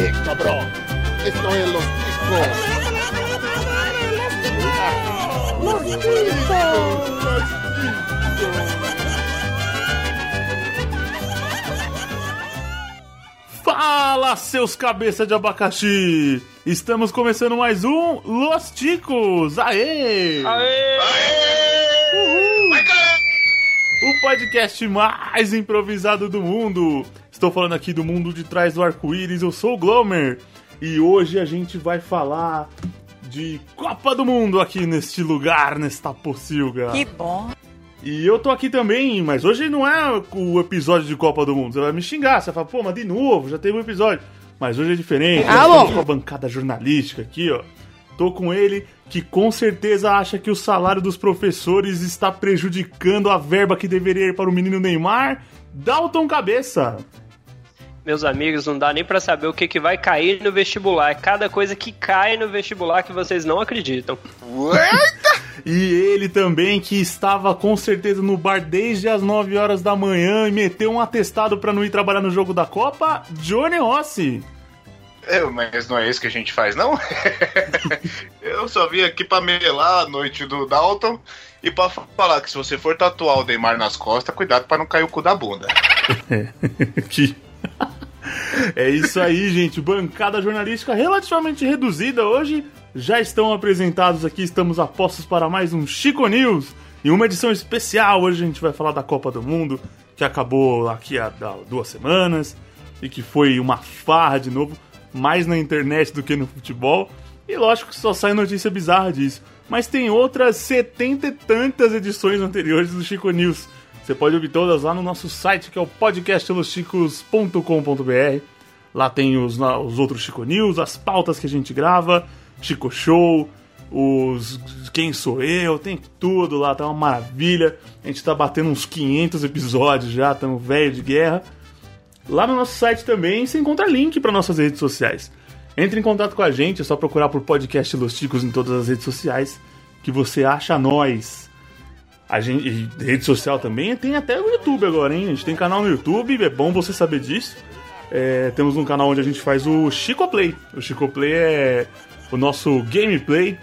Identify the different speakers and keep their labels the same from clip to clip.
Speaker 1: Sí, cabrón. Esto es los chicos. Los chicos. Los chicos.
Speaker 2: Fala, seus cabeça de abacaxi! Estamos começando mais um Los Ticos! Aê!
Speaker 3: Aê!
Speaker 2: O podcast mais improvisado do mundo! Estou falando aqui do mundo de trás do arco-íris, eu sou o Glomer! E hoje a gente vai falar de Copa do Mundo aqui neste lugar, nesta pocilga.
Speaker 4: Que bom.
Speaker 2: E eu tô aqui também, mas hoje não é o episódio de Copa do Mundo. Você vai me xingar, você vai falar, pô, mas de novo, já teve um episódio. Mas hoje é diferente.
Speaker 4: Ah, bom.
Speaker 2: estamos com a bancada jornalística aqui, ó. Tô com ele que com certeza acha que o salário dos professores está prejudicando a verba que deveria ir para o menino Neymar. Dalton Cabeça.
Speaker 3: Meus amigos, não dá nem pra saber o que, que vai cair no vestibular. É cada coisa que cai no vestibular que vocês não acreditam.
Speaker 2: E ele também, que estava com certeza no bar desde as 9 horas da manhã e meteu um atestado para não ir trabalhar no jogo da Copa, Johnny Rossi.
Speaker 5: É, mas não é isso que a gente faz, não? eu só vim aqui pra melar a noite do Dalton e pra falar que se você for tatuar o Neymar nas costas, cuidado pra não cair o cu da bunda.
Speaker 2: que... É isso aí, gente. Bancada jornalística relativamente reduzida hoje. Já estão apresentados aqui, estamos a postos para mais um Chico News. E uma edição especial. Hoje a gente vai falar da Copa do Mundo, que acabou aqui há, duas semanas. E que foi uma farra de novo, mais na internet do que no futebol. E lógico que só sai notícia bizarra disso. Mas tem outras setenta e tantas edições anteriores do Chico News. Você pode ouvir todas lá no nosso site, que é o podcastlosticos.com.br. Lá tem os, os outros Chico News, as pautas que a gente grava, Chico Show, os Quem Sou Eu, tem tudo lá, tá uma maravilha. A gente tá batendo uns 500 episódios já, estamos velho de guerra. Lá no nosso site também você encontra link para nossas redes sociais. Entre em contato com a gente, é só procurar por podcast Los Ticos em todas as redes sociais que você acha nós. A gente, rede social também, tem até o YouTube agora, hein? A gente tem canal no YouTube, é bom você saber disso. É, temos um canal onde a gente faz o Chico Play. O Chico Play é o nosso gameplay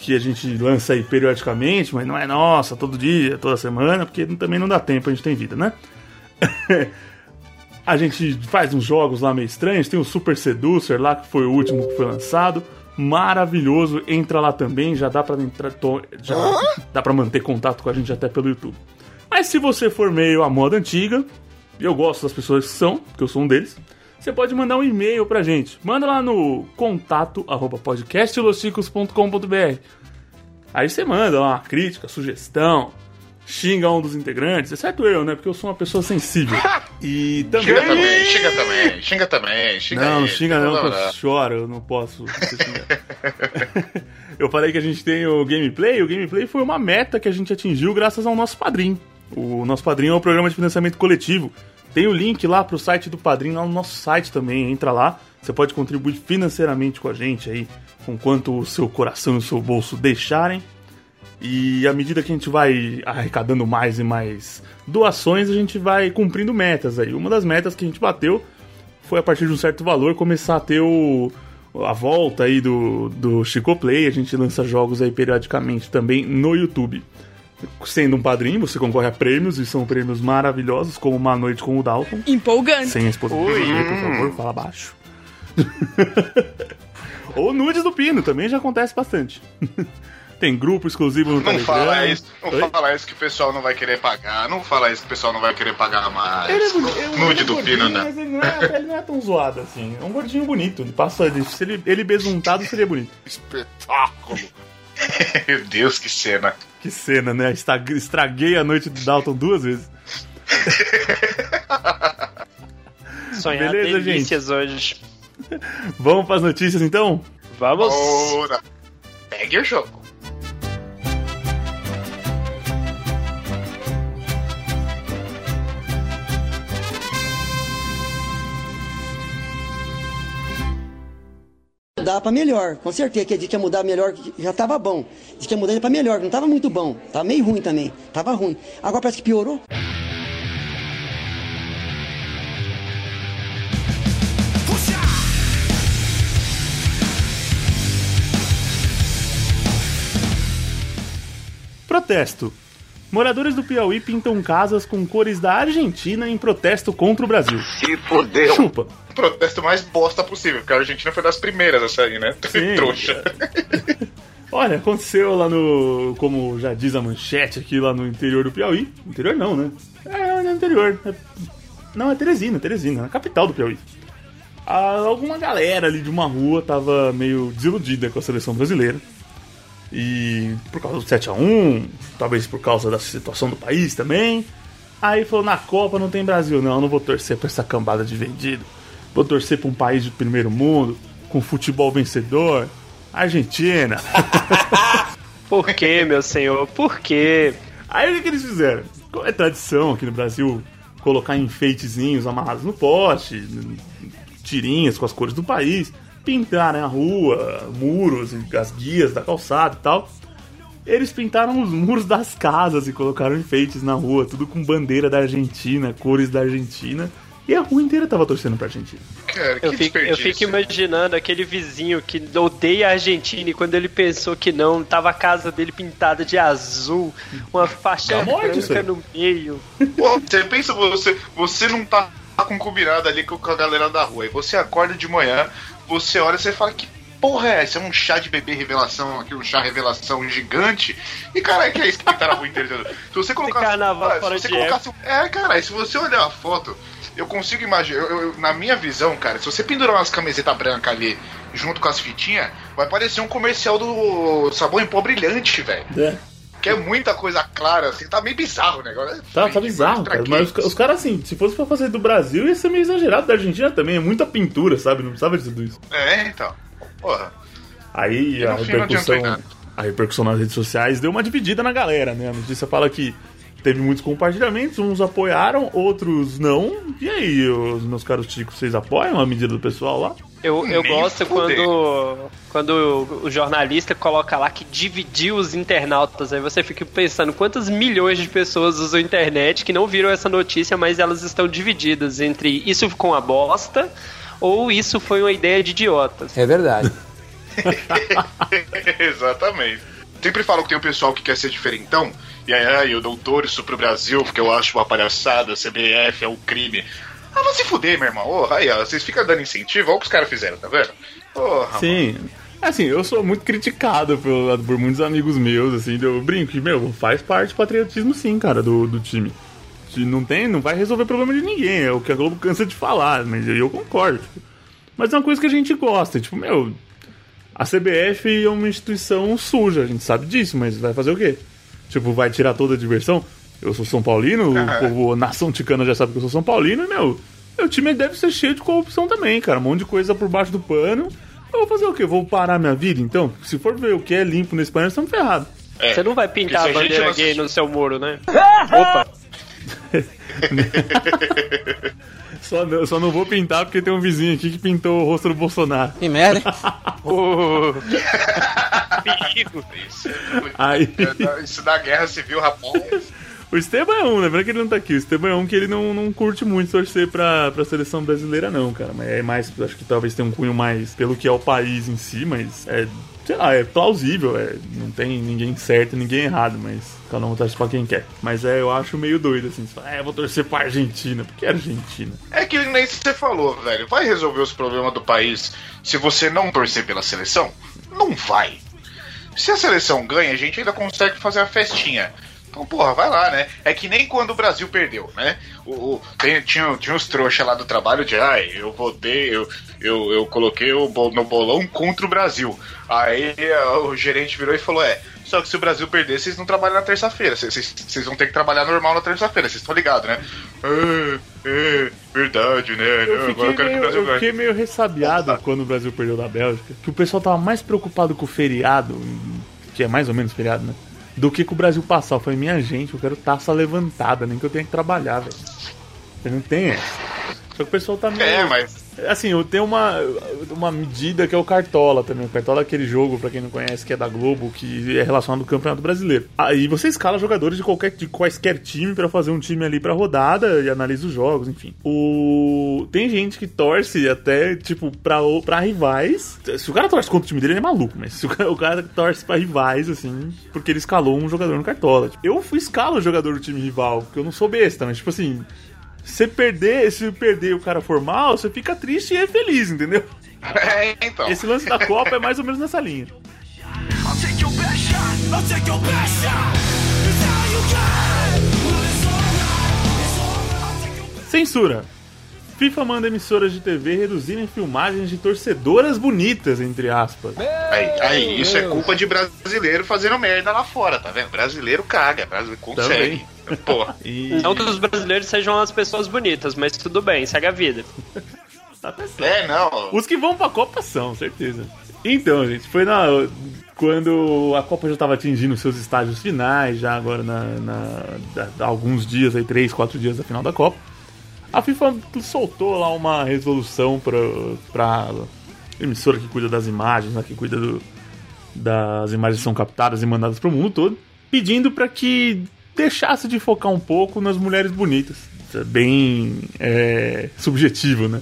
Speaker 2: que a gente lança aí periodicamente, mas não é nossa, todo dia, toda semana, porque também não dá tempo, a gente tem vida, né? A gente faz uns jogos lá meio estranhos, tem o Super Seducer lá, que foi o último que foi lançado. Maravilhoso, entra lá também, já dá pra entrar, to- já dá para manter contato com a gente até pelo YouTube. Mas se você for meio à moda antiga, e eu gosto das pessoas que são, porque eu sou um deles, você pode mandar um e-mail pra gente. Manda lá no contato arroba podcastlosticos.com.br. Aí você manda lá uma crítica, sugestão, xinga um dos integrantes, exceto eu, né? Porque eu sou uma pessoa sensível. E também.
Speaker 5: Xinga também, xinga também, xinga também, xinga
Speaker 2: Não,
Speaker 5: ele,
Speaker 2: xinga não, que eu choro, eu não posso eu falei que a gente tem o gameplay, o gameplay foi uma meta que a gente atingiu graças ao nosso padrinho. O nosso padrinho é um programa de financiamento coletivo. Tem o link lá pro site do padrinho, lá no nosso site também, entra lá. Você pode contribuir financeiramente com a gente aí, com quanto o seu coração e o seu bolso deixarem. E à medida que a gente vai arrecadando mais e mais doações, a gente vai cumprindo metas aí. Uma das metas que a gente bateu foi a partir de um certo valor começar a ter o, a volta aí do, do Chico Play. A gente lança jogos aí periodicamente também no YouTube. Sendo um padrinho, você concorre a prêmios e são prêmios maravilhosos, como uma noite com o Dalton.
Speaker 4: Empolgante.
Speaker 2: Sem a esposa do Pino, por favor, fala baixo. Ou nudes do Pino, também já acontece bastante. Tem grupo exclusivo no
Speaker 5: Não
Speaker 2: Telegram.
Speaker 5: fala isso, não
Speaker 2: Oi?
Speaker 5: fala isso que o pessoal não vai querer pagar, não fala isso que o pessoal não vai querer pagar mais.
Speaker 2: Ele é bonito, ele
Speaker 5: Nude
Speaker 2: é
Speaker 5: do
Speaker 2: gordinho,
Speaker 5: Pino, né?
Speaker 2: Mas ele não, é, a pele não é tão zoada assim. É um gordinho bonito. Ele passa. ele- Se ele, ele besuntado seria bonito.
Speaker 1: Espetáculo.
Speaker 5: Meu Deus, que cena.
Speaker 2: Que cena, né? Estraguei a noite do Dalton duas vezes.
Speaker 3: Sonhar
Speaker 2: Beleza,
Speaker 3: delícias hoje.
Speaker 2: Vamos para as notícias então?
Speaker 3: Vamos.
Speaker 5: Ora, pegue o jogo.
Speaker 6: mudar para melhor. Com certeza que a gente ia mudar melhor, já estava bom. Diz que ia mudar para melhor, não estava muito bom. Tava meio ruim também. Tava ruim. Agora parece que piorou.
Speaker 2: Protesto. Moradores do Piauí pintam casas com cores da Argentina em protesto contra o Brasil.
Speaker 5: Se fodeu.
Speaker 2: Chupa.
Speaker 5: Protesto mais bosta possível, porque a Argentina foi das primeiras a sair, né?
Speaker 2: Sim.
Speaker 5: Trouxa.
Speaker 2: Olha, aconteceu lá no. Como já diz a manchete aqui lá no interior do Piauí. Interior não, né? É, no interior. É- Não, é Teresina, Teresina, na capital do Piauí. Ah, alguma galera ali de uma rua tava meio desiludida com a seleção brasileira. E por causa do 7x1, talvez por causa da situação do país também. Aí falou: na Copa não tem Brasil, não, eu não vou torcer pra essa cambada de vendido. Vou torcer pra um país de primeiro mundo, com futebol vencedor. Argentina.
Speaker 3: Por quê, meu senhor? Por quê?
Speaker 2: Aí o que, que eles fizeram? Como é tradição aqui no Brasil colocar enfeitezinhos amarrados no poste, tirinhas com as cores do país, pintar né, a rua, muros, as guias da calçada e tal. Eles pintaram os muros das casas e colocaram enfeites na rua, tudo com bandeira da Argentina, cores da Argentina. E a rua inteira tava torcendo pra Argentina.
Speaker 5: Cara, que
Speaker 3: Eu fico, eu fico imaginando aquele vizinho que odeia a Argentina e quando ele pensou que não, tava a casa dele pintada de azul, uma faixa
Speaker 2: Tá
Speaker 3: branca no meio.
Speaker 5: Pô, você pensa, você, você não tá com combinado ali com a galera da rua. E você acorda de manhã, você olha e você fala, que porra é essa? É um chá de bebê revelação aqui, um chá revelação gigante. E caralho, que é isso que pintaram a rua inteira. Se você colocasse.
Speaker 3: carnaval fora
Speaker 5: se você
Speaker 3: de
Speaker 5: colocasse. É, cara, se você olhar a foto, eu consigo imaginar. eu- eu- na minha visão, cara, se você pendurar umas camisetas brancas ali junto com as fitinhas, vai parecer um comercial do sabão em pó brilhante, velho.
Speaker 2: É.
Speaker 5: Que é muita coisa clara, assim, tá meio bizarro o negócio.
Speaker 2: Tá, tá bizarro, cara. Mas os, os caras, assim, se fosse pra fazer do Brasil, ia ser meio exagerado. Da Argentina também, é muita pintura, sabe? Não precisava de tudo isso.
Speaker 5: É, então. Porra.
Speaker 2: Aí
Speaker 5: E
Speaker 2: a repercussão, a repercussão nas redes sociais deu uma dividida na galera, né? A notícia fala que teve muitos compartilhamentos, uns apoiaram, outros não. E aí, os meus caros ticos, vocês apoiam a medida do pessoal lá?
Speaker 3: Eu, eu
Speaker 5: Nem
Speaker 3: gosto
Speaker 5: fuder.
Speaker 3: quando, quando o- o jornalista coloca lá que dividiu os internautas. Aí você fica pensando quantas milhões de pessoas usam a internet que não viram essa notícia, mas elas estão divididas entre isso ficou uma bosta ou isso foi uma ideia de idiotas.
Speaker 4: É verdade.
Speaker 5: Exatamente. Sempre falo que tem um pessoal que quer ser diferentão, e aí, eu touro isso pro Brasil, porque eu acho uma palhaçada, CBF é um crime. Ah, vai se fuder, meu irmão. Porra, aí, ó, vocês ficam dando incentivo, olha o que os caras fizeram, tá vendo? Porra,
Speaker 2: Sim. Assim, eu sou muito criticado por, por muitos amigos meus, assim, eu brinco meu, faz parte do patriotismo sim, cara, do, do time. Não tem, não vai resolver problema de ninguém, é o que a Globo cansa de falar, mas eu concordo. tipo. Mas é uma coisa que a gente gosta, tipo, meu, a CBF é uma instituição suja, a gente sabe disso, mas vai fazer o quê? Tipo, vai tirar toda a diversão? Eu sou São Paulino, o povo, a nação ticana já sabe que eu sou São Paulino, e, meu, meu time deve ser cheio de corrupção também, cara. Um monte de coisa por baixo do pano. Eu vou fazer o quê? Vou parar minha vida, então? Se for ver o que é limpo nesse país, estamos ferrados.
Speaker 5: É,
Speaker 3: Você não vai pintar a
Speaker 5: porque
Speaker 3: bandeira
Speaker 5: não
Speaker 3: gay no seu muro, né? Opa!
Speaker 2: Só não, só não vou pintar porque tem um vizinho aqui que pintou o rosto do Bolsonaro.
Speaker 4: Que merda, hein?
Speaker 3: Uh, perigo.
Speaker 5: Isso,
Speaker 2: Aí,
Speaker 5: isso da guerra civil, rapaz.
Speaker 2: o Esteban é um, lembrando que ele não tá aqui. O Esteban é um que ele não, não curte muito torcer pra, pra seleção brasileira, não, cara. Mas é mais, acho que talvez tenha um cunho mais pelo que é o país em si, mas é, sei lá, é plausível. É, não tem ninguém certo e ninguém errado, mas cada um torce pra quem quer. Mas é, eu acho meio doido, assim. Você fala, é, vou torcer pra Argentina. Por que Argentina?
Speaker 5: É que nem você falou, velho. Vai resolver os problemas do país se você não torcer pela seleção? Não vai. Se a seleção ganha, a gente ainda consegue fazer a festinha. Então, porra, vai lá, né? É que nem quando o Brasil perdeu, né? O, o- tem- tinha, tinha uns trouxa lá do trabalho de, ai, eu votei, eu, eu, eu coloquei o no bolão contra o Brasil. Aí eh, o gerente virou e falou, é, só que se o Brasil perder, vocês não trabalham na terça-feira. Vocês- Vocês vão ter que trabalhar normal na terça-feira, vocês estão ligados, né? É, é, verdade, né?
Speaker 2: Eu fiquei,
Speaker 5: agora eu quero que o
Speaker 2: meio,
Speaker 5: Brasil
Speaker 2: eu fiquei meio ressabiado quando o Brasil perdeu da Bélgica. Que o pessoal tava mais preocupado com o feriado, que é mais ou menos feriado, né? Do que com o Brasil passar. Falei, minha gente, eu quero taça levantada, nem que eu tenha que trabalhar, velho. Eu não tem essa. Só que o pessoal tá meio.
Speaker 5: É, mas
Speaker 2: Assim, eu tenho uma, uma medida que é o Cartola também. O Cartola é aquele jogo, pra quem não conhece, que é da Globo, que é relacionado ao Campeonato Brasileiro. Aí você escala jogadores de qualquer de quaisquer time pra fazer um time ali pra rodada e analisa os jogos, enfim. O tem gente que torce até tipo pra, pra rivais. Se o cara torce contra o time dele, ele é maluco, mas se o cara, o cara torce pra rivais assim, porque ele escalou um jogador no Cartola. Tipo, eu fui escalo o jogador do time rival, porque eu não sou besta, mas tipo assim, você perder, se perder o cara for mal, você fica triste e é feliz, entendeu?
Speaker 5: É, então.
Speaker 2: Esse lance da Copa é mais ou menos nessa linha. Censura. FIFA manda emissoras de TV reduzirem filmagens de torcedoras bonitas, entre aspas.
Speaker 5: Aí, aí, isso é culpa de brasileiro fazendo merda lá fora, tá vendo? Brasileiro caga, brasileiro consegue. Porra.
Speaker 2: E...
Speaker 3: Não que os brasileiros sejam as pessoas bonitas, mas tudo bem, segue a vida.
Speaker 2: Tá.
Speaker 5: É, não.
Speaker 2: Os que vão pra Copa são, certeza. Então, gente, foi na. Quando a Copa já estava atingindo seus estágios finais, já agora na, na- da- alguns dias, aí, três, quatro dias da final da Copa, a FIFA soltou lá uma resolução pra, pra emissora que cuida das imagens, né, que cuida do- das imagens que são captadas e mandadas pro mundo todo, pedindo para que deixasse de focar um pouco nas mulheres bonitas. É bem é, subjetivo, né?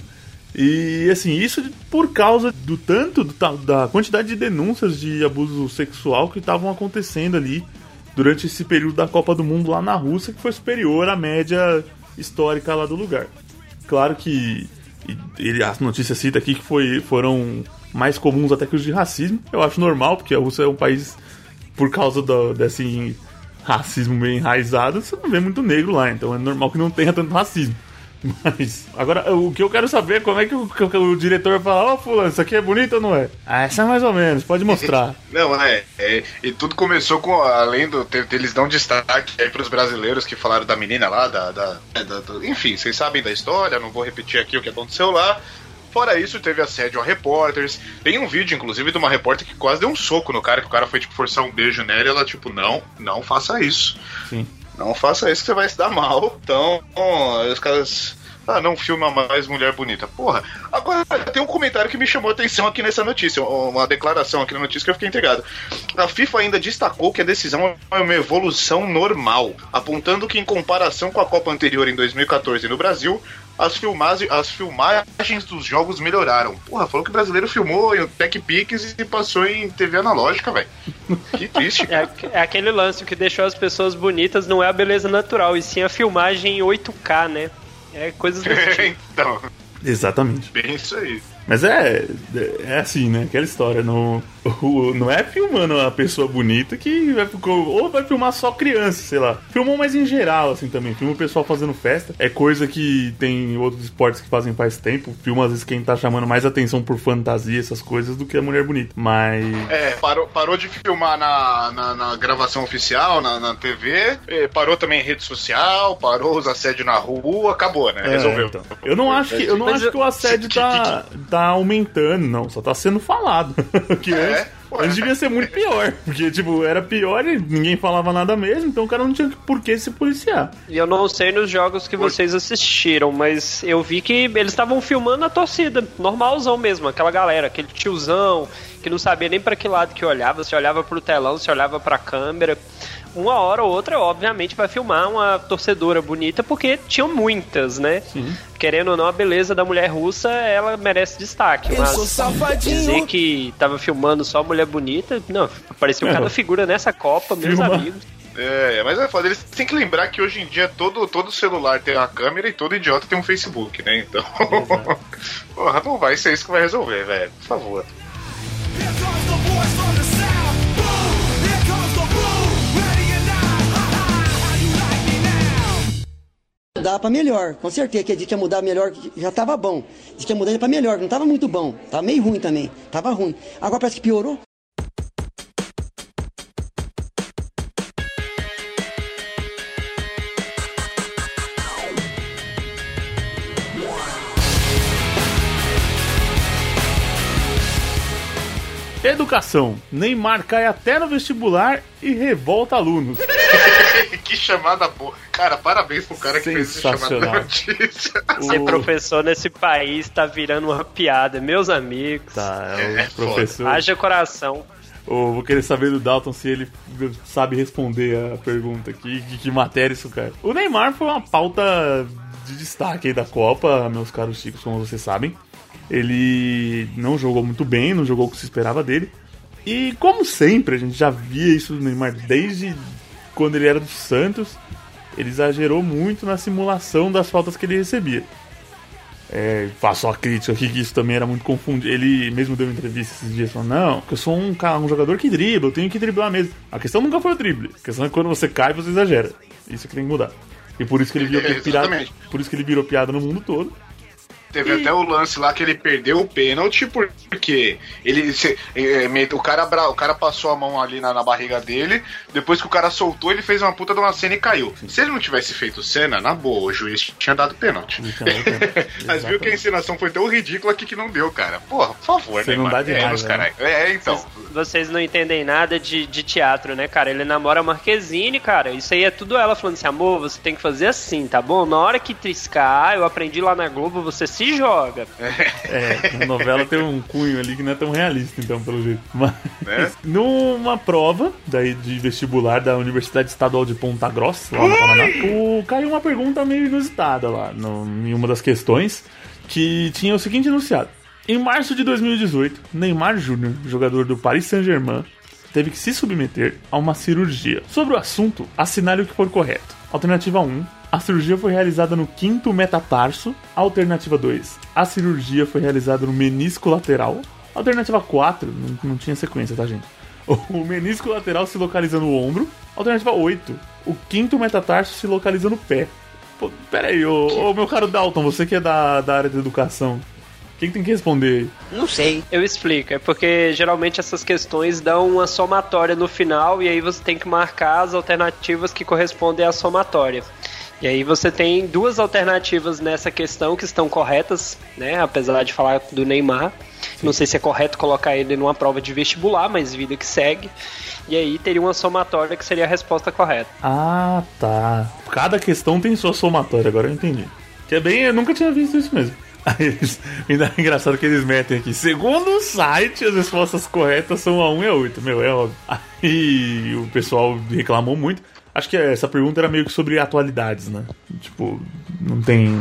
Speaker 2: E assim, isso por causa do tanto do da quantidade de denúncias de abuso sexual que estavam acontecendo ali durante esse período da Copa do Mundo lá na Rússia, que foi superior à média histórica lá do lugar. Claro que ele, a notícia cita aqui que foi, foram mais comuns até que os de racismo. Eu acho normal, porque a Rússia é um país, por causa do, desse racismo meio enraizado, você não vê muito negro lá, então é normal que não tenha tanto racismo. Mas, agora, o que eu quero saber é como é que o, que o diretor fala: Ó, Fulano, isso aqui é bonito ou não é? Ah, essa é mais ou menos, pode mostrar.
Speaker 5: Não, é, é, E tudo começou com, além do. Eles dão destaque aí pros brasileiros que falaram da menina lá, da. da- da- do- enfim, vocês sabem da história, não vou repetir aqui o que aconteceu lá. Fora isso, teve assédio a repórteres. Tem um vídeo, inclusive, de uma repórter que quase deu um soco no cara, que o cara foi, tipo, forçar um beijo nela e ela, tipo, não, não faça isso.
Speaker 2: Sim.
Speaker 5: Não faça isso que você vai se dar mal. Então, os caras. Ah, não filma mais mulher bonita. Porra. Agora, tem um comentário que me chamou a atenção aqui nessa notícia. Uma declaração aqui na notícia que eu fiquei intrigado. A FIFA ainda destacou que a decisão é uma evolução normal, apontando que, em comparação com a Copa anterior em 2014 no Brasil, as, filmagem, as filmagens dos jogos melhoraram. Porra, falou que o brasileiro filmou em Tech Pix e passou em TV analógica, velho. Que triste.
Speaker 3: É, é aquele lance que deixou as pessoas bonitas não é a beleza natural, e sim a filmagem em 8K, né? É coisas desse tipo.
Speaker 5: então,
Speaker 2: Exatamente.
Speaker 5: bem isso aí.
Speaker 2: Mas é, é assim, né? Aquela história. Não, não é filmando a pessoa bonita que vai, ou vai filmar só criança, sei lá. Filmou mais em geral, assim também. Filma o pessoal fazendo festa. É coisa que tem outros esportes que fazem faz tempo. Filma às vezes quem tá chamando mais atenção por fantasia, essas coisas, do que a mulher bonita. Mas.
Speaker 5: É, parou, parou de filmar na, na, na gravação oficial, na, na TV, eh, parou também em rede social, parou os assédios na rua, acabou, né?
Speaker 2: É,
Speaker 5: Resolveu.
Speaker 2: então. Eu não acho que, eu não
Speaker 3: Mas
Speaker 2: acho
Speaker 3: eu-
Speaker 2: que o assédio tá, tá aumentando, não. Só tá sendo falado. que
Speaker 5: É,
Speaker 2: antes, antes devia ser muito pior. Porque, tipo, era pior e ninguém falava nada mesmo, então o cara não tinha por que se policiar.
Speaker 3: E eu não sei nos jogos que vocês assistiram, mas eu vi que eles estavam filmando a torcida, normalzão mesmo, aquela galera, aquele tiozão que não sabia nem pra que lado que olhava, se olhava pro telão, se olhava pra câmera. Uma hora ou outra, obviamente, vai filmar uma torcedora bonita, porque tinham muitas, né? Querendo ou não, a beleza da mulher russa, ela merece destaque.
Speaker 4: Eu
Speaker 3: Mas
Speaker 4: sou safadinho.
Speaker 3: dizer que tava filmando só mulher bonita, não, apareceu
Speaker 2: É.
Speaker 3: cada figura nessa Copa, meus
Speaker 2: Filma.
Speaker 3: amigos.
Speaker 5: É, mas é foda. Eles têm que lembrar que hoje em dia todo, todo celular tem uma câmera e todo idiota tem um Facebook, né? Então. Porra, não vai ser isso que vai resolver, velho. Por favor.
Speaker 6: Dá pra melhor, com certeza. Que a gente ia mudar melhor, já tava bom. Diz que ia mudar pra melhor, não tava muito bom. Tava meio ruim também. Tava ruim. Agora parece que piorou.
Speaker 2: Educação. Neymar cai até no vestibular e revolta alunos.
Speaker 5: que chamada boa. Cara, parabéns pro cara que fez esse chamado da
Speaker 2: Sensacional.
Speaker 5: notícia.
Speaker 3: Ser professor nesse país tá virando uma piada, meus amigos.
Speaker 2: Tá, é o
Speaker 5: É
Speaker 2: professor.
Speaker 3: Haja coração.
Speaker 2: Ô, vou querer saber do Dalton se ele sabe responder a pergunta aqui, que, que matéria isso, cara. O Neymar foi uma pauta de destaque aí da Copa, meus caros chicos, como vocês sabem. Ele não jogou muito bem, não jogou o que se esperava dele. E como sempre, a gente já via isso do Neymar desde quando ele era do Santos. Ele exagerou muito na simulação das faltas que ele recebia. É, faço a crítica aqui que isso também era muito confundido. Ele mesmo deu entrevista esses dias falando: Não, que eu sou um, um jogador que dribla, eu tenho que driblar mesmo. A questão nunca foi o drible. A questão é que quando você cai, você exagera. Isso que tem que mudar. E por isso que ele virou
Speaker 5: É,
Speaker 2: piada. Por isso que ele virou piada no mundo todo.
Speaker 5: Teve até o lance lá que ele perdeu o pênalti porque ele se- é, me- o, cara, o cara passou a mão ali na, na barriga dele, depois que o cara soltou, ele fez uma puta de uma cena e caiu. Se ele não tivesse feito cena, na boa, o juiz tinha dado pênalti.
Speaker 2: Ele tinha dado pênalti.
Speaker 5: Mas viu que a encenação foi tão ridícula aqui que não deu, cara. Porra, por favor,
Speaker 2: Você
Speaker 5: né,
Speaker 2: não
Speaker 5: mano?
Speaker 2: dá de
Speaker 5: é,
Speaker 2: raiva,
Speaker 5: os
Speaker 2: né?
Speaker 5: caralho. É, então.
Speaker 3: Vocês não entendem nada de, de teatro, né, cara? Ele namora a Marquezine, cara. Isso aí é tudo ela falando assim, amor, você tem que fazer assim, tá bom? Na hora que triscar, eu aprendi lá na Globo, você se joga.
Speaker 2: É, a novela tem um cunho ali que não é tão realista, então, pelo jeito. Mas,
Speaker 5: Né?
Speaker 2: numa prova daí de vestibular da Universidade Estadual de Ponta Grossa, lá no Paraná, o, caiu uma pergunta meio inusitada lá, no, em uma das questões, que tinha o seguinte enunciado. Em março de 2018, Neymar Júnior, jogador do Paris Saint-Germain, teve que se submeter a uma cirurgia. Sobre o assunto, assinale o que for correto. Alternativa 1. A cirurgia foi realizada no quinto metatarso. Alternativa 2. A cirurgia foi realizada no menisco lateral. Alternativa 4. Não, não tinha sequência, tá, gente? O menisco lateral se localiza no ombro. Alternativa 8. O quinto metatarso se localiza no pé. Pô, pera aí, ô, ô, meu caro Dalton, você que é da, da área de educação. Quem que tem que responder aí?
Speaker 6: Não sei.
Speaker 3: Eu explico, é porque geralmente essas questões dão uma somatória no final e aí você tem que marcar as alternativas que correspondem à somatória. E aí você tem duas alternativas nessa questão que estão corretas, né? Apesar de falar do Neymar. Não sei se é correto colocar ele numa prova de vestibular, mas vida que segue. E aí teria uma somatória que seria a resposta correta.
Speaker 2: Ah, tá. Cada questão tem sua somatória, agora eu entendi. Que é bem, eu nunca tinha visto isso mesmo. Aí eles, ainda é engraçado que eles metem aqui. Segundo o site, as respostas corretas são a 1 e a 8. Meu, é óbvio. Aí o pessoal reclamou muito. Acho que essa pergunta era meio que sobre atualidades, né? Tipo, não tem.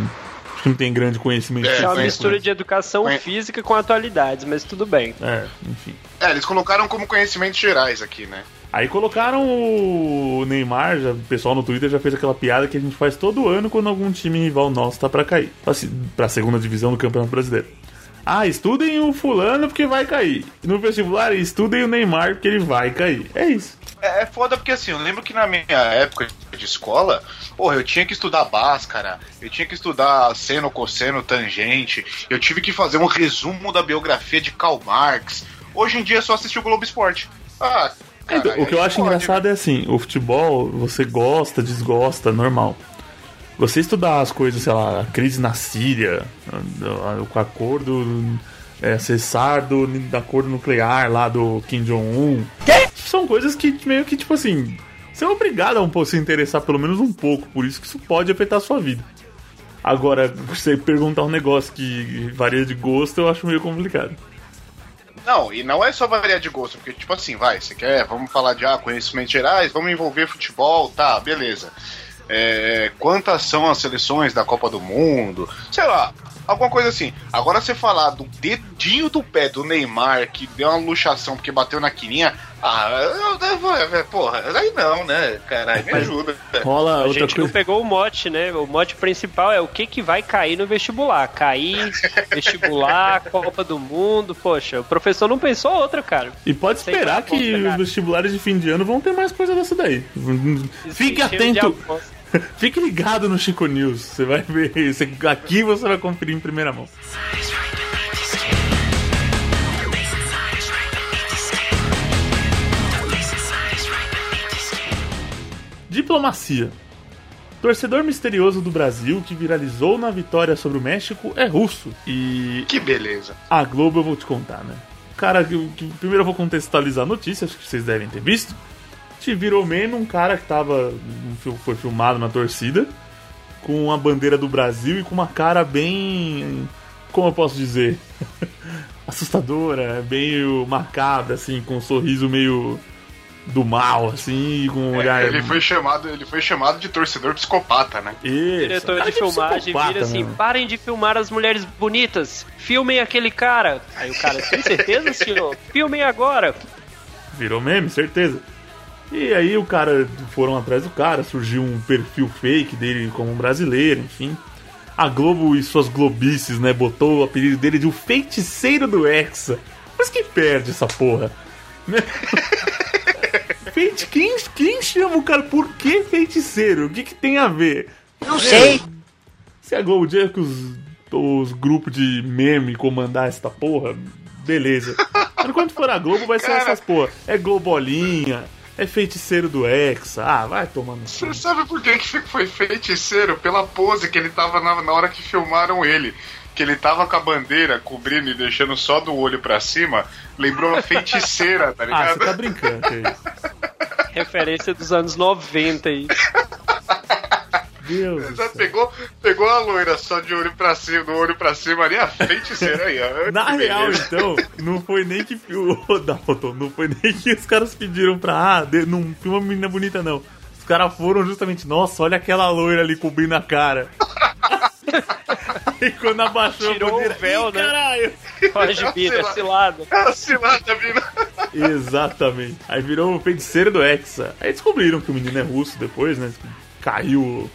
Speaker 2: Acho que não tem grande conhecimento.
Speaker 5: É,
Speaker 3: É uma
Speaker 5: conheço,
Speaker 3: mistura de educação
Speaker 5: Conhe-
Speaker 3: física com atualidades, mas tudo bem.
Speaker 2: É, enfim.
Speaker 5: É, eles colocaram como conhecimentos gerais aqui, né?
Speaker 2: Aí colocaram o Neymar, já, o pessoal no Twitter já fez aquela piada que a gente faz todo ano quando algum time rival nosso tá pra cair. Pra segunda divisão do Campeonato Brasileiro. Ah, estudem o fulano porque vai cair. No vestibular, estudem o Neymar porque ele vai cair. É isso.
Speaker 5: É, é foda porque assim, eu lembro que na minha época de escola, porra, eu tinha que estudar Bhaskara, eu tinha que estudar seno, cosseno, tangente, eu tive que fazer um resumo da biografia de Karl Marx. Hoje em dia é só assistir o Globo Esporte. Ah,
Speaker 2: Então,
Speaker 5: caralho,
Speaker 2: o que eu
Speaker 5: aí
Speaker 2: acho
Speaker 5: fode.
Speaker 2: engraçado é assim, o futebol, você gosta, desgosta, normal. Você estudar as coisas, sei lá, a crise na Síria, o acordo, é, cessar do, da acordo nuclear lá do Kim Jong-un. São coisas que meio que, tipo assim, você é obrigado a um pouco se interessar pelo menos um pouco, por isso que isso pode afetar a sua vida. Agora, você perguntar um negócio que varia de gosto, eu acho meio complicado.
Speaker 5: Não, e não é só variar de gosto, porque, tipo assim, vai, você quer, vamos falar de ah, conhecimentos gerais, vamos envolver futebol, tá, beleza. É, quantas são as seleções da Copa do Mundo? Sei lá, alguma coisa assim. Agora você falar do dedinho do pé do Neymar que deu uma luxação porque bateu na quininha, ah, eu, porra, aí não, né, caralho, me ajuda.
Speaker 2: Rola
Speaker 3: A
Speaker 2: outra
Speaker 3: gente não
Speaker 2: coisa.
Speaker 3: pegou o mote, né? O mote principal é o que, que vai cair no vestibular. Cair, vestibular, Copa do Mundo. Poxa, o professor não pensou outra, cara.
Speaker 2: E pode
Speaker 3: Sei
Speaker 2: esperar que
Speaker 3: pegar.
Speaker 2: os vestibulares de fim de ano vão ter mais coisa dessa daí. Fique atento. fique ligado no Chico News. Você vai ver, você- aqui você vai conferir em primeira mão. Diplomacia. Torcedor misterioso do Brasil que viralizou na vitória sobre o México é russo. E
Speaker 5: Que beleza.
Speaker 2: a Globo eu vou te contar, né? Cara, que, que- primeiro eu vou contextualizar a notícia, acho que vocês devem ter visto. Virou meme um cara que tava. foi filmado na torcida, com a bandeira do Brasil e com uma cara bem. como eu posso dizer? assustadora, meio macabra, assim, com um sorriso meio do mal, assim, com um olhar.
Speaker 5: É, Ele foi chamado, ele foi chamado de torcedor psicopata, né?
Speaker 3: O
Speaker 2: Isso,
Speaker 3: diretor de filmagem
Speaker 2: psicopata
Speaker 3: vira assim:
Speaker 2: mesmo.
Speaker 3: parem de filmar as mulheres bonitas, filmem aquele cara. Aí o cara, tem certeza, senhor? Filmem agora.
Speaker 2: Virou meme, certeza. E aí o cara, foram atrás do cara, surgiu um perfil fake dele como um brasileiro, enfim. A Globo e suas globices, né, botou o apelido dele de o feiticeiro do Hexa. Mas que perde essa porra? Né? Feiti, quem, quem chama o cara? Por que feiticeiro? O que, que tem a ver?
Speaker 6: Não sei.
Speaker 2: Se a Globo dizer que os, os grupos de meme comandar essa porra, beleza. Mas quando for a Globo, vai ser
Speaker 5: Cara.
Speaker 2: essas porra. É Globolinha, é feiticeiro do Hexa. Ah, vai tomando.
Speaker 5: Você sabe por que, que foi feiticeiro? Pela pose que ele tava na, na hora que filmaram ele. Que ele tava com a bandeira cobrindo e deixando só do olho pra cima. Lembrou a feiticeira, tá
Speaker 2: Ah,
Speaker 5: ligado?
Speaker 2: você tá brincando, é isso.
Speaker 3: Referência dos anos 90 aí.
Speaker 2: Deus.
Speaker 5: Já pegou, pegou a loira só de olho pra cima, do olho pra cima ali, a feiticeira aí, ó.
Speaker 2: Na
Speaker 5: Que
Speaker 2: real,
Speaker 5: beleza.
Speaker 2: então, não foi nem que o Dalton, não foi nem que os caras pediram pra. Ah, de- não filma uma menina bonita, não. Os caras foram justamente, nossa, olha aquela loira ali cobrindo a cara. e quando abaixou
Speaker 3: Tirou
Speaker 2: bandeira,
Speaker 3: o véu,
Speaker 2: "Ih,
Speaker 3: né?"
Speaker 2: Caralho!
Speaker 3: Pode vir, é cilada.
Speaker 5: A cilada vindo.
Speaker 2: Exatamente. Aí virou o feiticeiro do Hexa. Aí descobriram que o menino é russo depois, né? Caiu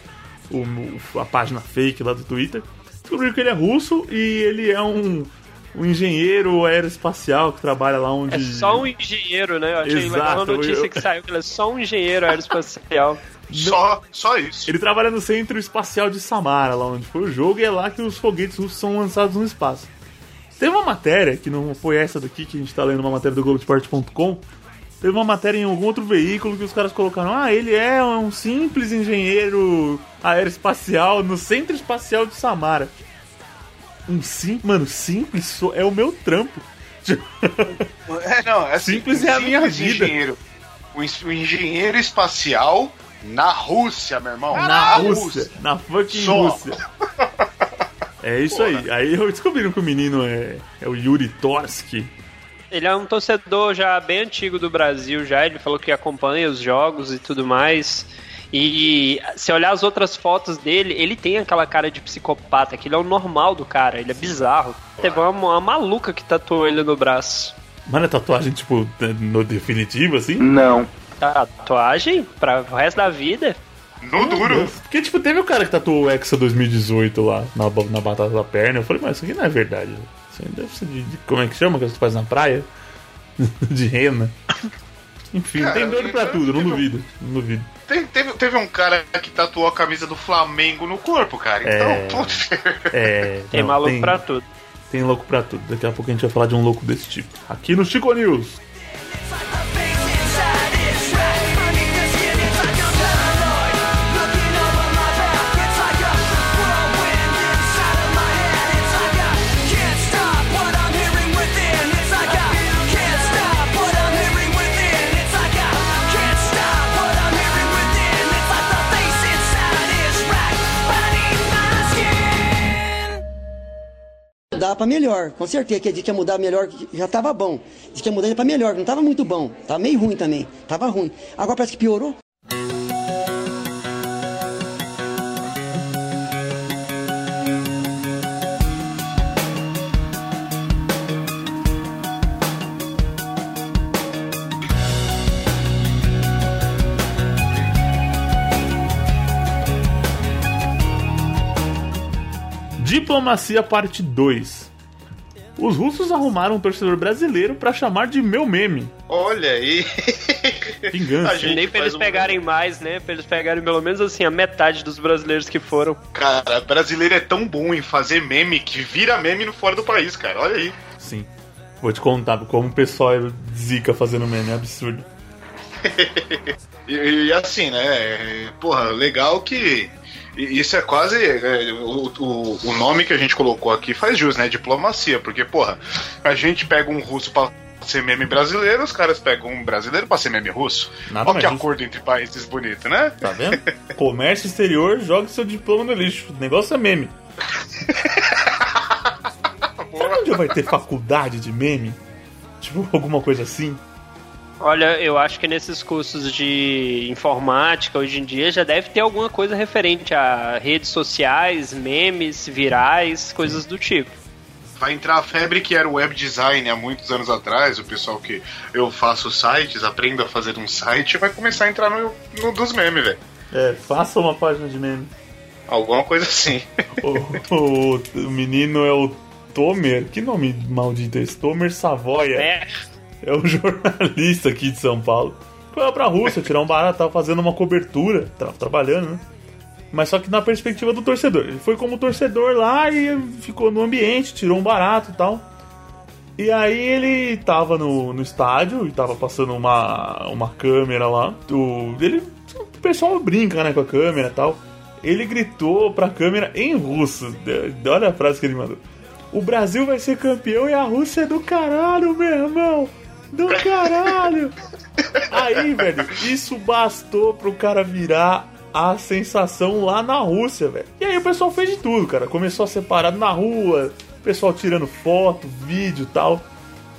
Speaker 2: o- a página fake lá do Twitter. Descobriram que ele é russo e ele é um, um engenheiro aeroespacial que trabalha lá onde.
Speaker 3: É só um engenheiro, né? Eu achei
Speaker 2: Exato,
Speaker 3: notícia
Speaker 2: eu-
Speaker 3: que saiu que ele é só um engenheiro aeroespacial.
Speaker 5: Só, só isso.
Speaker 2: Ele trabalha no Centro Espacial de Samara, lá onde foi o jogo, e é lá que os foguetes russos são lançados no espaço. Teve uma matéria, que não foi essa daqui, que a gente tá lendo uma matéria do Globoesporte.com. Teve uma matéria em algum outro veículo que os caras colocaram: Ah, ele é um simples engenheiro aeroespacial no Centro Espacial de Samara. Um sim, mano, simples é o meu trampo.
Speaker 5: É, não, é
Speaker 2: Simples
Speaker 5: um
Speaker 2: é a minha
Speaker 5: simples
Speaker 2: vida.
Speaker 5: Engenheiro, um engenheiro espacial na Rússia, meu irmão.
Speaker 2: na Rússia, na fucking
Speaker 5: Só.
Speaker 2: Rússia. É isso aí. Aí eu descobriram que o menino é, é o Yuri Torsky.
Speaker 3: Ele é um torcedor já bem antigo do Brasil, já. Ele falou que acompanha os jogos e tudo mais. E se olhar as outras fotos dele, ele tem aquela cara de psicopata, que ele é o normal do cara, ele é bizarro. Teve uma, uma maluca que tatuou ele no braço.
Speaker 2: Mano, é tatuagem, tipo, no definitivo, assim?
Speaker 3: Tatuagem pra o resto da vida?
Speaker 5: No duro.
Speaker 2: Porque, tipo, teve o cara que tatuou o Hexa 2018 lá, na, na batata da perna. Eu falei, mas isso aqui não é verdade. Deve ser de, de- Como é que chama que você faz na praia? de rena. Enfim,
Speaker 5: Cara,
Speaker 2: tem doido pra
Speaker 5: então,
Speaker 2: tudo, não
Speaker 5: tipo-
Speaker 2: duvido. Não duvido.
Speaker 5: Tem- teve, teve um cara que tatuou a camisa do Flamengo no corpo, cara.
Speaker 2: É.
Speaker 5: Então, putz.
Speaker 2: É.
Speaker 3: Tem maluco
Speaker 2: tem,
Speaker 3: pra tudo.
Speaker 2: Tem louco pra tudo. Daqui a pouco a gente vai falar de um louco desse tipo. Aqui no Chico News.
Speaker 6: Dá pra melhor, com certeza. Que a gente ia mudar melhor, já tava bom. Diz que ia mudar pra melhor, não tava muito bom. Tava meio ruim também. Tava ruim. Agora parece que piorou.
Speaker 2: Diplomacia Parte 2. Os russos arrumaram um torcedor brasileiro pra chamar de meu meme.
Speaker 5: Olha aí.
Speaker 2: Vingança.
Speaker 3: Nem pra eles
Speaker 5: um-
Speaker 3: pegarem mais, né? Pra eles pegarem pelo menos assim a metade dos brasileiros que foram.
Speaker 5: Cara, brasileiro é tão bom em fazer meme que vira meme no fora do país, cara. Olha aí.
Speaker 2: Sim. Vou te contar como o pessoal é zica fazendo meme, é absurdo.
Speaker 5: E, e assim, né? Porra, legal que. Isso é quase. é, o, o, o nome que a gente colocou aqui faz jus, né? Diplomacia. Porque, porra, a gente pega um russo pra ser meme brasileiro, os caras pegam um brasileiro pra ser meme russo.
Speaker 2: Nada
Speaker 5: Olha que
Speaker 2: justo.
Speaker 5: acordo entre países bonito, né?
Speaker 2: Tá vendo? Comércio exterior, joga seu diploma no lixo. O negócio é meme. Sabe onde vai ter faculdade de meme? Tipo, alguma coisa assim?
Speaker 3: Olha, eu acho que nesses cursos de informática hoje em dia já deve ter alguma coisa referente a redes sociais, memes, virais, coisas do tipo.
Speaker 5: Vai entrar a febre que era o web design há muitos anos atrás. O pessoal que eu faço sites, aprendo a fazer um site, vai começar a entrar no, no dos memes, velho.
Speaker 2: É, faça uma página de meme.
Speaker 5: Alguma coisa assim.
Speaker 2: O, o- o menino é o Tomer. Que nome maldito é esse? Tomer Savoia.
Speaker 3: É,
Speaker 2: É o jornalista aqui de São Paulo. Foi lá pra Rússia tirar um barato, tava fazendo uma cobertura, tava trabalhando, né? Mas só que na perspectiva do torcedor. Ele foi como torcedor lá e ficou no ambiente, tirou um barato e tal. E aí ele tava no, no estádio e tava passando uma, uma câmera lá. O, ele, o pessoal brinca né, com a câmera e tal. Ele gritou pra câmera em russo. Olha a frase que ele mandou. O Brasil vai ser campeão e a Rússia é do caralho, meu irmão! Do caralho! Aí, velho, isso bastou pro cara virar a sensação lá na Rússia, velho. E aí o pessoal fez de tudo, cara. Começou a ser parado na rua, pessoal tirando foto, vídeo tal.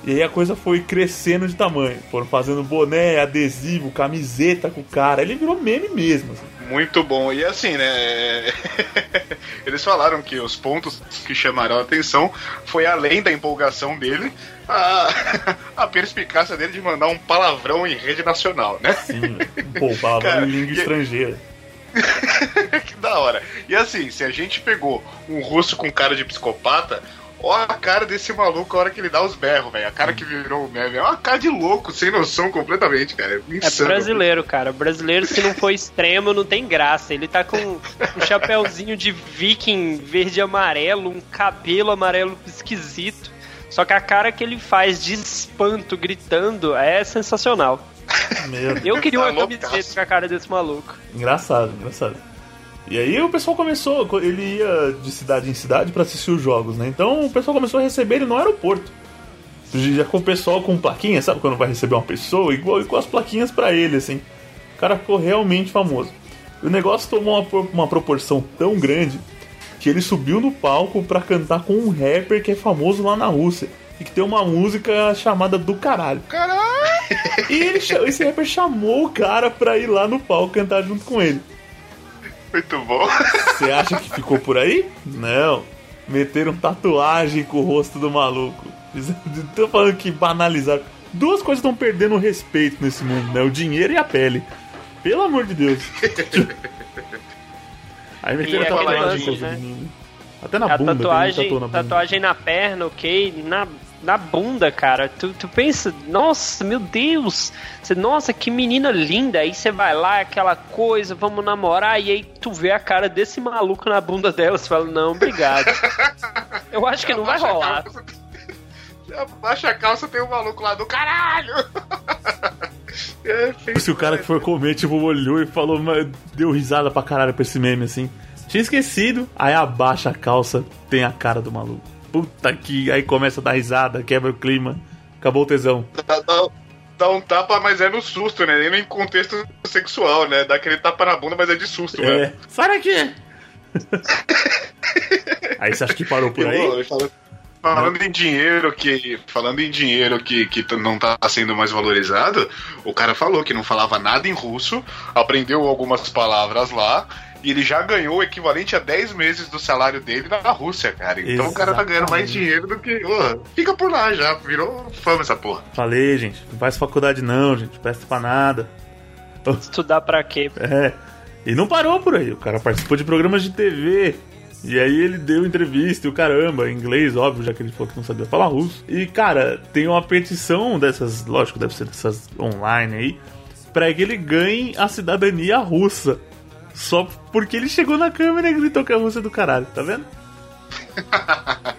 Speaker 2: E aí a coisa foi crescendo de tamanho. Foram fazendo boné, adesivo, camiseta com o cara. Ele virou meme mesmo. assim.
Speaker 5: Muito bom. E assim, né? Eles falaram que os pontos que chamaram a atenção foi além da empolgação dele, a, a perspicácia dele de mandar um palavrão em rede nacional, né?
Speaker 2: Sim. Pô, palavra
Speaker 5: Cara,
Speaker 2: em língua
Speaker 5: e-
Speaker 2: estrangeira.
Speaker 5: que da hora. E assim, se a gente pegou um russo com cara de psicopata, ó a cara desse maluco a hora que ele dá os berros, velho. A cara que virou o meme. É uma cara de louco, sem noção completamente, cara. É
Speaker 3: é
Speaker 5: insano.
Speaker 3: brasileiro, cara. Brasileiro, se não for extremo, não tem graça. Ele tá com um chapéuzinho de viking verde e amarelo, um cabelo amarelo esquisito. Só que a cara que ele faz de espanto gritando é sensacional.
Speaker 2: Meu.
Speaker 3: Eu queria uma
Speaker 5: Tá
Speaker 3: camiseta com a cara desse maluco.
Speaker 2: Engraçado, engraçado. E aí o pessoal começou, ele ia de cidade em cidade pra assistir os jogos, né? Então o pessoal começou a receber ele no aeroporto. Já com o pessoal com plaquinha, sabe quando vai receber uma pessoa? Igual e com as plaquinhas pra ele, assim. O cara ficou realmente famoso. O negócio tomou uma, uma proporção tão grande que ele subiu no palco pra cantar com um rapper que é famoso lá na Rússia. E que tem uma música chamada do caralho.
Speaker 5: Caralho!
Speaker 2: E ele, esse rapper chamou o cara pra ir lá no palco cantar junto com ele.
Speaker 5: Muito bom.
Speaker 2: Você acha que ficou por aí? Não. Meteram tatuagem com o rosto do maluco. Tô falando que banalizaram. Duas coisas estão perdendo o respeito nesse mundo, né? O dinheiro e a pele. Pelo amor de Deus. Aí meteram tatuagem
Speaker 3: lance, né?
Speaker 2: Até na
Speaker 3: a
Speaker 2: bunda,
Speaker 3: tatuagem,
Speaker 2: na bunda.
Speaker 3: tatuagem na perna, ok? Na, na bunda, cara. Tu, tu pensa, nossa, meu Deus. Você, nossa, que menina linda. Aí você vai lá, aquela coisa, vamos namorar. E aí tu vê a cara desse maluco na bunda dela. Você fala, não, obrigado. Eu acho que não vai rolar.
Speaker 5: Abaixa a calça, tem um maluco lá do caralho! É,
Speaker 2: Se o cara que for comer, tipo, olhou e falou, mas deu risada pra caralho pra esse meme assim. Tinha esquecido, aí abaixa a calça, tem a cara do maluco. Puta que. Aí começa a dar risada, quebra o clima. Acabou o tesão.
Speaker 5: dá, dá- dá um tapa, mas é no susto, né? Nem em contexto sexual, né? Dá aquele tapa na bunda, mas é de susto,
Speaker 2: É.
Speaker 5: né?
Speaker 2: Sai daqui! aí você acha que parou por aí?
Speaker 5: Eu- fala- Falando em dinheiro que. Falando em dinheiro que, que não tá sendo mais valorizado, o cara falou que não falava nada em russo, aprendeu algumas palavras lá. E ele já ganhou o equivalente a 10 meses do salário dele na Rússia, cara. Então o cara tá ganhando mais
Speaker 2: Exatamente.
Speaker 5: dinheiro do que. Ô, fica por lá já, virou fama essa porra.
Speaker 2: Falei, gente, não faz faculdade não, gente, presta pra nada.
Speaker 3: Estudar pra quê?
Speaker 2: É. E não parou por aí. O cara participou de programas de TV. E aí ele deu entrevista e o caramba, em inglês, óbvio, já que ele falou que não sabia falar russo. E, cara, tem uma petição dessas, lógico, deve ser dessas online aí, pra que ele ganhe a cidadania russa. Só porque ele chegou na câmera e gritou que a Rússia é do caralho, tá vendo?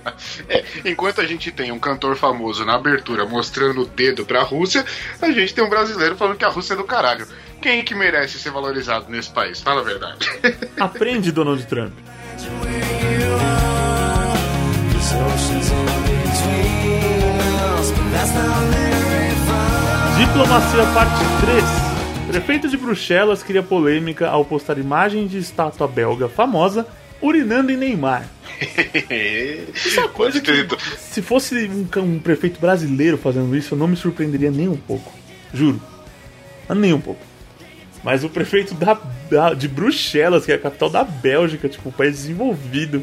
Speaker 5: É, enquanto a gente tem um cantor famoso na abertura mostrando o dedo pra Rússia, a gente tem um brasileiro falando que a Rússia é do caralho. Quem que merece ser valorizado nesse país? Fala a verdade.
Speaker 2: Aprende, Donald Trump. Diplomacia parte 3. Prefeito de Bruxelas cria polêmica ao postar imagem de estátua belga famosa urinando em Neymar. Isso é uma coisa que, se fosse um, um prefeito brasileiro fazendo isso, eu não me surpreenderia nem um pouco. Juro. Mas Nem um pouco. Mas o prefeito da, da- de Bruxelas, que é a capital da Bélgica, tipo, um país desenvolvido.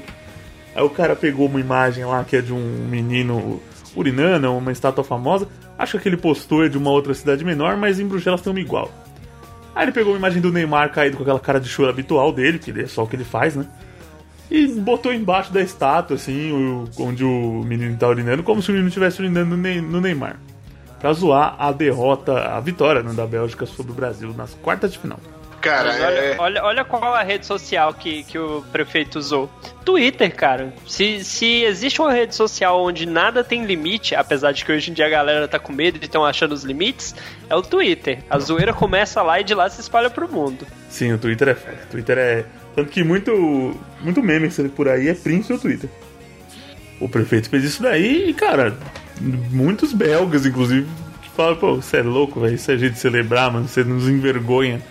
Speaker 2: Aí o cara pegou uma imagem lá que é de um menino urinando, uma estátua famosa. Acho que ele postou é de uma outra cidade menor, mas em Bruxelas tem uma igual. Aí ele pegou uma imagem do Neymar caído com aquela cara de choro habitual dele, que é só o que ele faz, né? E botou embaixo da estátua, assim, onde o menino tá urinando, como se o menino estivesse urinando no Neymar. Pra zoar a derrota, a vitória né, da Bélgica sobre o Brasil nas quartas de final.
Speaker 5: Cara,
Speaker 3: olha,
Speaker 5: é...
Speaker 3: olha, olha qual a rede social que, que o prefeito usou. Twitter, cara. Se, se existe uma rede social onde nada tem limite, apesar de que hoje em dia a galera tá com medo e estão achando os limites, é o Twitter. A zoeira começa lá e de lá se espalha pro mundo.
Speaker 2: Sim, o Twitter é foda. Twitter é. Tanto que muito, muito meme que você vê por aí é print no Twitter. O prefeito fez isso daí e, cara, muitos belgas, inclusive, que falam, pô, você é louco, velho. Isso é jeito de celebrar, mano. Você nos envergonha.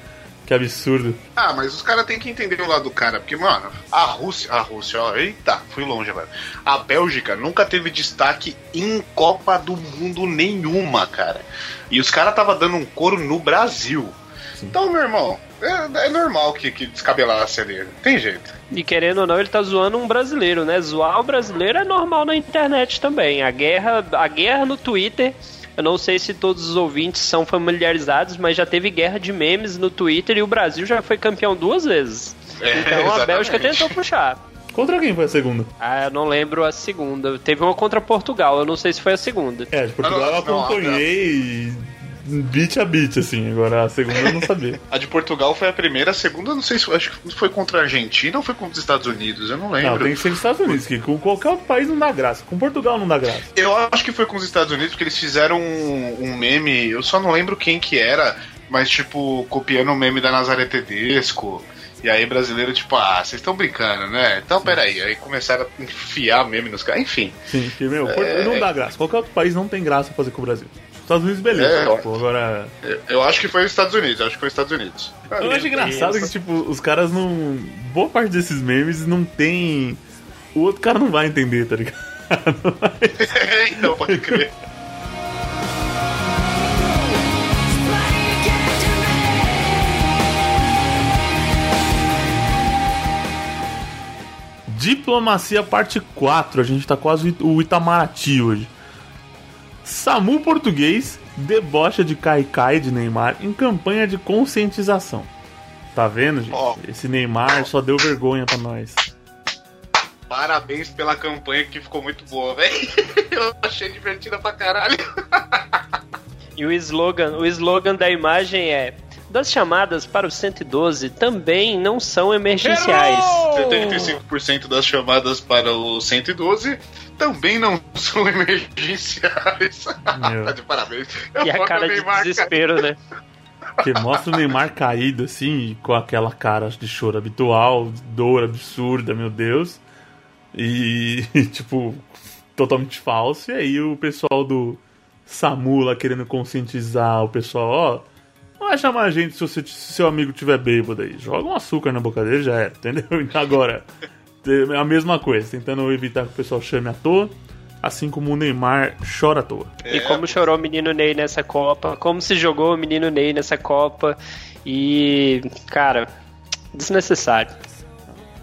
Speaker 2: Que absurdo.
Speaker 5: Ah, mas os caras têm que entender o lado do cara, porque, mano, a Rússia, a Rússia, ó, eita, fui longe, velho. A Bélgica nunca teve destaque em Copa do Mundo nenhuma, cara. E os caras tava dando um couro no Brasil. Então, meu irmão, é, é normal que, que descabelasse ali. Tem jeito.
Speaker 3: E querendo ou não, ele tá zoando um brasileiro, né? Zoar o brasileiro é normal na internet também. A guerra, a guerra no Twitter, eu não sei se todos os ouvintes são familiarizados, mas já teve guerra de memes no Twitter e o Brasil já foi campeão duas vezes.
Speaker 5: É,
Speaker 3: Então a
Speaker 5: exatamente.
Speaker 3: Bélgica tentou puxar.
Speaker 2: Contra quem foi a segunda?
Speaker 3: Ah, eu não lembro a segunda. Teve uma contra Portugal, eu não sei se foi a segunda.
Speaker 2: É, de Portugal
Speaker 5: Ah, não,
Speaker 2: eu
Speaker 5: não,
Speaker 2: beat a beat, assim. Agora a segunda eu não sabia.
Speaker 5: A de Portugal foi a primeira, a segunda, eu não sei se acho que foi contra a Argentina ou foi contra os Estados Unidos, eu não lembro.
Speaker 2: Não, tem que ser nos Estados Unidos, que com qualquer outro país não dá graça. Com Portugal não dá graça.
Speaker 5: Eu acho que foi com os Estados Unidos, porque eles fizeram um, um meme, eu só não lembro quem que era, mas tipo, copiando o meme da Nazaré Tedesco. E aí brasileiro, tipo, ah, vocês estão brincando, né? Então peraí. Aí começaram a enfiar meme nos caras. Enfim.
Speaker 2: Sim, porque, meu, Portugal não dá graça. Qualquer outro país não tem graça fazer com o Brasil. Estados Unidos, beleza.
Speaker 5: É.
Speaker 2: Tipo, agora.
Speaker 5: Eu, eu acho que foi os Estados Unidos, eu acho que foi os Estados Unidos.
Speaker 2: Eu acho engraçado que, tipo, os caras não. Boa parte desses memes não tem. O outro cara não vai entender, tá ligado?
Speaker 5: então, pode crer.
Speaker 2: Diplomacia parte 4. A gente tá quase o Itamaraty hoje. Samu português debocha de Kaikai de Neymar em campanha de conscientização. Tá vendo, gente?
Speaker 5: Ó.
Speaker 2: Esse Neymar só deu vergonha pra nós.
Speaker 5: Parabéns pela campanha que ficou muito boa, velho. Eu achei divertida pra caralho.
Speaker 3: E o slogan, o slogan da imagem é: Das chamadas para o 112 também não são emergenciais.
Speaker 5: 75% das chamadas para o 112 também não são emergenciais.
Speaker 2: Meu.
Speaker 5: tá de parabéns. Eu
Speaker 3: E a cara de
Speaker 5: Neymar,
Speaker 3: desespero, né?
Speaker 2: Que mostra o Neymar caído assim, com aquela cara de choro habitual, dor absurda, meu Deus. E, tipo, totalmente falso. E aí o pessoal do SAMU lá querendo conscientizar o pessoal, ó. Não vai chamar a gente se, você, se seu amigo tiver bêbado aí. Joga um açúcar na boca dele já era, entendeu? Agora, a mesma coisa, tentando evitar que o pessoal chame à toa. Assim como o Neymar chora à toa.
Speaker 3: E como chorou o menino Ney nessa Copa, como se jogou o menino Ney nessa Copa. E, cara, desnecessário.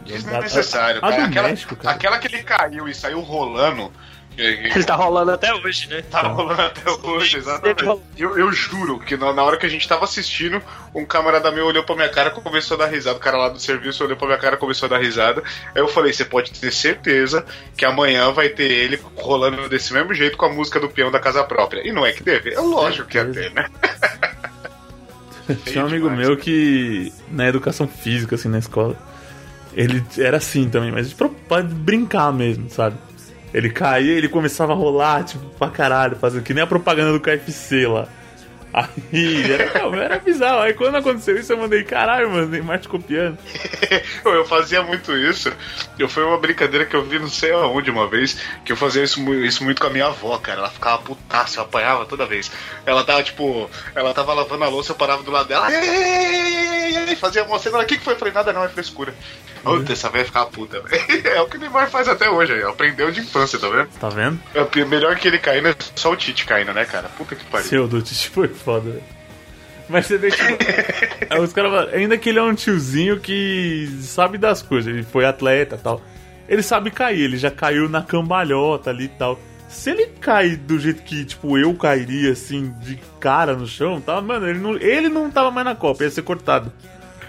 Speaker 5: Desnecessário,
Speaker 2: A- a
Speaker 5: cara. Aquela,
Speaker 2: México, cara.
Speaker 5: aquela que ele caiu e saiu rolando.
Speaker 3: Ele tá rolando até hoje, né?
Speaker 5: Tá rolando até hoje, exatamente. Eu, eu juro que na, na hora que a gente tava assistindo, um camarada meu olhou pra minha cara e começou a dar risada. O cara lá do serviço olhou pra minha cara e começou a dar risada. Aí eu falei: você pode ter certeza que amanhã vai ter ele rolando desse mesmo jeito com a música do peão da casa própria. E não é que teve? É lógico que ia ter, né?
Speaker 2: Tinha um amigo
Speaker 5: demais,
Speaker 2: meu que, na educação física, assim, na escola, ele era assim também, mas pra, pra brincar mesmo, sabe? Ele caía, ele começava a rolar, tipo, pra caralho, fazendo que nem a propaganda do KFC lá. Aí era, era bizarro. Aí quando aconteceu isso, eu mandei, caralho, mano, Neymar te copiando.
Speaker 5: eu fazia muito isso. Eu foi uma brincadeira que eu vi não sei aonde uma vez, que eu fazia isso, isso muito com a minha avó, cara. Ela ficava putaça, eu apanhava toda vez. Ela tava, tipo, ela tava lavando a louça, eu parava do lado dela, "Ei, ei, ei, ei, ei", fazia uma cena, o que que foi? Eu falei, nada não, é frescura. Puta, essa velha ficava puta, velho. É o que o Neymar faz até hoje, aí. aprendeu de infância, tá vendo?
Speaker 2: Tá vendo?
Speaker 5: É melhor que ele caindo é só o Tite caindo, né, cara? Puta que pariu.
Speaker 2: Seu do Tite foi foda, velho. Mas você vê, tipo, aí os caras falam, ainda que ele é um tiozinho que sabe das coisas, ele foi atleta e tal. Ele sabe cair, ele já caiu na cambalhota ali e tal. Se ele cai do jeito que, tipo, eu cairia, assim, de cara no chão, tá? Mano, ele não, ele não tava mais na Copa, ia ser cortado.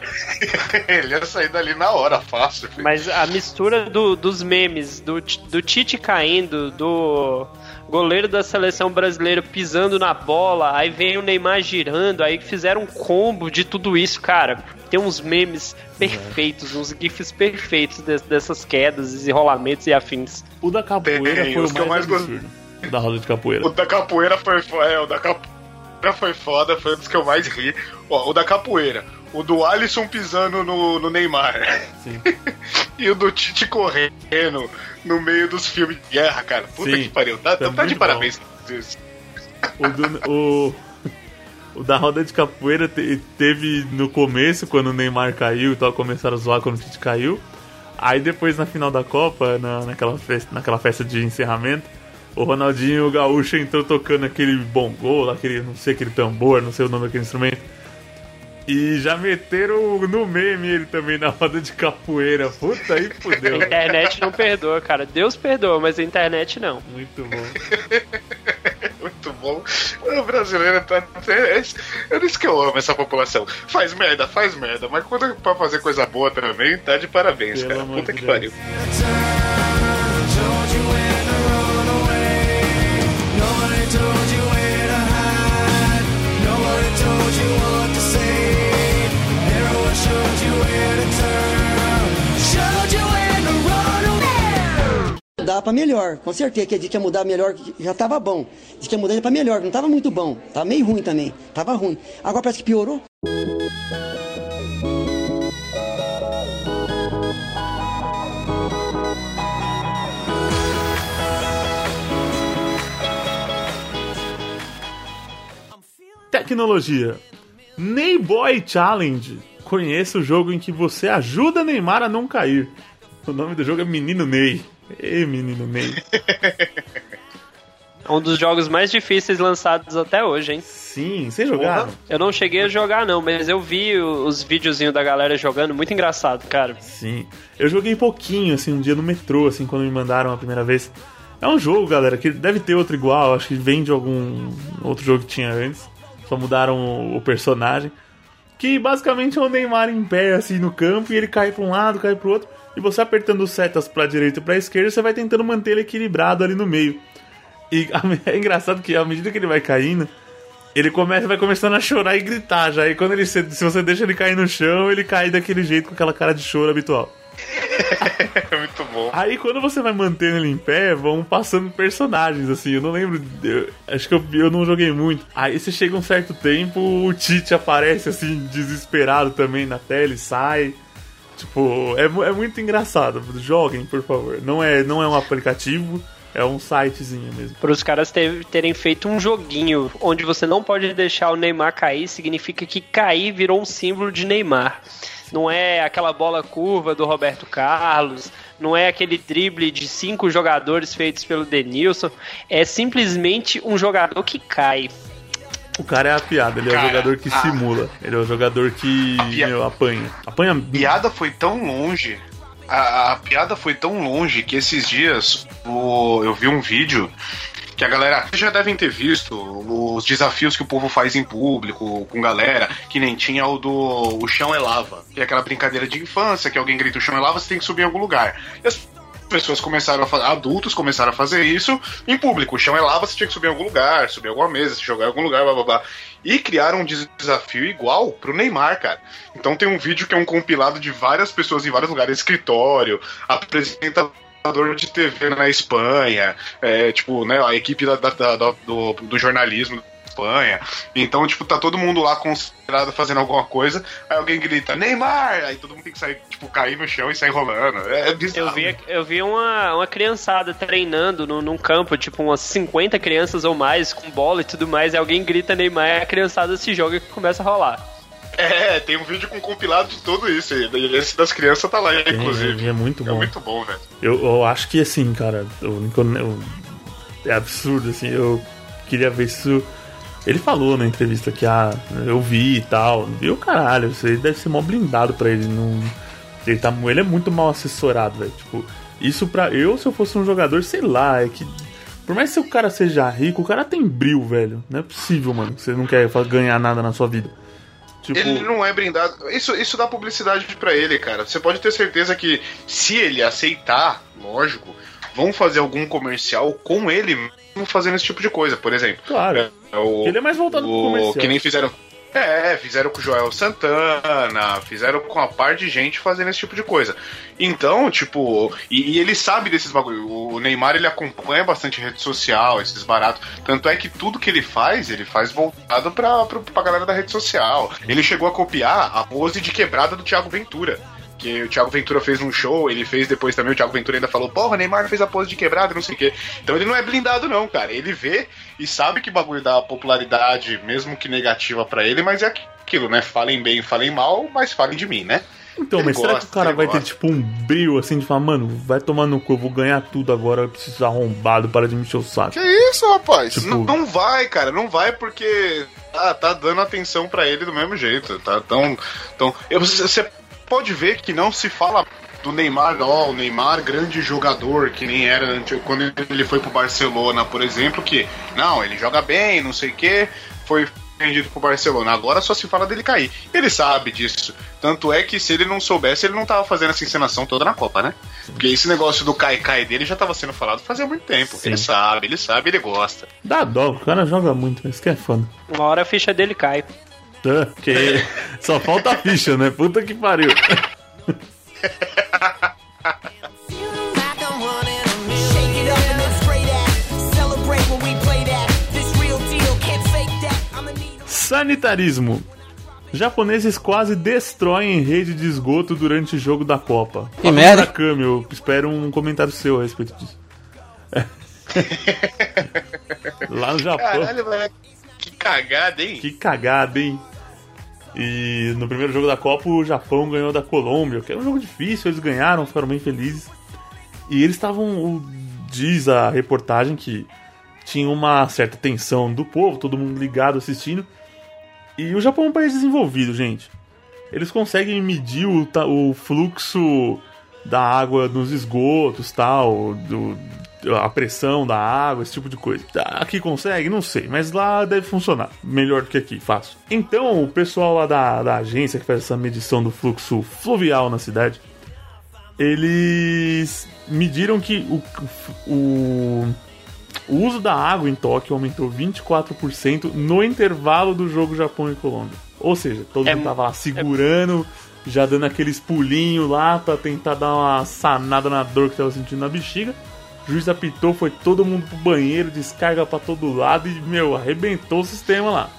Speaker 5: ele ia sair dali na hora, fácil. filho.
Speaker 3: Mas a mistura do- dos memes, do, do Tite caindo, do goleiro da seleção brasileira pisando na bola, aí vem o Neymar girando, aí fizeram um combo de tudo isso, cara. Tem uns memes perfeitos, uns gifs perfeitos de- dessas quedas, enrolamentos e afins.
Speaker 2: O da capoeira
Speaker 5: Tem,
Speaker 2: foi
Speaker 5: os
Speaker 2: o
Speaker 5: que eu
Speaker 2: mais,
Speaker 5: mais.
Speaker 2: O da roda de capoeira.
Speaker 5: O da capoeira foi foda. É, o da capoeira foi foda, foi um dos que eu mais ri. Ó, o da capoeira. O do Alisson pisando no, no Neymar.
Speaker 2: Sim.
Speaker 5: e o do Tite correndo no meio dos filmes de guerra, cara. Puta
Speaker 2: Sim.
Speaker 5: que pariu. Tá,
Speaker 2: Foi
Speaker 5: tá de parabéns.
Speaker 2: O, do- o, o da roda de capoeira te- teve no começo, quando o Neymar caiu e tal, começaram a zoar quando o Tite caiu. Aí depois na final da Copa, na, naquela, festa, naquela festa de encerramento, o Ronaldinho Gaúcho entrou tocando aquele bongô, aquele, não sei, aquele tambor, não sei o nome daquele instrumento. E já meteram no meme ele também na roda de capoeira. Puta, aí
Speaker 3: A
Speaker 2: fudeu.
Speaker 3: internet não perdoa, cara. Deus perdoa, mas a internet não.
Speaker 2: Muito bom.
Speaker 5: Muito bom. O brasileiro tá. É isso é isso que eu amo essa população. Faz merda, faz merda. Mas quando é pra fazer coisa boa também, tá de parabéns,
Speaker 2: Pelo
Speaker 5: cara. Puta que
Speaker 2: Deus.
Speaker 5: pariu.
Speaker 6: Mudar pra melhor, com certeza. Que a gente ia mudar melhor, já tava bom. Diz que ia mudar pra melhor, não tava muito bom. Tava meio ruim também. Tava ruim. Agora parece que piorou.
Speaker 2: Tecnologia. Neyboy Challenge. Conheça o jogo em que você ajuda Neymar a não cair. O nome do jogo é Menino Ney. Ei, Menino Ney.
Speaker 3: É um dos jogos mais difíceis lançados até hoje, hein?
Speaker 2: Sim, vocês jogaram?
Speaker 3: Eu não cheguei a jogar, não, mas eu vi os videozinhos da galera jogando, muito engraçado, cara.
Speaker 2: Sim. Eu joguei pouquinho, assim, um dia no metrô, assim, quando me mandaram a primeira vez. É um jogo, galera, que deve ter outro igual. Acho que vem de algum outro jogo que tinha antes. Só mudaram o- o personagem. Que basicamente é o Neymar em pé, assim, no campo, e ele cai pra um lado, cai pro outro. E você apertando setas pra direita e pra esquerda, você vai tentando manter ele equilibrado ali no meio. E é engraçado que à medida que ele vai caindo, ele começa, vai começando a chorar e gritar já. E quando ele se, se você deixa ele cair no chão, ele cai daquele jeito com aquela cara de choro habitual.
Speaker 5: Muito bom.
Speaker 2: Aí quando você vai mantendo ele em pé, vão passando personagens, assim, eu não lembro. eu- acho que eu, eu não joguei muito. Aí você chega um certo tempo, o Tite aparece assim, desesperado também na tela e sai. Tipo, é, é muito engraçado. Joguem, por favor. Não é, não é um aplicativo, é um sitezinho mesmo.
Speaker 3: Para os caras ter- terem feito um joguinho onde você não pode deixar o Neymar cair, significa que cair virou um símbolo de Neymar. Não é aquela bola curva do Roberto Carlos, não é aquele drible de cinco jogadores feitos pelo Denilson, é simplesmente um jogador que cai.
Speaker 2: O cara é a piada, ele é o
Speaker 5: Cara,
Speaker 2: jogador que
Speaker 5: a-
Speaker 2: simula. Ele é o jogador que
Speaker 5: pia-
Speaker 2: meu, apanha. Apanha.
Speaker 5: A piada foi tão longe. A, a piada foi tão longe que esses dias o, eu vi um vídeo que a galera vocês já devem ter visto os desafios que o povo faz em público com galera, que nem tinha o do o chão é lava, que é aquela brincadeira de infância que alguém grita o chão é lava, você tem que subir em algum lugar. E as pessoas começaram a fazer, adultos começaram a fazer isso em público. O chão é lava, você tinha que subir em algum lugar, subir em alguma mesa, se jogar em algum lugar, blá blá blá. E criaram um desafio igual pro Neymar, cara. Então tem um vídeo que é um compilado de várias pessoas em vários lugares, escritório, apresentador de TV na Espanha, é, tipo, né, a equipe da- da- da- do, do jornalismo Espanha. Então, tipo, tá todo mundo lá concentrado fazendo alguma coisa, aí alguém grita, Neymar! Aí todo mundo tem que sair, tipo, cair no chão e sair rolando. É, é bizarro.
Speaker 3: Eu vi, eu vi uma, uma criançada treinando no, num campo, tipo umas 50 crianças ou mais, com bola e tudo mais, e alguém grita Neymar a criançada se joga e começa a rolar.
Speaker 5: É, tem um vídeo com compilado de tudo isso. E esse das crianças tá lá, inclusive.
Speaker 2: é, é muito
Speaker 5: É
Speaker 2: bom.
Speaker 5: muito bom, velho.
Speaker 2: Eu, eu acho que assim, cara, eu- eu- é absurdo, assim, eu queria ver se. Ele falou na entrevista que, ah, eu vi e tal. Viu, caralho, isso aí deve ser mó blindado pra ele. Não, ele, tá, ele é muito mal assessorado, velho. Tipo, isso pra eu, se eu fosse um jogador, sei lá, é que. Por mais que o cara seja rico, o cara tem bril, velho. Não é possível, mano, que você não quer ganhar nada na sua vida. Tipo,
Speaker 5: Ele não é brindado. Isso, isso dá publicidade pra ele, cara. Você pode ter certeza que se ele aceitar, lógico, vão fazer algum comercial com ele fazendo esse tipo de coisa, por exemplo.
Speaker 2: claro.
Speaker 5: É o,
Speaker 2: Ele é mais voltado pro
Speaker 5: o,
Speaker 2: comercial.
Speaker 5: Que nem fizeram. É, fizeram com o Joel Santana, fizeram com a par de gente fazendo esse tipo de coisa. Então, tipo, e, e ele sabe desses bagulho. O Neymar ele acompanha bastante rede social, esses baratos. Tanto é que tudo que ele faz, ele faz voltado pra, pra, pra galera da rede social. Ele chegou a copiar a pose de quebrada do Thiago Ventura. Que o Thiago Ventura fez um show, ele fez depois também, o Thiago Ventura ainda falou, porra, Neymar fez a pose de quebrada, não sei o quê. Então ele não é blindado, não, cara. Ele vê e sabe que o bagulho dá popularidade, mesmo que negativa pra ele, mas é aquilo, né? Falem bem, falem mal, mas falem de mim, né?
Speaker 2: Então,
Speaker 5: Ele
Speaker 2: mas será que
Speaker 5: gosta,
Speaker 2: o cara vai ter
Speaker 5: gosta.
Speaker 2: tipo um brilho assim de falar, mano, vai tomar no cu, eu vou ganhar tudo agora, eu preciso arrombado, para de me encher o saco.
Speaker 1: Que isso, rapaz?
Speaker 2: Tipo,
Speaker 5: Não, não vai, cara, não vai porque ah, tá dando atenção pra ele do mesmo jeito, tá? Tão, tão, eu- você pode ver que não se fala do Neymar, ó, o Neymar grande jogador, que nem era antes, quando ele foi pro Barcelona, por exemplo, que não, ele joga bem, não sei o que, foi vendido pro Barcelona. Agora só se fala dele cair. Ele sabe disso. Tanto é que se ele não soubesse, ele não tava fazendo essa encenação toda na Copa, né? Porque esse negócio do cai-cai dele já tava sendo falado fazia muito tempo.
Speaker 2: Sim.
Speaker 5: Ele sabe, ele sabe, ele gosta.
Speaker 2: Dá dó, o cara joga muito, mas que é foda.
Speaker 3: Uma hora a ficha dele cai.
Speaker 2: É, Porque só falta a ficha, né? Puta que pariu. Sanitarismo. Japoneses quase destroem rede de esgoto durante o jogo da Copa.
Speaker 7: Que merda.
Speaker 2: Murakami, eu espero um comentário seu a respeito disso. Lá no Japão.
Speaker 5: Caralho, moleque. Que cagada, hein?
Speaker 2: Que cagada, hein? E no primeiro jogo da Copa, o Japão ganhou da Colômbia, que é um jogo difícil, eles ganharam, ficaram bem felizes. E eles estavam. Diz a reportagem que tinha uma certa tensão do povo, todo mundo ligado assistindo. E o Japão é um país desenvolvido, gente. Eles conseguem medir o, o fluxo da água nos esgotos, tal, do, a pressão da água, esse tipo de coisa. Aqui consegue? Não sei, mas lá deve funcionar melhor do que aqui, fácil. Então, o pessoal lá da, da agência que faz essa medição do fluxo fluvial na cidade, eles mediram que o, o, o uso da água em Tóquio aumentou 24% no intervalo do jogo Japão e Colômbia. Ou seja, todo
Speaker 3: É
Speaker 2: mundo
Speaker 3: mu-
Speaker 2: tava lá segurando, já dando aqueles pulinhos lá pra tentar dar uma sanada na dor que tava sentindo na bexiga. O juiz apitou, foi todo mundo pro banheiro, descarga pra todo lado e, meu, arrebentou o sistema lá.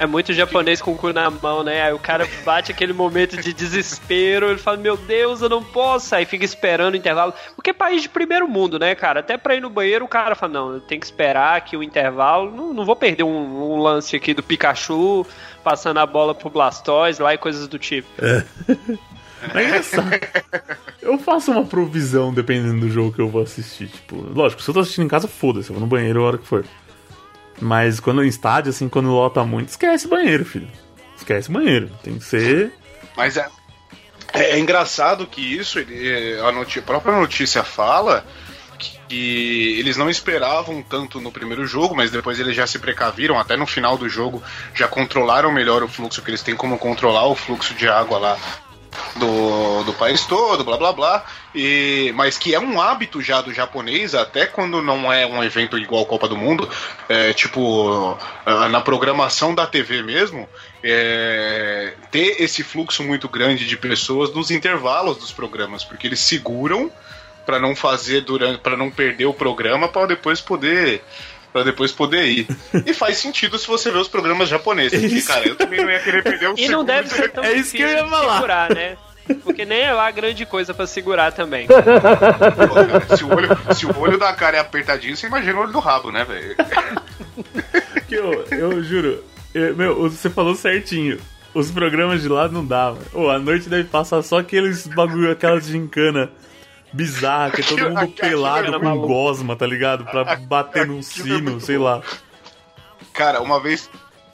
Speaker 3: É muito japonês com o cu na mão, né? Aí o cara bate aquele momento de desespero, ele fala, meu Deus, eu não posso. Aí fica esperando o intervalo. Porque é país de primeiro mundo, né, cara? Até pra ir no banheiro, o cara fala, não, eu tenho que esperar aqui o intervalo. Não, não vou perder um, um lance aqui do Pikachu passando a bola pro Blastoise lá e coisas do tipo.
Speaker 2: Mas é engraçado. Eu faço uma provisão dependendo do jogo que eu vou assistir. Tipo, lógico, se eu tô assistindo em casa, foda-se, eu vou no banheiro a hora que for. Mas quando em estádio, assim, quando lota muito, esquece banheiro, filho. Esquece banheiro. Tem que ser.
Speaker 5: Mas é, é, é engraçado que isso, ele- a, noti- a própria notícia fala que eles não esperavam tanto no primeiro jogo, mas depois eles já se precaviram, até no final do jogo já controlaram melhor o fluxo, que eles têm como controlar o fluxo de água lá do, do país todo, blá blá blá. E, mas que é um hábito já do japonês, até quando não é um evento igual a Copa do Mundo, é, tipo, na programação da TV mesmo, é, ter esse fluxo muito grande de pessoas nos intervalos dos programas, porque eles seguram para não fazer durante, para não perder o programa, para depois poder pra depois poder ir. E faz sentido se você ver os programas japoneses. Porque, cara, eu também não ia querer perder um
Speaker 3: E não deve
Speaker 5: de-
Speaker 3: ser tão
Speaker 2: É isso que eu ia
Speaker 3: de
Speaker 2: falar.
Speaker 3: segurar, né? Porque nem é lá grande coisa pra segurar também.
Speaker 5: Pô, cara, se, o olho, se o olho da cara é apertadinho, você imagina o olho do rabo, né, velho?
Speaker 2: Eu, eu juro, eu- meu, você falou certinho. Os programas de lá não dava. Ô, a noite deve passar só aqueles bagulho, aquelas gincana bizarra, que é todo mundo pelado com
Speaker 3: maluco.
Speaker 2: gosma, tá ligado? Pra bater num sino, sei lá.
Speaker 5: Cara, uma vez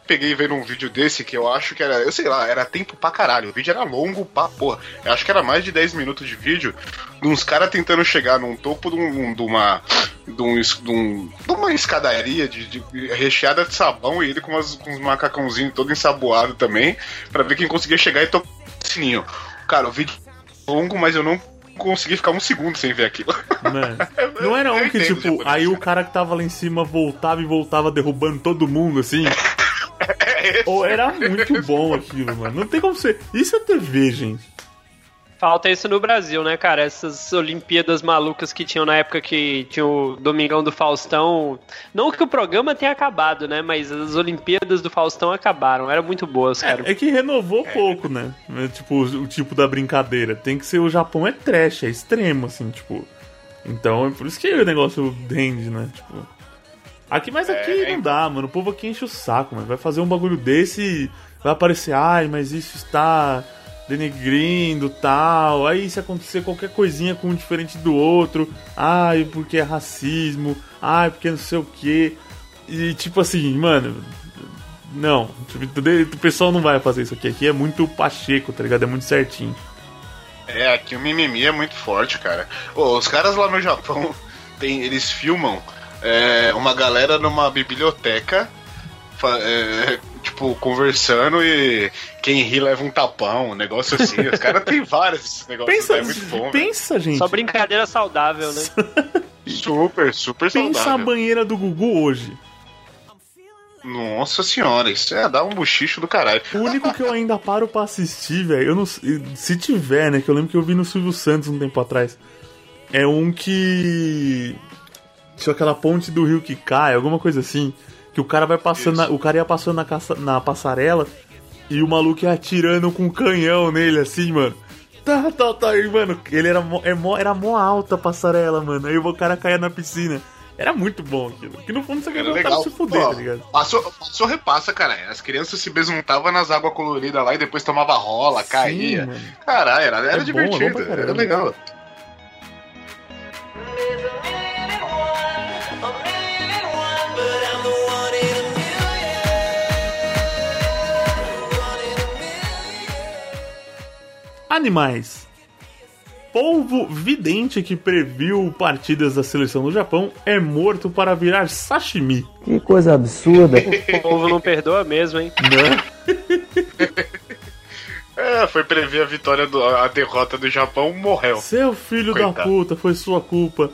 Speaker 5: peguei vendo um vídeo desse que eu acho que era, eu sei lá, era tempo pra caralho. O vídeo era longo pra porra. Eu acho que era mais de 10 minutos de vídeo de uns caras tentando chegar num topo de, um, de uma. De, um, de, um- uma escadaria de, de- recheada de sabão e ele com, umas, com uns macacãozinhos todo ensaboado também, pra ver quem conseguia chegar e tocar o sininho. Cara, o vídeo é longo, mas eu não consegui ficar um segundo sem ver aquilo.
Speaker 2: Mano, não era um que, tipo,
Speaker 5: japonês,
Speaker 2: aí o
Speaker 5: cara.
Speaker 2: que tava lá em cima voltava e voltava derrubando todo mundo, assim.
Speaker 5: É esse.
Speaker 2: Ou era muito bom aquilo, mano. Não tem como ser. Isso é TV, gente.
Speaker 3: Falta isso no Brasil, né, cara? Essas Olimpíadas malucas que tinham na época que tinha o Domingão do Faustão. Não que o programa tenha acabado, né? Mas as Olimpíadas do Faustão acabaram. Eram muito boas, cara.
Speaker 2: É que renovou pouco, né? É, Tipo, o, o tipo da brincadeira. Tem que ser o Japão é trash, é extremo, assim, tipo. Então é por isso que o negócio rende, né? Tipo. Aqui, mas aqui
Speaker 5: É,
Speaker 2: não dá, mano. O povo aqui enche o saco, mano. Vai fazer um bagulho desse e vai aparecer, ai, mas isso está denegrindo tal. Aí se acontecer qualquer coisinha com um diferente do outro, ai, porque é racismo, ai, porque não sei o que. E tipo assim, mano, não, tipo, o pessoal não vai fazer isso aqui. Aqui é muito pacheco, tá ligado? É muito certinho.
Speaker 5: É, aqui o mimimi é muito forte, cara. Os caras lá no Japão, tem, eles filmam é, uma galera numa biblioteca, é, tipo, conversando e quem ri leva um tapão, um negócio assim. Os caras têm vários negócios,
Speaker 2: Pensa,
Speaker 5: é muito bom.
Speaker 2: pensa, gente.
Speaker 3: Só brincadeira saudável, né?
Speaker 5: Super, super
Speaker 2: Pensa a
Speaker 5: saudável.
Speaker 2: banheira do Gugu hoje.
Speaker 5: Nossa senhora, isso é dar um bochicho do caralho.
Speaker 2: O único que eu ainda paro pra assistir, velho, eu não se tiver, né, que eu lembro que eu vi no Silvio Santos um tempo atrás. É um que tinha aquela ponte do rio que cai, alguma coisa assim, que o cara vai passando, na- o cara ia passando na, caça- na passarela e o maluco ia atirando com um canhão nele assim, mano. Tá, tá, tá, e, mano, ele era mó, é mó- era mó alta a passarela, mano. Aí o cara caía na piscina. Era muito bom aquilo. Que no fundo você queria
Speaker 5: legal.
Speaker 2: se fuder,
Speaker 5: Pô,
Speaker 2: tá ligado?
Speaker 5: Passou, passou, repassa, cara. As crianças se besuntavam nas águas coloridas lá e depois tomava rola, caía.
Speaker 2: mano.
Speaker 5: Caralho, era, era
Speaker 2: É bom, é bom
Speaker 5: divertido, era legal.
Speaker 2: Animais. Polvo vidente que previu partidas da seleção do Japão é morto para virar sashimi.
Speaker 7: Que coisa absurda.
Speaker 3: O povo não perdoa mesmo, hein?
Speaker 2: Né?
Speaker 5: É, foi prever a vitória, do, a derrota do Japão, morreu.
Speaker 2: Seu filho da
Speaker 5: Coitado.
Speaker 2: puta, foi sua culpa.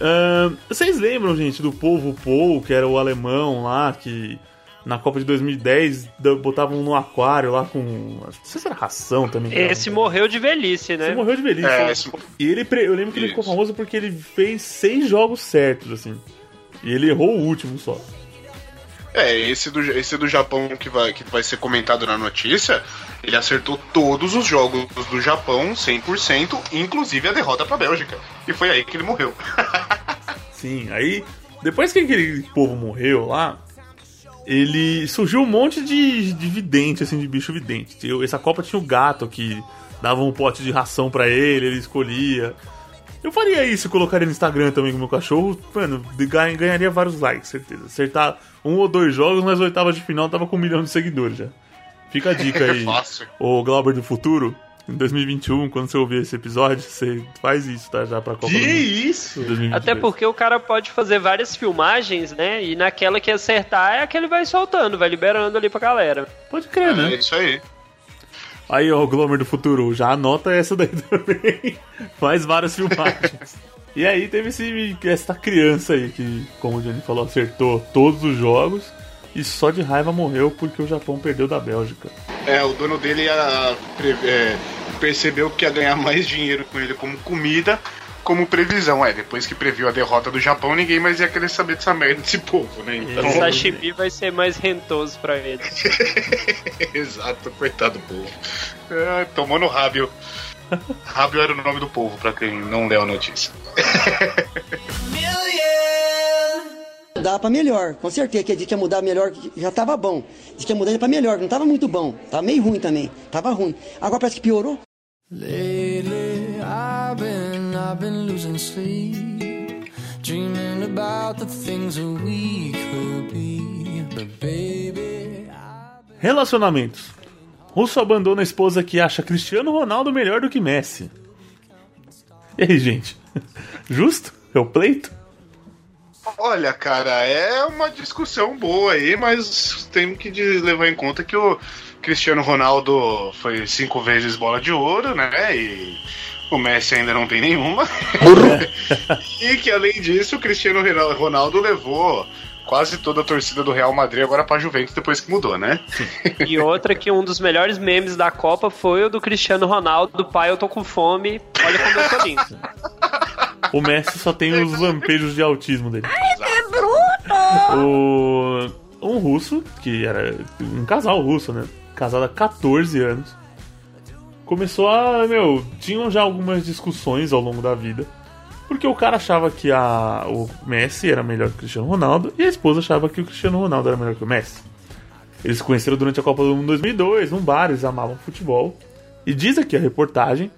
Speaker 2: Ahn, vocês lembram, gente, do Polvo Paul, que era o alemão lá, que na Copa de 2010 da- botavam no aquário lá com. Não sei se era ração também.
Speaker 3: Esse morreu de velhice,
Speaker 2: Esse
Speaker 3: né?
Speaker 2: morreu de velhice.
Speaker 5: É,
Speaker 2: né?
Speaker 5: esse-
Speaker 2: E ele, eu lembro que ele ficou famoso porque ele fez seis jogos certos, assim. E ele errou o último só.
Speaker 5: É, esse do, esse do Japão que vai, que vai ser comentado na notícia, ele acertou todos os jogos do Japão 100%, inclusive a derrota pra Bélgica. E foi aí que ele morreu.
Speaker 2: Sim, aí depois que aquele povo morreu lá, ele surgiu um monte de, de vidente, assim, de bicho vidente. Eu- Essa Copa tinha o gato que dava um pote de ração pra ele, ele escolhia. Eu faria isso, colocaria no Instagram também com o meu cachorro, mano, ganharia vários likes, certeza. Acertar um ou dois jogos, nas oitavas de final tava com um milhão de seguidores já. Fica a dica aí. Ô Glauber do Futuro, em 2021, quando você ouvir esse episódio, você faz isso, tá? Já pra Copa do Mundo.
Speaker 1: isso?
Speaker 2: 2022.
Speaker 3: Até porque o cara pode fazer várias filmagens, né? E naquela que acertar é a que ele vai soltando, vai liberando ali pra galera.
Speaker 2: Pode crer, né?
Speaker 5: É isso aí.
Speaker 2: Aí, ó, o Glomer do futuro, já anota essa daí também. Faz várias filmagens. e aí teve esse, essa criança aí que, como o Johnny falou, acertou todos os jogos e só de raiva morreu porque o Japão perdeu da Bélgica.
Speaker 5: É, o dono dele ia, é, percebeu que ia ganhar mais dinheiro com ele como comida, como previsão. É, depois que previu a derrota do Japão, ninguém mais ia querer saber dessa merda desse povo, né? Então,
Speaker 3: O sashimi vai ser mais rentoso pra ele.
Speaker 5: exato, coitado do povo. É, tomou no rábio. Rábio era o nome do povo, pra quem não leu a notícia.
Speaker 6: Dá pra melhor, com certeza. Que a gente ia mudar melhor, já tava bom. Diz que ia mudar pra melhor, que não tava muito bom. Tava meio ruim também. Tava ruim. Agora parece que piorou.
Speaker 4: Lately, I've been, I've been losing sleep, dreaming about the things that we could be. But baby,
Speaker 2: Relacionamentos. Russo abandona a esposa que acha Cristiano Ronaldo melhor do que Messi. E aí, gente? Justo? É o pleito?
Speaker 5: Olha, cara, é uma discussão boa aí, mas tem que levar em conta que o Cristiano Ronaldo foi cinco vezes bola de ouro, né? E o Messi ainda não tem nenhuma. e que além disso, o Cristiano Ronaldo levou quase toda a torcida do Real Madrid agora pra Juventus depois que mudou, né?
Speaker 3: E outra que um dos melhores memes da Copa foi o do Cristiano Ronaldo, pai, eu tô com fome, olha como eu tô lindo.
Speaker 2: O Messi só tem os lampejos de autismo dele. Ai, é bruto! O... Um russo, que era um casal russo, né? Casado há 14 anos. Começou a. Meu, tinham já algumas discussões ao longo da vida. Porque o cara achava que a, o Messi era melhor que o Cristiano Ronaldo e a esposa achava que o Cristiano Ronaldo era melhor que o Messi. Eles se conheceram durante a Copa do Mundo 2002, num bar, eles amavam futebol. E diz aqui a reportagem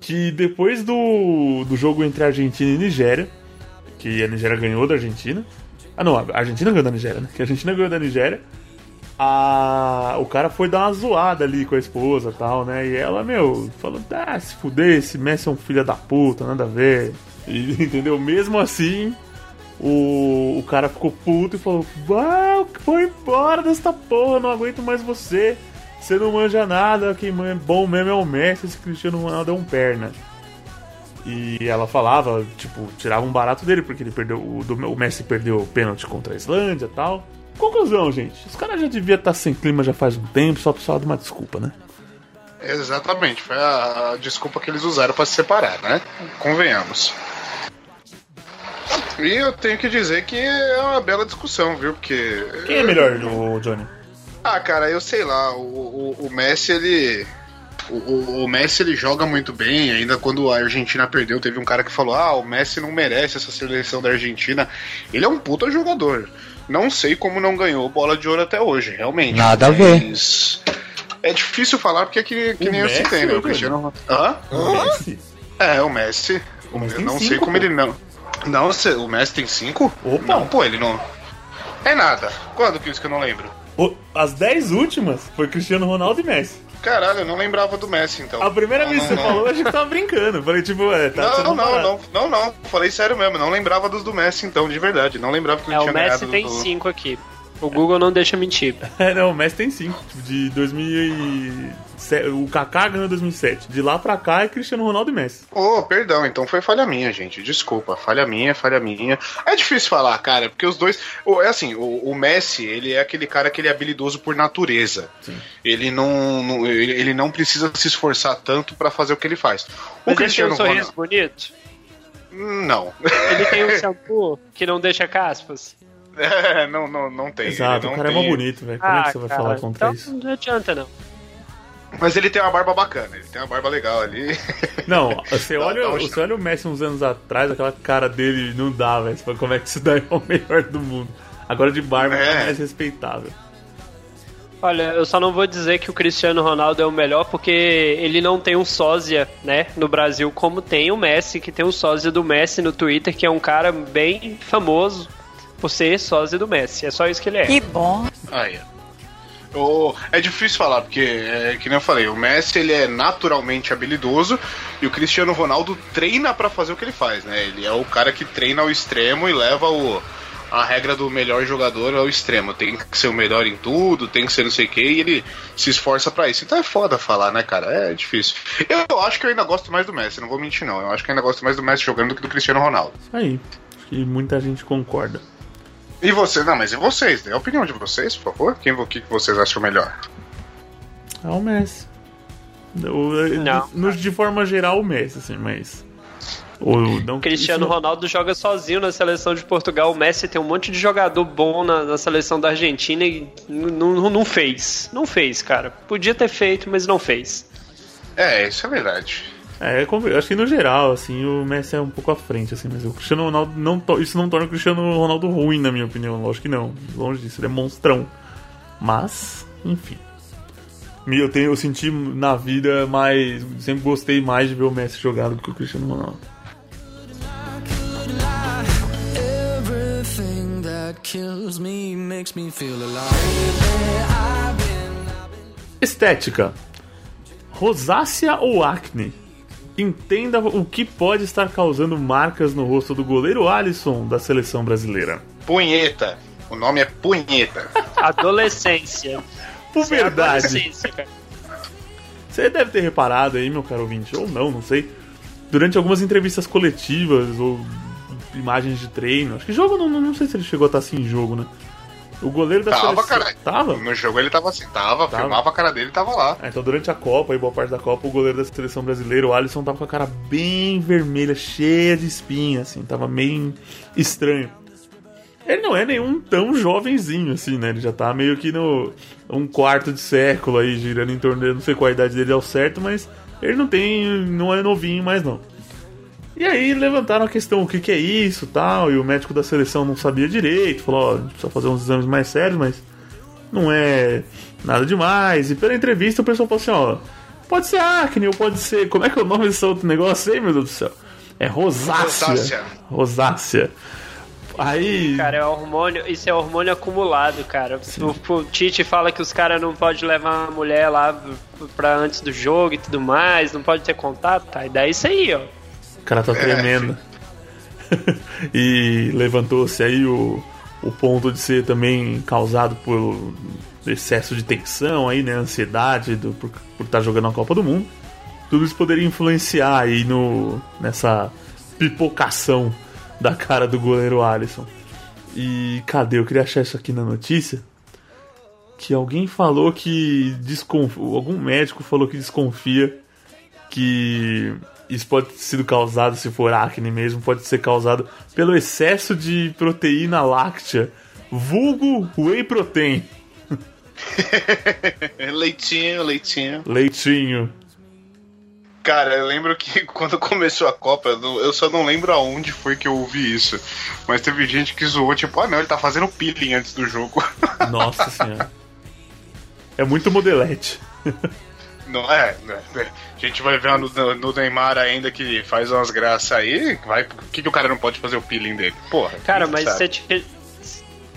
Speaker 2: que depois do, do jogo entre Argentina e Nigéria, que a Nigéria ganhou da Argentina. Ah, não, a Argentina ganhou da Nigéria, né? Que a Argentina ganhou da Nigéria. A, o cara foi dar uma zoada ali com a esposa e tal, né? E ela, meu, falou: ah, se fuder, esse Messi é um filho da puta, nada a ver. E, entendeu? Mesmo assim, o, o cara ficou puto e falou: Vai, foi embora desta porra, não aguento mais você. Você não manja nada, quem é bom mesmo é o Messi, esse Cristiano Ronaldo é um perna. E ela falava, tipo, tirava um barato dele, porque ele perdeu. O, o Messi perdeu o pênalti contra a Islândia e tal. Conclusão, gente. Os caras já deviam estar sem clima já faz um tempo, só precisava de uma desculpa, né?
Speaker 5: Exatamente, foi a, desculpa que eles usaram pra se separar, né? Convenhamos. E eu tenho que dizer que é uma bela discussão, viu? Porque.
Speaker 2: Quem é melhor, o Johnny?
Speaker 5: Ah, cara, eu sei lá, o, o, o Messi, ele. O, o- Messi ele joga muito bem, ainda quando a Argentina perdeu, teve um cara que falou: Ah, o Messi não merece essa seleção da Argentina. Ele é um puta jogador. Não sei como não ganhou bola de ouro até hoje, realmente.
Speaker 7: Nada a ver.
Speaker 5: Mas É difícil falar porque é que, que
Speaker 2: O
Speaker 5: nem eu
Speaker 2: Messi
Speaker 5: citei, né? O Cristiano. Hã?
Speaker 2: O Messi?
Speaker 5: É, o Messi.
Speaker 2: O Messi
Speaker 5: eu não sei
Speaker 2: cinco,
Speaker 5: como
Speaker 2: pô.
Speaker 5: ele não. Não, se- o Messi tem cinco?
Speaker 2: Opa.
Speaker 5: Não, pô, ele não. É nada. Quando que isso que eu não lembro?
Speaker 2: O- as 10 últimas foi Cristiano Ronaldo e Messi.
Speaker 5: Caralho, eu não lembrava do Messi, então.
Speaker 2: A primeira
Speaker 5: Não,
Speaker 2: vez que
Speaker 5: não,
Speaker 2: você
Speaker 5: não.
Speaker 2: falou, eu achei que tava brincando. Falei, tipo, é, tá
Speaker 5: Não, não, não, não, não, não. Falei sério mesmo, não lembrava dos do Messi, então, de verdade. Não lembrava que ele
Speaker 3: É, o
Speaker 5: tinha
Speaker 3: Messi
Speaker 5: ganhado
Speaker 3: tem
Speaker 5: do...
Speaker 3: cinco aqui. O Google não deixa mentir.
Speaker 2: É, não, o Messi tem 5. Tipo, de 2007. O Kaká ganhou em 2007. De lá pra cá é Cristiano Ronaldo e Messi.
Speaker 5: Oh, perdão, então foi falha minha, gente. Desculpa, falha minha, falha minha. É difícil falar, cara, porque os dois. É assim, o, o Messi, ele é aquele cara que ele é habilidoso por natureza. Ele não, não- ele, ele não precisa se esforçar tanto pra fazer o que ele faz. O
Speaker 3: Mas ele tem
Speaker 5: Cristiano
Speaker 3: um sorriso
Speaker 5: Ronaldo.
Speaker 3: bonito.
Speaker 5: Não.
Speaker 3: Ele tem um shampoo que não deixa caspas.
Speaker 5: É, não, não, não tem.
Speaker 2: Exato,
Speaker 5: ele
Speaker 2: o
Speaker 5: não
Speaker 2: cara é
Speaker 5: tem-
Speaker 2: mó bonito, velho. Como é que você vai
Speaker 3: cara,
Speaker 2: falar contra
Speaker 3: então
Speaker 2: isso?
Speaker 3: Não adianta, não.
Speaker 5: Mas ele tem uma barba bacana, ele tem uma barba legal ali.
Speaker 2: Não, você
Speaker 5: Dá-
Speaker 2: olha,
Speaker 5: dá um
Speaker 2: você olha o Messi uns anos atrás, aquela cara dele não dá, velho. Como é que isso daí é o melhor do mundo? Agora de barba
Speaker 5: É.
Speaker 2: é mais respeitável.
Speaker 3: Olha, eu só não vou dizer que o Cristiano Ronaldo é o melhor porque ele não tem um sósia, né, no Brasil, como tem o Messi, que tem um sósia do Messi no Twitter, que é um cara bem famoso por ser sósia do Messi. É só isso que ele é.
Speaker 7: Que bom.
Speaker 5: Aí. O- é difícil falar, porque, é, que nem eu falei, o Messi ele é naturalmente habilidoso e o Cristiano Ronaldo treina pra fazer o que ele faz, né? Ele é o cara que treina ao extremo e leva o, a regra do melhor jogador ao extremo. Tem que ser o melhor em tudo, tem que ser não sei o que, e ele se esforça pra isso. Então é foda falar, né, cara? É difícil. Eu acho que eu ainda gosto mais do Messi, não vou mentir, não. Eu acho que eu ainda gosto mais do Messi jogando do que do Cristiano Ronaldo.
Speaker 2: Aí, acho que muita gente concorda.
Speaker 5: E você, não, mas e vocês? Dê a opinião de vocês, por favor. Quem, o que que vocês acham melhor?
Speaker 2: É o Messi. O-
Speaker 3: Não.
Speaker 2: no- de forma geral, o Messi, assim, mas. Ou não,
Speaker 3: Cristiano
Speaker 2: não-
Speaker 3: Ronaldo joga sozinho na seleção de Portugal. O Messi tem um monte de jogador bom na, na seleção da Argentina e não fez. Não fez, cara. Podia ter feito, mas não fez.
Speaker 5: É, isso é verdade.
Speaker 2: É, eu acho que no geral, assim, o Messi é um pouco à frente, assim, mas o Cristiano Ronaldo não isso não torna o Cristiano Ronaldo ruim, na minha opinião. Lógico que não. Longe disso, ele é monstrão. Mas, enfim. Eu, tenho, eu senti na vida mais. Sempre gostei mais de ver o Messi jogado do que o Cristiano Ronaldo. Estética. Rosácea ou acne? Entenda o que pode estar causando marcas no rosto do goleiro Alisson da seleção brasileira.
Speaker 5: Punheta. O nome é Punheta.
Speaker 3: Adolescência.
Speaker 2: Puberdade.
Speaker 3: Adolescência, cara.
Speaker 2: Você deve ter reparado aí, meu caro ouvinte, ou não, não sei. Durante algumas entrevistas coletivas ou imagens de treino. Acho que jogo não, não sei se ele chegou a estar assim em jogo, né? O goleiro da
Speaker 5: Tava,
Speaker 2: seleção.
Speaker 5: caralho.
Speaker 2: Tava?
Speaker 5: No jogo ele tava assim, tava,
Speaker 2: Tava.
Speaker 5: filmava a cara dele e tava lá.
Speaker 2: Ah, então durante a Copa, aí boa parte da Copa, o goleiro da seleção brasileira, o Alisson, tava com a cara bem vermelha, cheia de espinha, assim, tava meio estranho. Ele não é nenhum tão jovenzinho, assim, né? Ele já tá meio que no um quarto de século aí, girando em torno dele, não sei qual a idade dele ao certo, mas ele não tem. não é novinho mais não. E aí levantaram a questão, o que, que é isso tal, e o médico da seleção não sabia direito, falou, ó, a gente precisa fazer uns exames mais sérios, mas não é nada demais. E pela entrevista o pessoal falou assim, ó, pode ser acne ou pode ser. Como é que é o nome desse outro negócio aí, meu Deus do céu? É rosácea.
Speaker 5: Rosácea.
Speaker 2: Rosácea. Aí.
Speaker 3: Cara, é hormônio, isso é hormônio acumulado, cara. O, o Tite fala que os caras não podem levar a mulher lá pra antes do jogo e tudo mais, não pode ter contato, tá? E daí isso aí, ó.
Speaker 2: O cara tá tremendo. e levantou-se aí o, o ponto de ser também causado por excesso de tensão aí, né? Ansiedade do, por estar jogando a Copa do Mundo. Tudo isso poderia influenciar aí no, nessa pipocação da cara do goleiro Alisson. E cadê? Eu queria achar isso aqui na notícia. Que alguém falou que desconfia. Algum médico falou que desconfia que isso pode ter sido causado, se for acne mesmo, pode ser causado pelo excesso de proteína láctea, vulgo whey protein,
Speaker 5: leitinho, leitinho.
Speaker 2: leitinho.
Speaker 5: Cara, eu lembro que quando começou a Copa, eu só não lembro aonde foi que eu ouvi isso. Mas teve gente que zoou, tipo, ah não, ele tá fazendo peeling antes do jogo.
Speaker 2: Nossa senhora. É muito modelete.
Speaker 5: Não é, né? A gente vai ver no, no Neymar ainda que faz umas graças aí. Vai, por que, que o cara não pode fazer o peeling dele? Porra.
Speaker 3: Cara,
Speaker 5: quem
Speaker 3: mas
Speaker 5: sabe?
Speaker 3: você ti-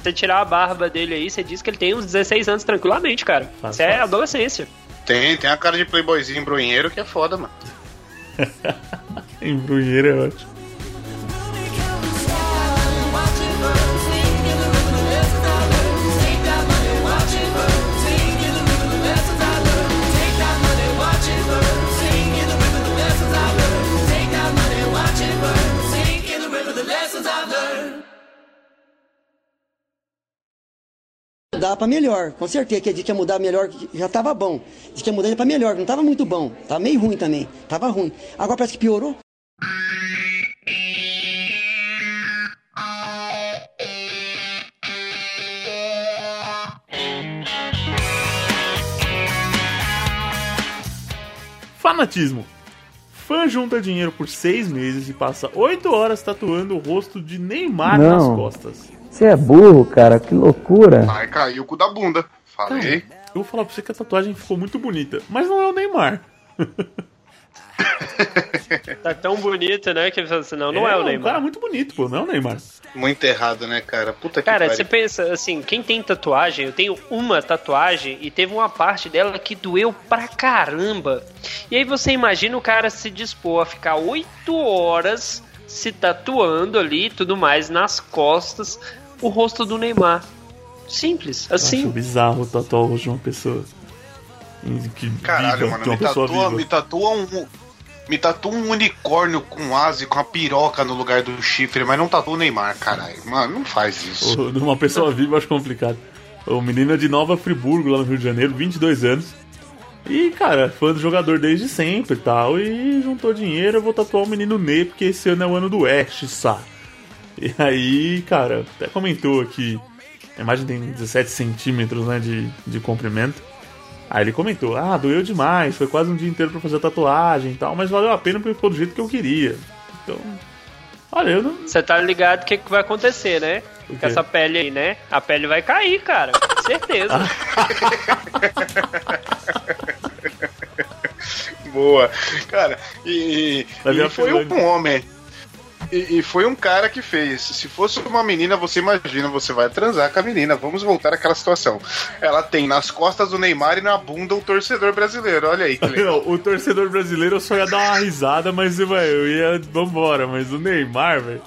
Speaker 3: você tirar a barba dele aí, você diz que ele tem uns 16 anos tranquilamente, cara. Isso é adolescência.
Speaker 5: Tem, tem a cara de playboyzinho embrunheiro que é foda, mano.
Speaker 2: Embrulheiro é ótimo.
Speaker 6: Dá pra melhor, com certeza. Que disse que ia mudar melhor, que já tava bom. Disse que ia mudar pra melhor, não tava muito bom. Tava meio ruim também. Tava ruim. Agora parece que piorou.
Speaker 2: Fanatismo. Fã junta dinheiro por seis meses e passa oito horas tatuando o rosto de Neymar
Speaker 7: Não.
Speaker 2: nas costas.
Speaker 7: Você é burro, cara, que loucura.
Speaker 5: Aí caiu o cu da bunda. Falei.
Speaker 2: Eu vou falar pra você que a tatuagem ficou muito bonita, mas não é o Neymar.
Speaker 3: Tá tão bonito, né? Que você não, não é, o
Speaker 2: um
Speaker 3: Neymar.
Speaker 2: cara muito bonito, pô, não é o Neymar.
Speaker 5: Muito errado, né, cara? Puta que
Speaker 3: Cara, você pensa assim, quem tem tatuagem, eu tenho uma tatuagem e teve uma parte dela que doeu pra caramba. E aí você imagina o cara se dispor a ficar oito horas se tatuando ali e tudo mais nas costas o rosto do Neymar. Simples,
Speaker 2: Eu Acho
Speaker 3: assim.
Speaker 2: bizarro tatuar o rosto de uma pessoa. Que
Speaker 5: Caralho,
Speaker 2: viva,
Speaker 5: mano,
Speaker 2: uma
Speaker 5: me
Speaker 2: pessoa
Speaker 5: tatua,
Speaker 2: viva.
Speaker 5: me tatua um. Me tatua um unicórnio com asa e com a piroca no lugar do chifre, mas não tatua o Neymar, caralho. Mano, não faz isso.
Speaker 2: De uma pessoa viva acho complicado. O menino é de Nova Friburgo, lá no Rio de Janeiro, 22 anos. E, cara, fã do jogador desde sempre e tal. E juntou dinheiro, eu vou tatuar o menino Ney, porque esse ano é o ano do Ash, sá. E aí, cara, até comentou aqui. A imagem tem 17 centímetros né, de, de comprimento. Aí ele comentou: Ah, doeu demais, foi quase um dia inteiro pra fazer a tatuagem e tal, mas valeu a pena porque ficou do jeito que eu queria. Então. Olha, eu não.
Speaker 3: Você tá ligado o que, que vai acontecer, né? Com essa pele aí, né? A pele vai cair, cara. Com certeza.
Speaker 5: Boa. Cara, e, e foi um homem. E, e foi um cara que fez. Se fosse uma menina, você imagina, você vai transar com a menina. Vamos voltar àquela situação. Ela tem nas costas o Neymar e na bunda o torcedor brasileiro. Olha aí.
Speaker 2: Não, o torcedor brasileiro eu só ia dar uma risada, mas eu ia. Vambora, mas o Neymar, velho.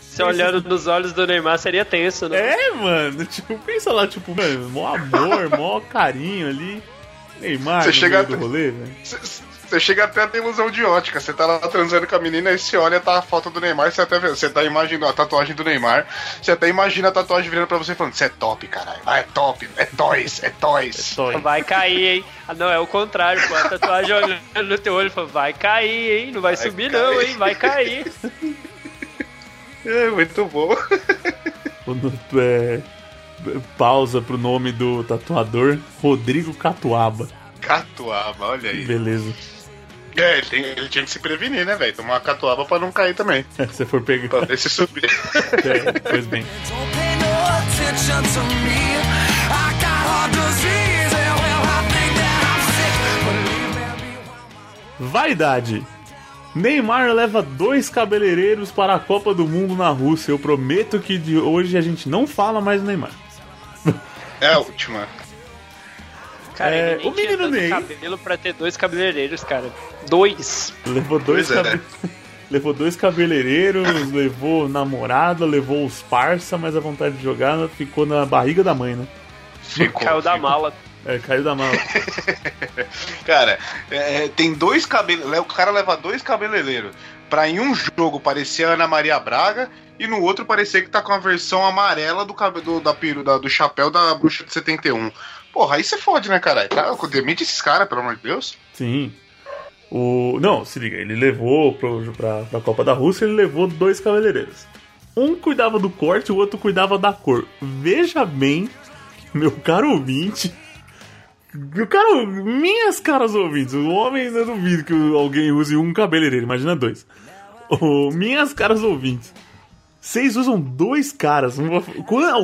Speaker 3: Você olhando nos olhos do Neymar seria tenso, né?
Speaker 2: É, mano, tipo, pensa lá, tipo, mano, mó amor, mó carinho ali. Neymar,
Speaker 5: Você
Speaker 2: no
Speaker 5: chega
Speaker 2: meio do rolê, velho.
Speaker 5: Você chega até a ter ilusão de ótica. Você tá lá transando com a menina e você olha, tá a foto do Neymar, você até vê, você tá imaginando a tatuagem do Neymar, você até imagina a tatuagem virando pra você falando, você é top, caralho. Ah, é top, é toys, é toys.
Speaker 2: Toy.
Speaker 3: Vai cair, hein? Ah, não, é o contrário, pô. A tatuagem olhando no teu olho e fala, vai cair, hein? Não vai,
Speaker 5: Vai
Speaker 3: subir,
Speaker 5: cair.
Speaker 3: não, hein? Vai cair.
Speaker 5: É, muito bom.
Speaker 2: Quando é, pausa pro nome do tatuador, Rodrigo Catuaba.
Speaker 5: Catuaba, olha aí.
Speaker 2: Beleza.
Speaker 5: É, ele, tem- ele tinha que se prevenir, né, velho? Tomar uma catuaba pra não cair também.
Speaker 2: Se você for pegar.
Speaker 5: Pra ver se subir.
Speaker 2: É, pois bem. Vaidade. Neymar leva dois cabeleireiros para a Copa do Mundo na Rússia. Eu prometo que de hoje a gente não fala mais do Neymar.
Speaker 5: É a última.
Speaker 3: Cara,
Speaker 2: É, o menino Ney.
Speaker 3: cabelo pra ter dois cabeleireiros, cara. Dois.
Speaker 2: Levou dois,
Speaker 5: Pois é.
Speaker 2: levou dois cabeleireiros, levou namorada, levou os parça, mas a vontade de jogar ficou na barriga da mãe, né?
Speaker 5: Ficou,
Speaker 3: Caiu da
Speaker 5: ficou.
Speaker 3: mala.
Speaker 2: É, caiu da mala.
Speaker 5: Cara, é, tem dois cabelos. O cara leva dois cabeleireiros pra em um jogo parecer a Ana Maria Braga e no outro parecer que tá com a versão amarela do cabelo da peru, da- do chapéu da bruxa de 71. Porra, aí você fode, né, caralho? Cara, demite esses caras, pelo amor de Deus.
Speaker 2: Sim. O... Não, se liga, ele levou pro, pra, pra Copa da Rússia, ele levou dois cabeleireiros. Um cuidava do corte, o outro cuidava da cor. Veja bem, meu caro ouvinte. Meu caro, minhas caras ouvintes, o homem eu duvido que alguém use um cabeleireiro, imagina dois. Ô, minhas caras ouvintes, vocês usam dois caras.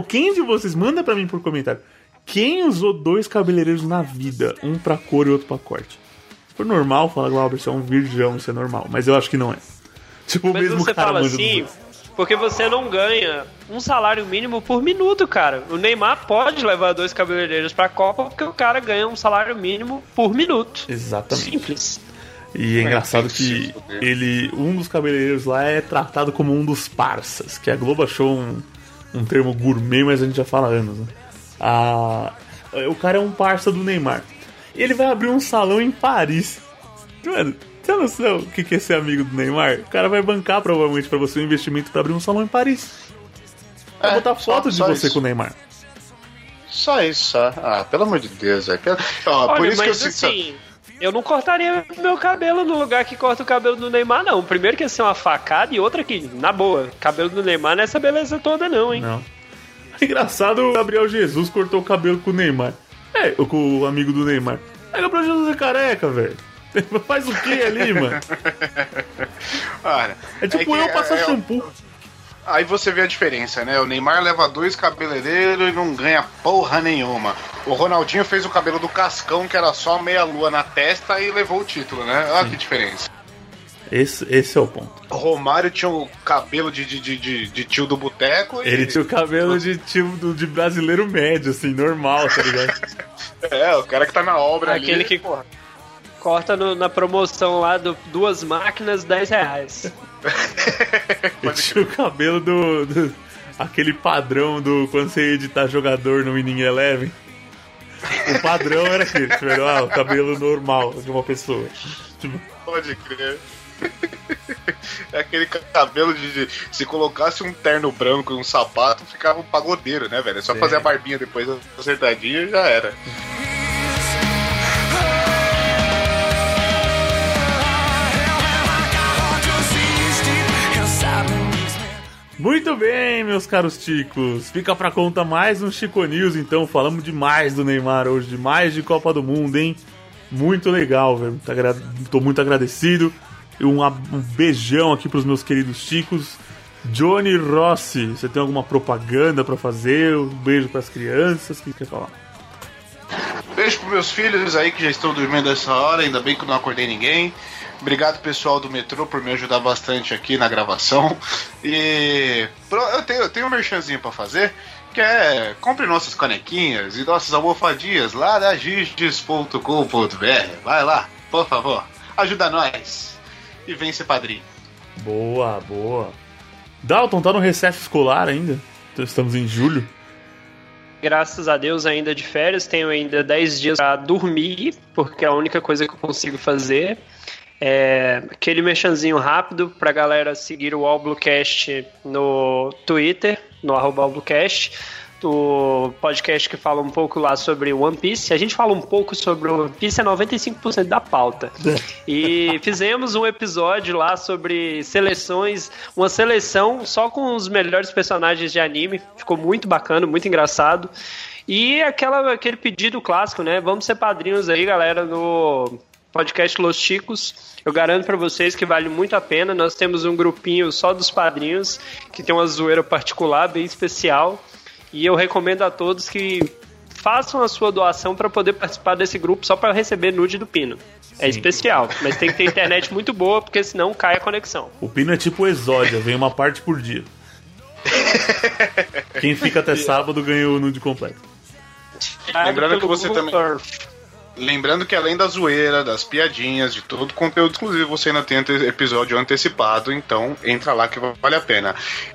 Speaker 2: Quem de vocês, manda pra mim por comentário. Quem usou dois cabeleireiros na vida? Um pra cor e outro pra corte. For normal, fala Glauber, você é um virgão, isso é normal. Mas eu acho que não é. Tipo, o
Speaker 3: Mas
Speaker 2: mesmo
Speaker 3: você
Speaker 2: cara
Speaker 3: fala assim, porque você não ganha um salário mínimo por minuto, cara. O Neymar pode levar dois cabeleireiros pra Copa porque o cara ganha um salário mínimo por minuto.
Speaker 2: Exatamente.
Speaker 3: Simples.
Speaker 2: E é engraçado
Speaker 5: que
Speaker 2: ele, um dos cabeleireiros lá é tratado como um dos parças, que a Globo achou um, um termo gourmet, mas a gente já fala há anos, né? Ah, o cara é um parça do Neymar. Ele vai abrir um salão em Paris. Mano, tem noção o que que é ser amigo do Neymar? O cara vai bancar provavelmente pra você um investimento pra abrir um salão em Paris. Vai
Speaker 5: É,
Speaker 2: botar
Speaker 5: só-
Speaker 2: foto de
Speaker 5: só
Speaker 2: você
Speaker 5: isso.
Speaker 2: com o Neymar.
Speaker 5: Só isso, só. Ah, pelo amor de Deus, velho. Pelo- por
Speaker 3: Olha,
Speaker 5: isso que eu
Speaker 3: assim, eu não cortaria meu cabelo no lugar que corta o cabelo do Neymar, não. Primeiro que ia ser uma facada e outra que, na boa, cabelo do Neymar não é essa beleza toda, não, hein?
Speaker 2: Não. Engraçado, o Gabriel Jesus cortou o cabelo com o Neymar. É, com o amigo do Neymar. Aí o Gabriel Jesus é careca, velho. Faz o que ali, mano?
Speaker 5: Cara,
Speaker 2: É tipo
Speaker 5: que
Speaker 2: eu passar
Speaker 5: é-
Speaker 2: shampoo.
Speaker 5: Aí você vê a diferença, né? O Neymar leva dois cabeleireiros e não ganha porra nenhuma. O Ronaldinho fez o cabelo do Cascão, que era só meia lua na testa, e levou o título, né? Olha que diferença.
Speaker 2: Esse, esse é o ponto.
Speaker 5: O Romário tinha o cabelo de, de, de, de- de tio do boteco. e-
Speaker 2: Ele tinha o cabelo de tipo de brasileiro médio, assim, normal, tá ligado?
Speaker 5: É, o cara que tá na obra ali.
Speaker 3: Aquele que
Speaker 5: porra.
Speaker 3: corta no- na promoção lá do duas máquinas, 10 reais.
Speaker 2: Ele tinha o cabelo do, do- Aquele padrão do quando você editar jogador no Winning Eleven. O padrão era aquele, tipo, ah, o cabelo normal de uma pessoa. Tipo,
Speaker 5: Pode crer. É aquele cabelo de, de, Se colocasse um terno branco e um sapato, ficava um pagodeiro, né, velho? É só
Speaker 2: é.
Speaker 5: fazer a barbinha depois acertadinha e já era.
Speaker 2: Muito bem, meus caros ticos. Fica pra conta mais um Chico News, então. Falamos demais do Neymar hoje, demais de Copa do Mundo, hein? Muito legal, velho. Tá tô muito agradecido. Um, um beijão aqui pros meus queridos chicos. Johnny Rossi, você tem alguma propaganda pra fazer? Um beijo pras crianças? O que quer falar?
Speaker 5: Beijo pros meus filhos aí que já estão dormindo essa hora, ainda bem que não acordei ninguém. Obrigado pessoal do metrô por me ajudar bastante aqui na gravação. E eu tenho, eu tenho um merchanzinho pra fazer, que é compre nossas canequinhas e nossas almofadinhas lá da giges.com.br. Vai lá, por favor, ajuda nós. E vem ser padrinho.
Speaker 2: Boa, boa. Dalton, tá no recesso escolar ainda? Então, Estamos em julho.
Speaker 3: Graças a Deus, ainda de férias, tenho ainda 10 dias pra dormir, porque é a única coisa que eu consigo fazer. É aquele merchanzinho rápido pra galera seguir o Allbluecast no Twitter, no arroba Allbluecast, do podcast que fala um pouco lá sobre One Piece. A gente fala um pouco sobre One Piece, é 95% da pauta. E fizemos um episódio lá sobre seleções, uma seleção só com os melhores personagens de anime. Ficou muito bacana, muito engraçado. E aquela, aquele pedido clássico, né? Vamos ser padrinhos aí, galera, no podcast Los Chicos. Eu garanto pra vocês que vale muito a pena. Nós temos um grupinho só dos padrinhos que tem uma zoeira particular bem especial. E eu recomendo a todos que façam a sua doação para poder participar desse grupo só para receber nude do Pino. É especial, mas tem que ter internet muito boa, porque senão cai a conexão.
Speaker 2: O Pino é tipo o Exódia, vem uma parte por dia. Quem fica até sábado ganha o nude completo.
Speaker 5: Lembrando que você
Speaker 3: Google
Speaker 5: também-
Speaker 3: Earth.
Speaker 5: Lembrando que além da zoeira, das piadinhas, de todo o conteúdo exclusivo, você ainda tem episódio antecipado, então entra lá que vale a pena.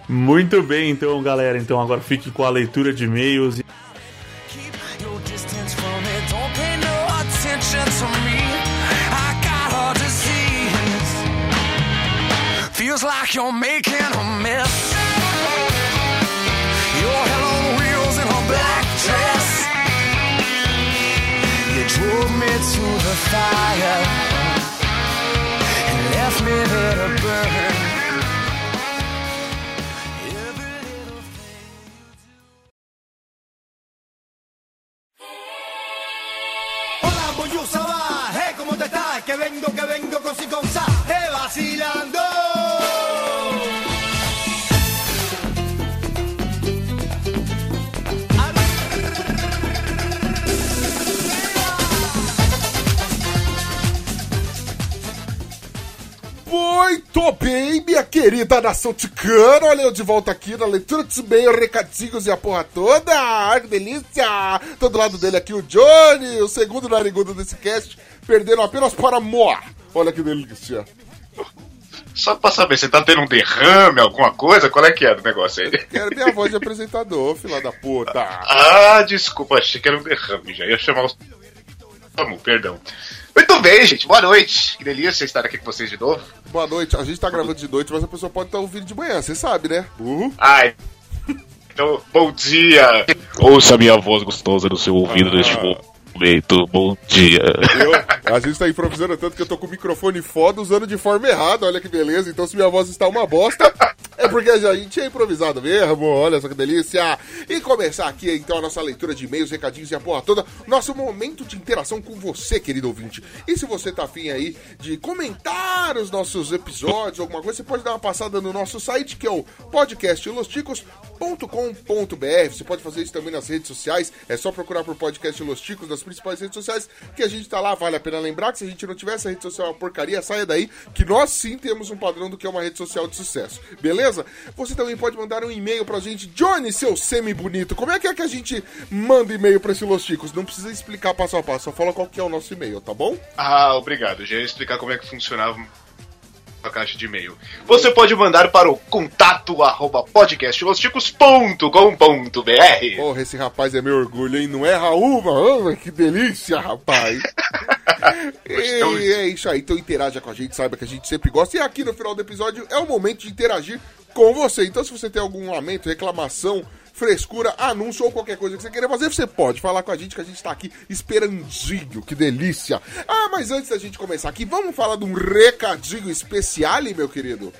Speaker 2: Muito bem, então, galera. Então agora fique com a leitura de e-mails.
Speaker 4: Feels like you're making the fire and left me
Speaker 8: ¿cómo te estás? Que vengo, que vengo con si con
Speaker 1: Muito bem, minha querida nação ticana. Olha eu de volta aqui na leitura de e-mail, recadinhos e a porra toda. Ai, que delícia. Tô do lado dele aqui o Johnny, o segundo narigudo desse cast, perdendo apenas para Moa. Olha que delícia.
Speaker 5: Só pra saber, você tá tendo um derrame, alguma coisa? Qual é que é do negócio aí?
Speaker 1: Quero minha voz de apresentador, filha da puta.
Speaker 5: Ah, desculpa, achei que era um derrame, já ia chamar os. Vamos, perdão. Muito bem, gente, boa noite. Que delícia estar aqui com vocês de novo.
Speaker 1: Boa noite. A gente tá gravando de noite, mas a pessoa pode estar ouvindo de manhã, você sabe, né? Burro.
Speaker 5: Ai. Então, bom dia. Ouça a minha voz gostosa no seu ouvido neste momento. Bom dia.
Speaker 1: Eu- a gente tá improvisando tanto que eu tô com o microfone foda usando de forma errada, olha que beleza. Então, se minha voz está uma bosta, é porque a gente é improvisado mesmo, olha só que delícia. E começar aqui então a nossa leitura de e-mails, recadinhos e a porra toda, nosso momento de interação com você, querido ouvinte. E se você tá afim aí de comentar os nossos episódios, alguma coisa, você pode dar uma passada no nosso site que é o podcastlosticos.com.br. Você pode fazer isso também nas redes sociais, é só procurar por podcast Los Ticos nas principais redes sociais que a gente tá lá. Vale a pena lembrar que se a gente não tiver essa rede social é uma porcaria, saia daí, que nós sim temos um padrão do que é uma rede social de sucesso. Beleza? Você também pode mandar um e-mail pra gente. Johnny, seu semi-bonito, como é que é que a gente manda e-mail pra esse Los Ticos? Não precisa explicar passo a passo, só fala qual que é o nosso e-mail, tá bom?
Speaker 5: Ah, obrigado. Já ia explicar como é que funcionava a caixa de e-mail. Você pode mandar para o contato arroba podcastlosticos.com.br
Speaker 1: Porra, esse rapaz é meu orgulho, hein? Não é Raul, mano? Que delícia, rapaz. e é isso aí, então interaja com a gente, saiba que a gente sempre gosta. E aqui no final do episódio é o momento de interagir com você. Então, se você tem algum lamento, reclamação, frescura, anúncio ou qualquer coisa que você queira fazer, você pode falar com a gente que a gente tá aqui esperandinho, que delícia. Ah, mas antes da gente começar aqui, vamos falar de um recadinho especial, meu querido?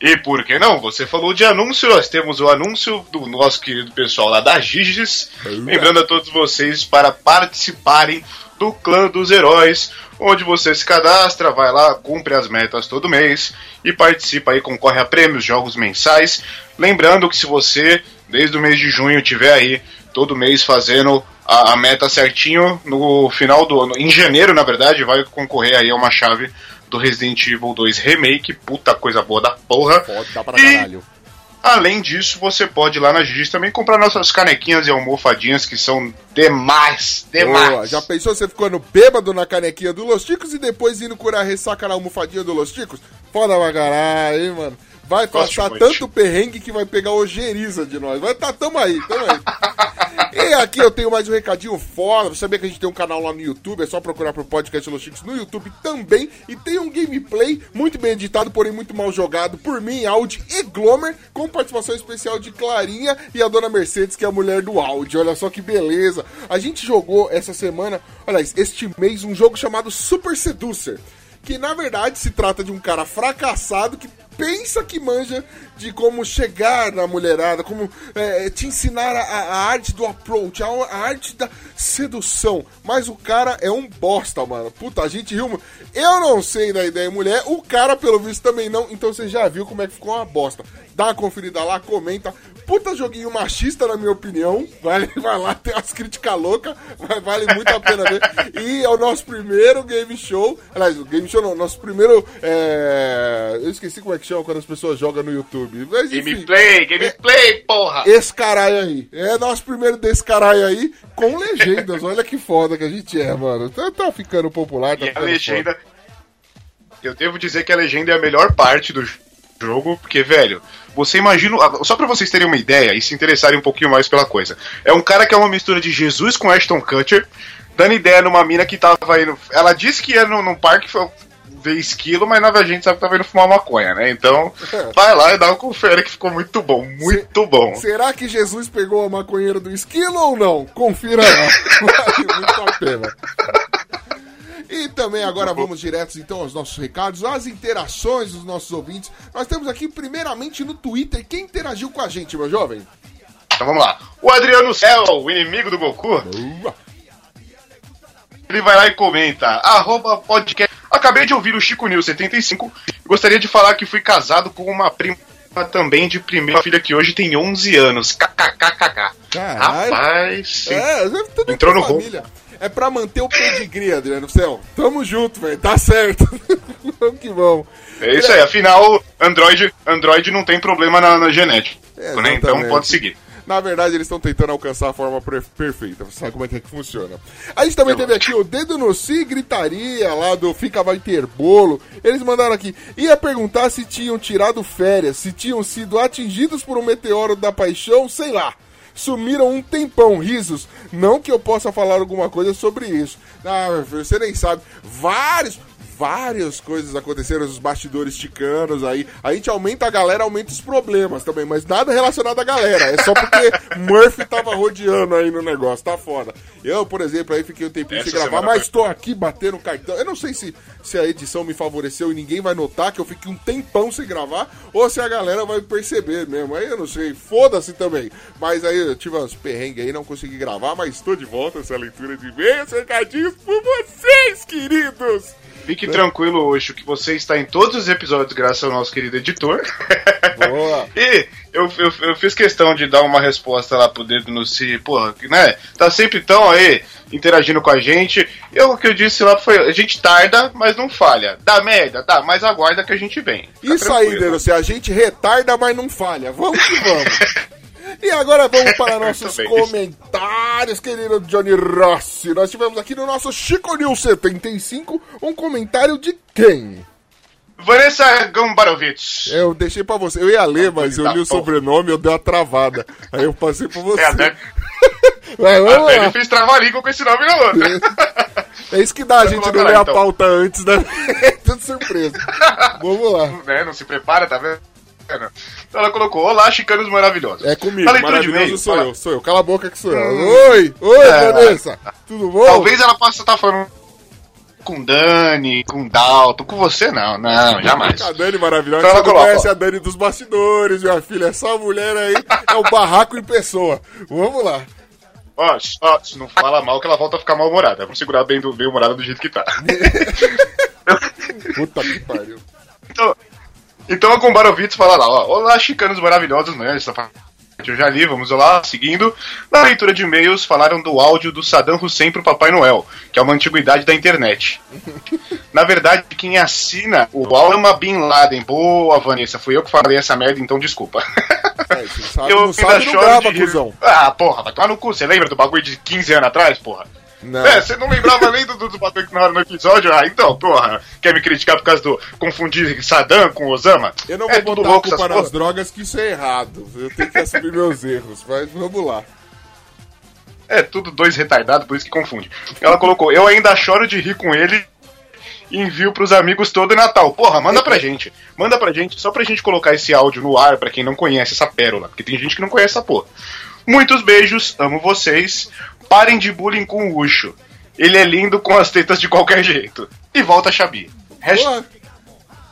Speaker 5: E por que não? Você falou de anúncio, nós temos o anúncio do nosso querido pessoal lá da Giges. Lembrando a todos vocês para participarem do Clã dos Heróis, onde você se cadastra, vai lá, cumpre as metas todo mês e participa aí, concorre a prêmios, jogos mensais. Lembrando que se você, desde o mês de junho, tiver aí todo mês fazendo a, a meta certinho, no final do ano, em janeiro, na verdade, vai concorrer aí a uma chave do Resident Evil 2 Remake, puta coisa boa da porra.
Speaker 1: Foda pra
Speaker 5: E-
Speaker 1: caralho.
Speaker 5: Além disso, você pode ir lá na Giz também comprar nossas canequinhas e almofadinhas que são demais, demais.
Speaker 1: Boa, já pensou você ficando bêbado na canequinha do Los Ticos e depois indo curar a ressaca na almofadinha do Los Ticos? Foda pra caralho, hein, mano? Vai passar tanto perrengue que vai pegar ojeriza de nós. Vai tá, tamo aí, tamo aí. E aqui eu tenho mais um recadinho foda. Você sabia que a gente tem um canal lá no YouTube, é só procurar pro podcast Los Chicos no YouTube também. E tem um gameplay muito bem editado, porém muito mal jogado por mim, Audi e Glomer, com participação especial de Clarinha e a dona Mercedes, que é a mulher do Audi. Olha só que beleza. A gente jogou essa semana, olha, este mês, um jogo chamado Super Seducer. Que na verdade se trata de um cara fracassado que pensa que manja de como chegar na mulherada, como é, te ensinar a, a arte do approach, a, a arte da sedução. Mas o cara é um bosta, mano. Puta, a gente riu. Eu não sei da ideia mulher, o cara, pelo visto, também não. Então você já viu como é que ficou uma bosta. Dá uma conferida lá, comenta. Puta joguinho machista, na minha opinião. Vale, vai lá, tem umas críticas loucas, mas vale muito a pena ver. E é o nosso primeiro game show. Aliás, o game show não, nosso primeiro. é, Eu esqueci como é que chama quando as pessoas jogam no YouTube. Mas, enfim,
Speaker 5: Gameplay, gameplay, porra!
Speaker 1: esse caralho aí. É nosso primeiro desse caralho aí com legendas. Olha que foda que a gente é, mano. Tá, tá ficando popular, tá
Speaker 5: E a
Speaker 1: ficando
Speaker 5: legenda. Eu devo dizer que a legenda é a melhor parte do jogo, porque, velho, você imagina. Só pra vocês terem uma ideia e se interessarem um pouquinho mais pela coisa. É um cara que é uma mistura de Jesus com Ashton Kutcher, dando ideia numa mina que tava indo. Ela disse que ia num, num parque ver esquilo, mas na verdade a gente sabe que tava indo fumar maconha, né? Então, vai lá e dá uma confere que ficou muito bom, muito bom.
Speaker 1: Será que Jesus pegou a maconheira do esquilo ou não? Confira lá. Vale muito a pena. E também agora vamos diretos então aos nossos recados, às interações dos nossos ouvintes. Nós temos aqui primeiramente no Twitter quem interagiu com a gente, meu jovem.
Speaker 5: Então vamos lá. O Adriano Céu, o inimigo do Goku,
Speaker 1: Boa.
Speaker 5: Ele vai lá e comenta. Arroba podcast. Acabei de ouvir o Chico News 75 e gostaria de falar que fui casado com uma prima também de primeira filha que hoje tem 11 anos. KKKKK. Rapaz.
Speaker 1: É, tudo
Speaker 5: Entrou no
Speaker 1: família. É pra manter o pedigree, Adriano Céu. Tamo junto, velho. Tá certo. vamos que vamos.
Speaker 5: É isso aí, afinal, Android, Android não tem problema na, na genética,
Speaker 1: É,
Speaker 5: né? Então pode seguir.
Speaker 1: Na verdade, eles estão tentando alcançar a forma perfeita. Você sabe como é que, é que funciona. A gente também teve aqui o Dedo no Si Gritaria, lá do Fica Vai Ter Bolo. Eles mandaram aqui. Ia perguntar se tinham tirado férias, se tinham sido atingidos por um meteoro da paixão, sei lá. Sumiram um tempão, risos. Não que eu possa falar alguma coisa sobre isso. Ah, você nem sabe. Vários, várias coisas aconteceram nos bastidores ticanos aí. A gente aumenta a galera, aumenta os problemas também, mas nada relacionado à galera. É só porque Murphy tava rodeando aí no negócio, tá foda. Eu, por exemplo, aí fiquei um tempinho
Speaker 5: Essa
Speaker 1: sem gravar, mas
Speaker 5: foi-
Speaker 1: tô aqui batendo cartão. Eu não sei se, se a edição me favoreceu e ninguém vai notar que eu fiquei um tempão sem gravar, ou se a galera vai perceber mesmo. Aí eu não sei, foda-se também. Mas aí eu tive uns perrengues aí, não consegui gravar, mas estou de volta essa leitura de e-mails, recadinhos por vocês, queridos!
Speaker 5: Fique tranquilo, Oxo, que você está em todos os episódios graças ao nosso querido editor.
Speaker 1: Boa.
Speaker 5: e eu, eu, eu fiz questão de dar uma resposta lá pro dedo no si, porra, né? Tá sempre tão aí interagindo com a gente. Eu, o que eu disse lá foi: a gente tarda, mas não falha. Dá merda, dá, mas aguarda que a gente vem. Fica
Speaker 1: Isso aí,
Speaker 5: tranquilo.
Speaker 1: Denúncia, a gente retarda, mas não falha. Vamos que vamos. E agora vamos para nossos comentários, querido Johnny Rossi. Nós tivemos aqui no nosso Chico News 75 um comentário de quem?
Speaker 5: Vanessa Gambarovich.
Speaker 1: Eu deixei pra você. Eu ia ler, mas eu li o sobrenome eu dei uma travada. Aí eu passei pra você.
Speaker 5: É, até,
Speaker 1: vamos
Speaker 5: até ele
Speaker 1: lá.
Speaker 5: fez trava-língua com esse nome na outra.
Speaker 1: É isso que dá a gente não ler a
Speaker 5: então.
Speaker 1: pauta antes, né? É tudo surpresa. vamos lá.
Speaker 5: né? Não se prepara, tá vendo? Então ela colocou: Olá, chicanos maravilhosos.
Speaker 1: É comigo,
Speaker 5: A leitura de
Speaker 1: maravilhoso sou
Speaker 5: fala-
Speaker 1: eu, sou eu. Cala a boca que sou eu. Oi, oi,
Speaker 5: É.
Speaker 1: Vanessa. Tudo bom?
Speaker 5: Talvez ela possa estar falando com Dani, com Dalton, com você não, não, jamais.
Speaker 1: A Dani maravilhosa,
Speaker 5: Então
Speaker 1: você
Speaker 5: coloca,
Speaker 1: conhece
Speaker 5: ó.
Speaker 1: a Dani dos bastidores, minha filha. Essa mulher aí é o barraco em pessoa. Vamos lá.
Speaker 5: Ó, ó, se não fala mal que ela volta a ficar mal-humorada. Vamos segurar bem, do, bem humorada do jeito que tá.
Speaker 1: Puta que pariu.
Speaker 5: Então, então a Gombarovitz fala lá, ó. Olá, chicanos maravilhosos, né? Essa parte eu já li, vamos lá, seguindo. Na leitura de e-mails, falaram do áudio do Saddam Hussein pro Papai Noel, que é uma antiguidade da internet. Na verdade, quem assina o Osama Bin Laden. Boa, Vanessa, fui eu que falei essa merda, então desculpa.
Speaker 1: É, sabe,
Speaker 5: eu
Speaker 1: não sabe, não grava,
Speaker 5: de
Speaker 1: cuzão.
Speaker 5: Ah, porra, vai tomar no cu. Você lembra do bagulho de 15 anos atrás, porra?
Speaker 1: Não.
Speaker 5: É, você não lembrava nem do, do, do bagulho que na hora no episódio? Ah, então, porra, quer me criticar por causa do confundir Saddam com Osama?
Speaker 1: Eu não
Speaker 5: é
Speaker 1: vou
Speaker 5: tudo
Speaker 1: botar a
Speaker 5: louco
Speaker 1: culpa
Speaker 5: essas
Speaker 1: nas
Speaker 5: porra.
Speaker 1: drogas, que isso é errado. Eu tenho que assumir meus erros, mas vamos lá.
Speaker 5: É tudo dois retardados, por isso que confunde. Ela colocou, eu ainda choro de rir com ele e envio pros amigos todo Natal. Porra, manda pra gente. Manda pra gente, só pra gente colocar esse áudio no ar pra quem não conhece essa pérola. Porque tem gente que não conhece essa porra. Muitos beijos, amo vocês. Parem de bullying com o Ucho. Ele é lindo com as tetas de qualquer jeito. E volta Xabi.
Speaker 1: Porra,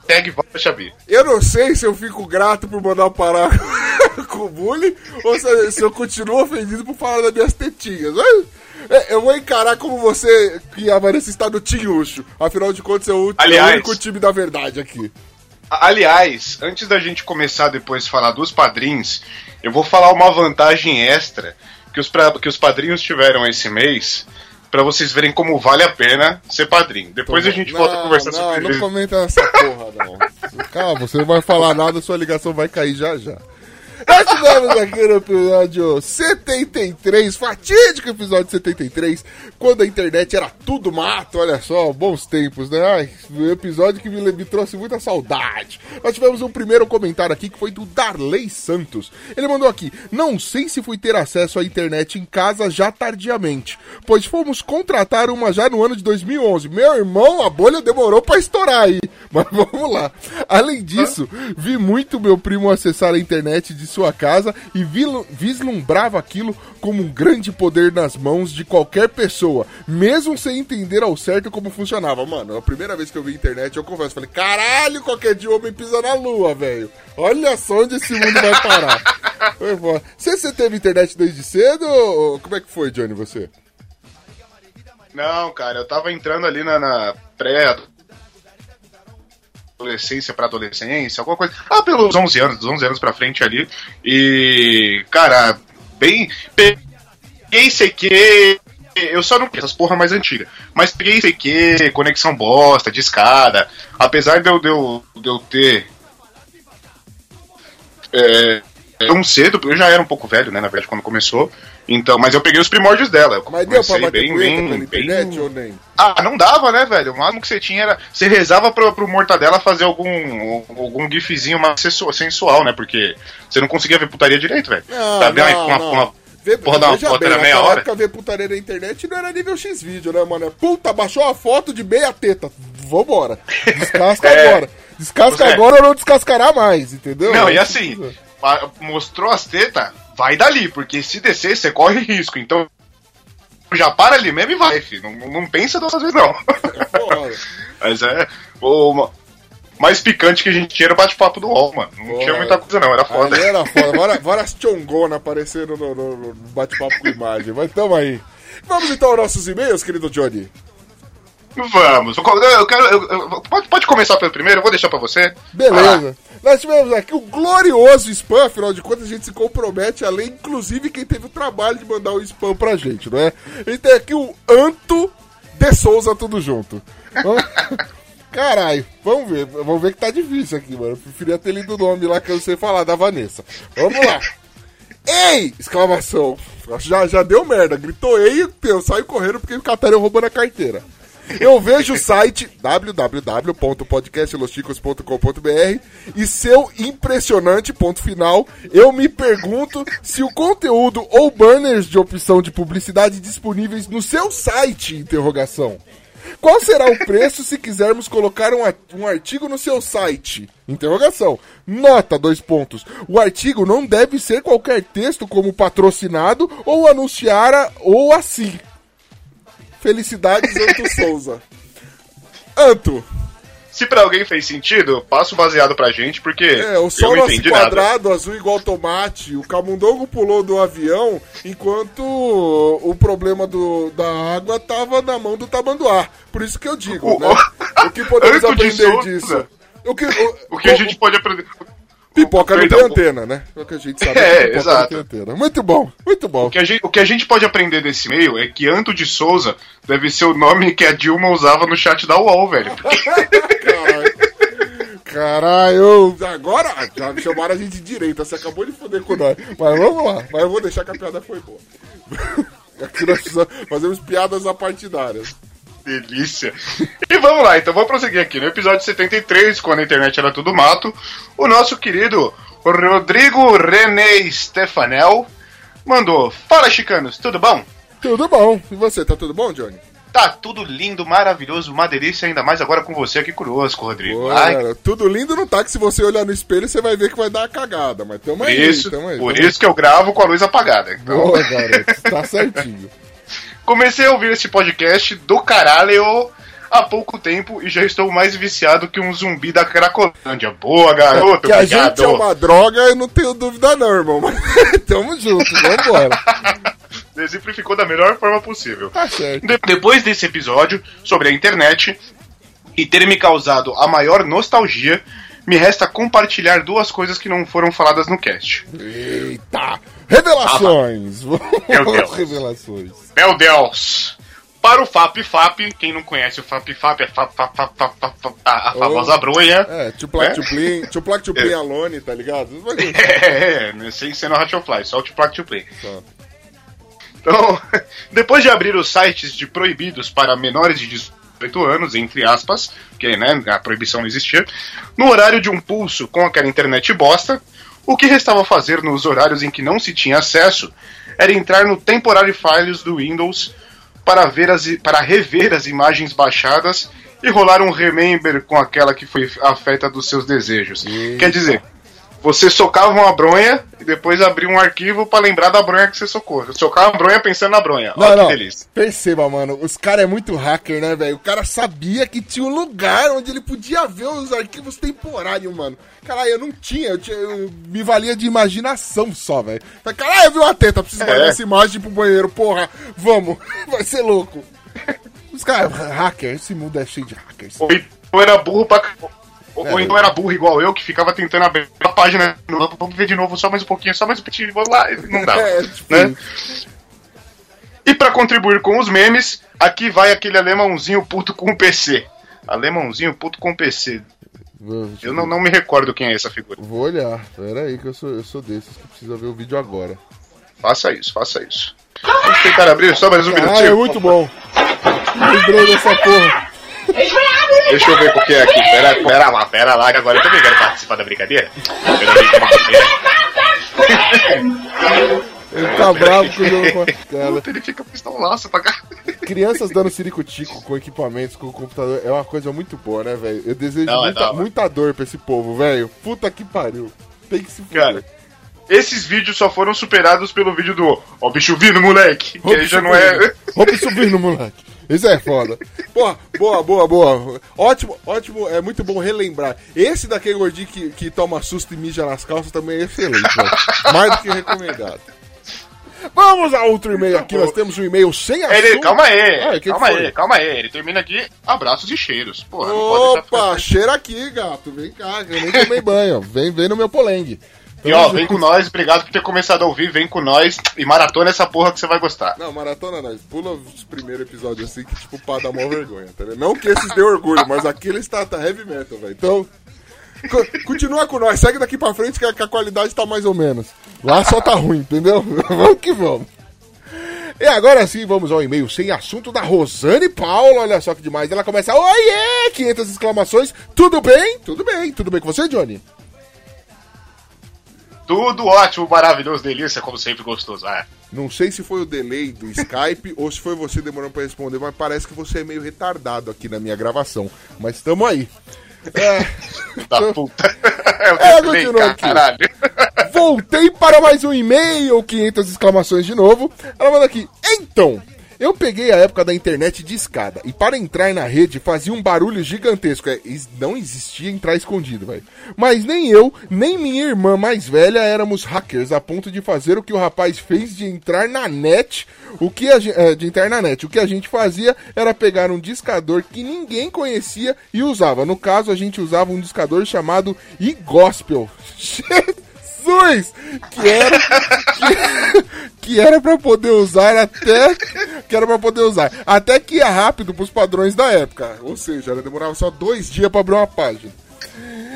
Speaker 5: Hashtag volta Xabi.
Speaker 1: eu não sei se eu fico grato por mandar parar com o bullying ou se, se eu continuo ofendido por falar das minhas tetinhas. Mas, é, eu vou encarar como você que a Vanessa está no Tinhucho. Afinal de contas, é o, é
Speaker 5: Aliás-
Speaker 1: o único time da verdade aqui.
Speaker 5: Aliás, antes da gente começar depois a falar dos padrinhos, eu vou falar uma vantagem extra que os, pra- que os padrinhos tiveram esse mês, pra vocês verem como vale a pena ser padrinho. Depois a gente
Speaker 1: não,
Speaker 5: volta a conversar
Speaker 1: não,
Speaker 5: sobre
Speaker 1: Não,
Speaker 5: isso.
Speaker 1: comenta essa porra, não. Calma, você não vai falar nada, sua ligação vai cair já já. Nós tivemos aqui no episódio 73, fatídico episódio 73, quando a internet era tudo mato, olha só, bons tempos, né? Ai, episódio que me, me trouxe muita saudade. Nós tivemos um primeiro comentário aqui que foi do Darley Santos. Ele mandou aqui: Não sei se fui ter acesso à internet em casa já tardiamente, pois fomos contratar uma já no ano de 2011. Meu irmão, a bolha demorou pra estourar aí. Mas vamos lá. Além disso, vi muito meu primo acessar a internet de sua casa e vislumbrava aquilo como um grande poder nas mãos de qualquer pessoa, mesmo sem entender ao certo como funcionava. Mano, a primeira vez que eu vi internet, eu confesso, falei, caralho, qualquer dia o homem pisa na lua, velho. Olha só onde esse mundo vai parar. Foi foda. Você, você teve internet desde cedo? Ou como é que foi, Johnny, você?
Speaker 5: Não, cara, eu tava entrando ali na, na pré adolescência pra adolescência, alguma coisa. Ah, pelos 11 anos, dos 11 anos pra frente ali. E, cara, bem. Peguei CQ. Eu só não essas porra mais antiga. Mas peguei CQ, conexão bosta, de escada. Apesar de eu, de eu, de eu ter. É, tão cedo, eu já era um pouco velho, né, na verdade, quando começou. Então, mas eu peguei os primórdios dela. Eu
Speaker 1: Mas deu pra bater
Speaker 5: bem, bem,
Speaker 1: pela
Speaker 5: bem,
Speaker 1: internet ou nem?
Speaker 5: ah, não dava, né, velho? O máximo que você tinha era. Você rezava pro, pro Mortadela fazer algum, algum gifzinho mais sensu- sensual, né? Porque você não conseguia ver putaria direito, velho.
Speaker 1: Não,
Speaker 5: Sabe,
Speaker 1: não,
Speaker 5: uma,
Speaker 1: não.
Speaker 5: uma
Speaker 1: Vê,
Speaker 5: porra da uma foto
Speaker 1: bem,
Speaker 5: era meia hora.
Speaker 1: época ver putaria na internet não era nível X-Vídeo, né, mano? É, Puta, baixou a foto de meia teta. Vambora. Descasca
Speaker 5: É.
Speaker 1: agora. Descasca
Speaker 5: Você-
Speaker 1: agora ou não descascará mais, entendeu?
Speaker 5: Não, e assim, mostrou as tetas, vai dali, porque se descer, você corre risco. Então. Já para ali mesmo e vai, filho. Não, não pensa duas vezes, não. Mas é. O ma- mais picante que a gente tinha era o bate-papo do UOL, mano. Não tinha muita coisa, não. Era foda.
Speaker 1: Era foda. Várias, várias chongonas apareceram no, no- no bate-papo com imagem. Mas tamo aí. Vamos então aos nossos e-mails, querido Johnny.
Speaker 5: Vamos. Eu quero. eu- eu- pode, pode começar pelo primeiro, eu vou deixar pra você.
Speaker 1: Beleza. Nós tivemos aqui o glorioso spam, afinal de contas a gente se compromete a ler, inclusive quem teve o trabalho de mandar o spam pra gente, não é? A gente tem aqui o Anto de Souza, tudo junto. Caralho, vamos ver, vamos ver que tá difícil aqui, mano. Eu preferia ter lido o nome lá que eu não sei falar, da Vanessa. Vamos lá. Ei! Exclamação. Já, já deu merda. Gritou ei, eu saio correndo porque o Catarina roubando a carteira. Eu vejo o site www.podcastlosticos.com.br e seu impressionante ponto final. Eu me pergunto se o conteúdo ou banners de opção de publicidade disponíveis no seu site, interrogação. Qual será o preço se quisermos colocar um, ar- artigo no seu site? Interrogação. Nota, dois pontos. O artigo não deve ser qualquer texto como patrocinado ou anunciar a- ou assim. Felicidades, Anto Souza. Anto,
Speaker 5: Se pra alguém fez sentido, passa o baseado pra gente, porque
Speaker 1: é, o
Speaker 5: eu
Speaker 1: sol
Speaker 5: não
Speaker 1: nosso
Speaker 5: entendi nada.
Speaker 1: quadrado, azul igual tomate, o camundongo pulou do avião, enquanto o problema do, da água tava na mão do tabanduá. Por isso que eu digo,
Speaker 5: O-
Speaker 1: né? O que podemos aprender disso? O que, o,
Speaker 5: O que a gente pode aprender...
Speaker 1: Pipoca não tem
Speaker 5: Perdão,
Speaker 1: antena, né? É o que a gente sabe.
Speaker 5: É, exato.
Speaker 1: antena. Muito bom, muito bom.
Speaker 5: O que, a gente, o que a gente pode aprender desse e-mail é que Anto de Souza deve ser o nome que a Dilma usava no chat da UOL, velho.
Speaker 1: Caralho. Caralho, agora já me chamaram a gente de direita, você acabou de foder com nós. Mas vamos lá, mas eu vou deixar que a piada foi boa. Aqui nós fazemos piadas apartidárias.
Speaker 5: Delícia. E vamos lá, então vamos prosseguir aqui. No episódio 73, quando a internet era tudo mato, o nosso querido Rodrigo René Stefanel mandou: Fala, chicanos, tudo bom?
Speaker 1: Tudo bom, e você, tá tudo bom, Johnny?
Speaker 5: Tá tudo lindo, maravilhoso, uma delícia, ainda mais agora com você aqui conosco, Rodrigo.
Speaker 1: Pô,
Speaker 5: Ai,
Speaker 1: cara, tudo lindo não tá que se você olhar no espelho você vai ver que vai dar uma cagada, mas tamo aí,
Speaker 5: isso,
Speaker 1: tamo aí.
Speaker 5: por
Speaker 1: tamo
Speaker 5: isso que eu gravo com a luz apagada.
Speaker 1: aí.
Speaker 5: Então,
Speaker 1: Boa, garoto, tá certinho.
Speaker 5: comecei a ouvir esse podcast do caralho há pouco tempo e já estou mais viciado que um zumbi da Cracolândia. Boa, garoto,
Speaker 1: que a
Speaker 5: obrigado.
Speaker 1: gente é uma droga, eu não tenho dúvida não, irmão. Tamo junto, vambora.
Speaker 5: Exemplificou da melhor forma possível.
Speaker 1: Tá certo.
Speaker 5: De- depois desse episódio sobre a internet e ter me causado a maior nostalgia, me resta compartilhar duas coisas que não foram faladas no cast.
Speaker 1: Eita! Revelações!
Speaker 5: Meu Deus.
Speaker 1: Revelações.
Speaker 5: Meu Deus! Para o FAP FAP, quem não conhece o FAP FAP é FAP, FAP, FAP, FAP, FAP, a, a famosa bronha.
Speaker 1: É, Tuplac
Speaker 5: É?
Speaker 1: Tuplin, Tuplac Tuplin Alone, tá ligado?
Speaker 5: É, é, né, sem ser no Ratchelfly, só o Tupac Tuplay.
Speaker 1: Só.
Speaker 5: Então, depois de abrir os sites de proibidos para menores de 18 anos, entre aspas, porque né, a proibição não existia, no horário de um pulso com aquela internet bosta, o que restava fazer nos horários em que não se tinha acesso era entrar no Temporary Files do Windows para, ver as, para rever as imagens baixadas e rolar um remember com aquela que foi afeta dos seus desejos. Quer dizer, você socava uma bronha e depois abria um arquivo pra lembrar da bronha que você socou. Eu socava uma bronha pensando na bronha.
Speaker 1: Não,
Speaker 5: Olha
Speaker 1: não.
Speaker 5: que delícia.
Speaker 1: Perceba, mano, os caras é muito hacker, né, velho? O cara sabia que tinha um lugar onde ele podia ver os arquivos temporários, mano. Caralho, eu não tinha, eu, tinha, eu me valia de imaginação só, velho. Caralho, eu vi uma teta, preciso
Speaker 5: É.
Speaker 1: guardar essa imagem pro banheiro, porra, vamos, vai ser louco. Os caras, hacker, esse mundo é cheio de hackers.
Speaker 5: Ou então era burro pra. Ou, ou então era burro igual eu, que ficava tentando abrir a página. Vamos ver de novo, só mais um pouquinho, só mais um pouquinho, vamos lá. Não dava.
Speaker 1: É, tipo
Speaker 5: né?
Speaker 1: isso.
Speaker 5: E pra contribuir com os memes, aqui vai aquele alemãozinho puto com PC. Alemãozinho puto com PC. Eu não, não me recordo quem é essa figura.
Speaker 1: Vou olhar, pera aí que eu sou, eu sou desses que precisa ver o vídeo agora.
Speaker 5: Faça isso, faça isso. Vamos tentar abrir só mais um
Speaker 1: Caralho, é muito bom. Lembrei dessa porra.
Speaker 5: Deixa eu ver qual que é aqui. Pera, pera lá, pera lá, que agora eu também quero participar da brincadeira. Eu não vi como que é.
Speaker 1: Ele tá bravo com o jogo com a.
Speaker 5: Puta, ele fica pistolaço pra cá.
Speaker 1: Crianças dando ciricutico com equipamentos, com o computador, é uma coisa muito boa, né, velho? Eu desejo
Speaker 5: Não, é
Speaker 1: muita,
Speaker 5: hora.
Speaker 1: muita dor pra esse povo, velho. Puta que pariu. Tem que se fuder.
Speaker 5: Cara, esses vídeos só foram superados pelo vídeo do Ó, bicho vindo, moleque. Que aí já não é.
Speaker 1: Vamos subir no moleque. Isso é foda. Boa, boa, boa, boa. Ótimo, ótimo, é muito bom relembrar. Esse daquele gordinho que, que toma susto e mija nas calças também é excelente, velho. Mais do que recomendado. Vamos a outro e-mail aqui. Nós temos um e-mail sem assunto.
Speaker 5: Ele, calma aí,
Speaker 1: Ah,
Speaker 5: calma aí, calma aí. Ele termina aqui, abraços e cheiros. Porra,
Speaker 1: Opa,
Speaker 5: ficar-
Speaker 1: cheira aqui, gato. Vem cá, eu nem tomei banho. Vem, vem no meu polengue.
Speaker 5: E ó, vem com nós, obrigado por ter começado a ouvir, vem com nós e maratona essa porra que você vai gostar.
Speaker 1: Não, maratona nós. Pula os primeiros episódios assim que, tipo, pra dar mó vergonha, tá ligado? Não que esses dê orgulho, mas aquele está tá heavy metal, velho. Então, co- continua com nós. Segue daqui pra frente que a, que a qualidade tá mais ou menos. Lá só tá ruim, entendeu? vamos que vamos. E agora sim, vamos ao e-mail sem assunto da Rosane Paula. Olha só que demais. Ela começa, oiê! 500 exclamações. Tudo bem? Tudo bem. Tudo bem com você, Johnny?
Speaker 5: Tudo ótimo, maravilhoso, delícia, como sempre gostoso. Ah,
Speaker 1: Não sei se foi o delay do Skype ou se foi você demorando pra responder, mas parece que você é meio retardado aqui na minha gravação. Mas tamo aí. É,
Speaker 5: da puta. Eu
Speaker 1: É, continua aqui.
Speaker 5: caralho.
Speaker 1: voltei para mais um e-mail, 500 exclamações de novo. Ela manda aqui. Então, Eu peguei a época da internet de escada e para entrar na rede fazia um barulho gigantesco. É, não existia entrar escondido, velho. Mas nem eu, nem minha irmã mais velha éramos hackers a ponto de fazer o que o rapaz fez de entrar na net. O que a, é, de entrar na net. O que a gente fazia era pegar um discador que ninguém conhecia e usava. No caso, a gente usava um discador chamado iGospel. Jesus! Que era que, que era para poder usar até que era para poder usar até que ia rápido pros padrões da época, ou seja, ela demorava só dois dias para abrir uma página.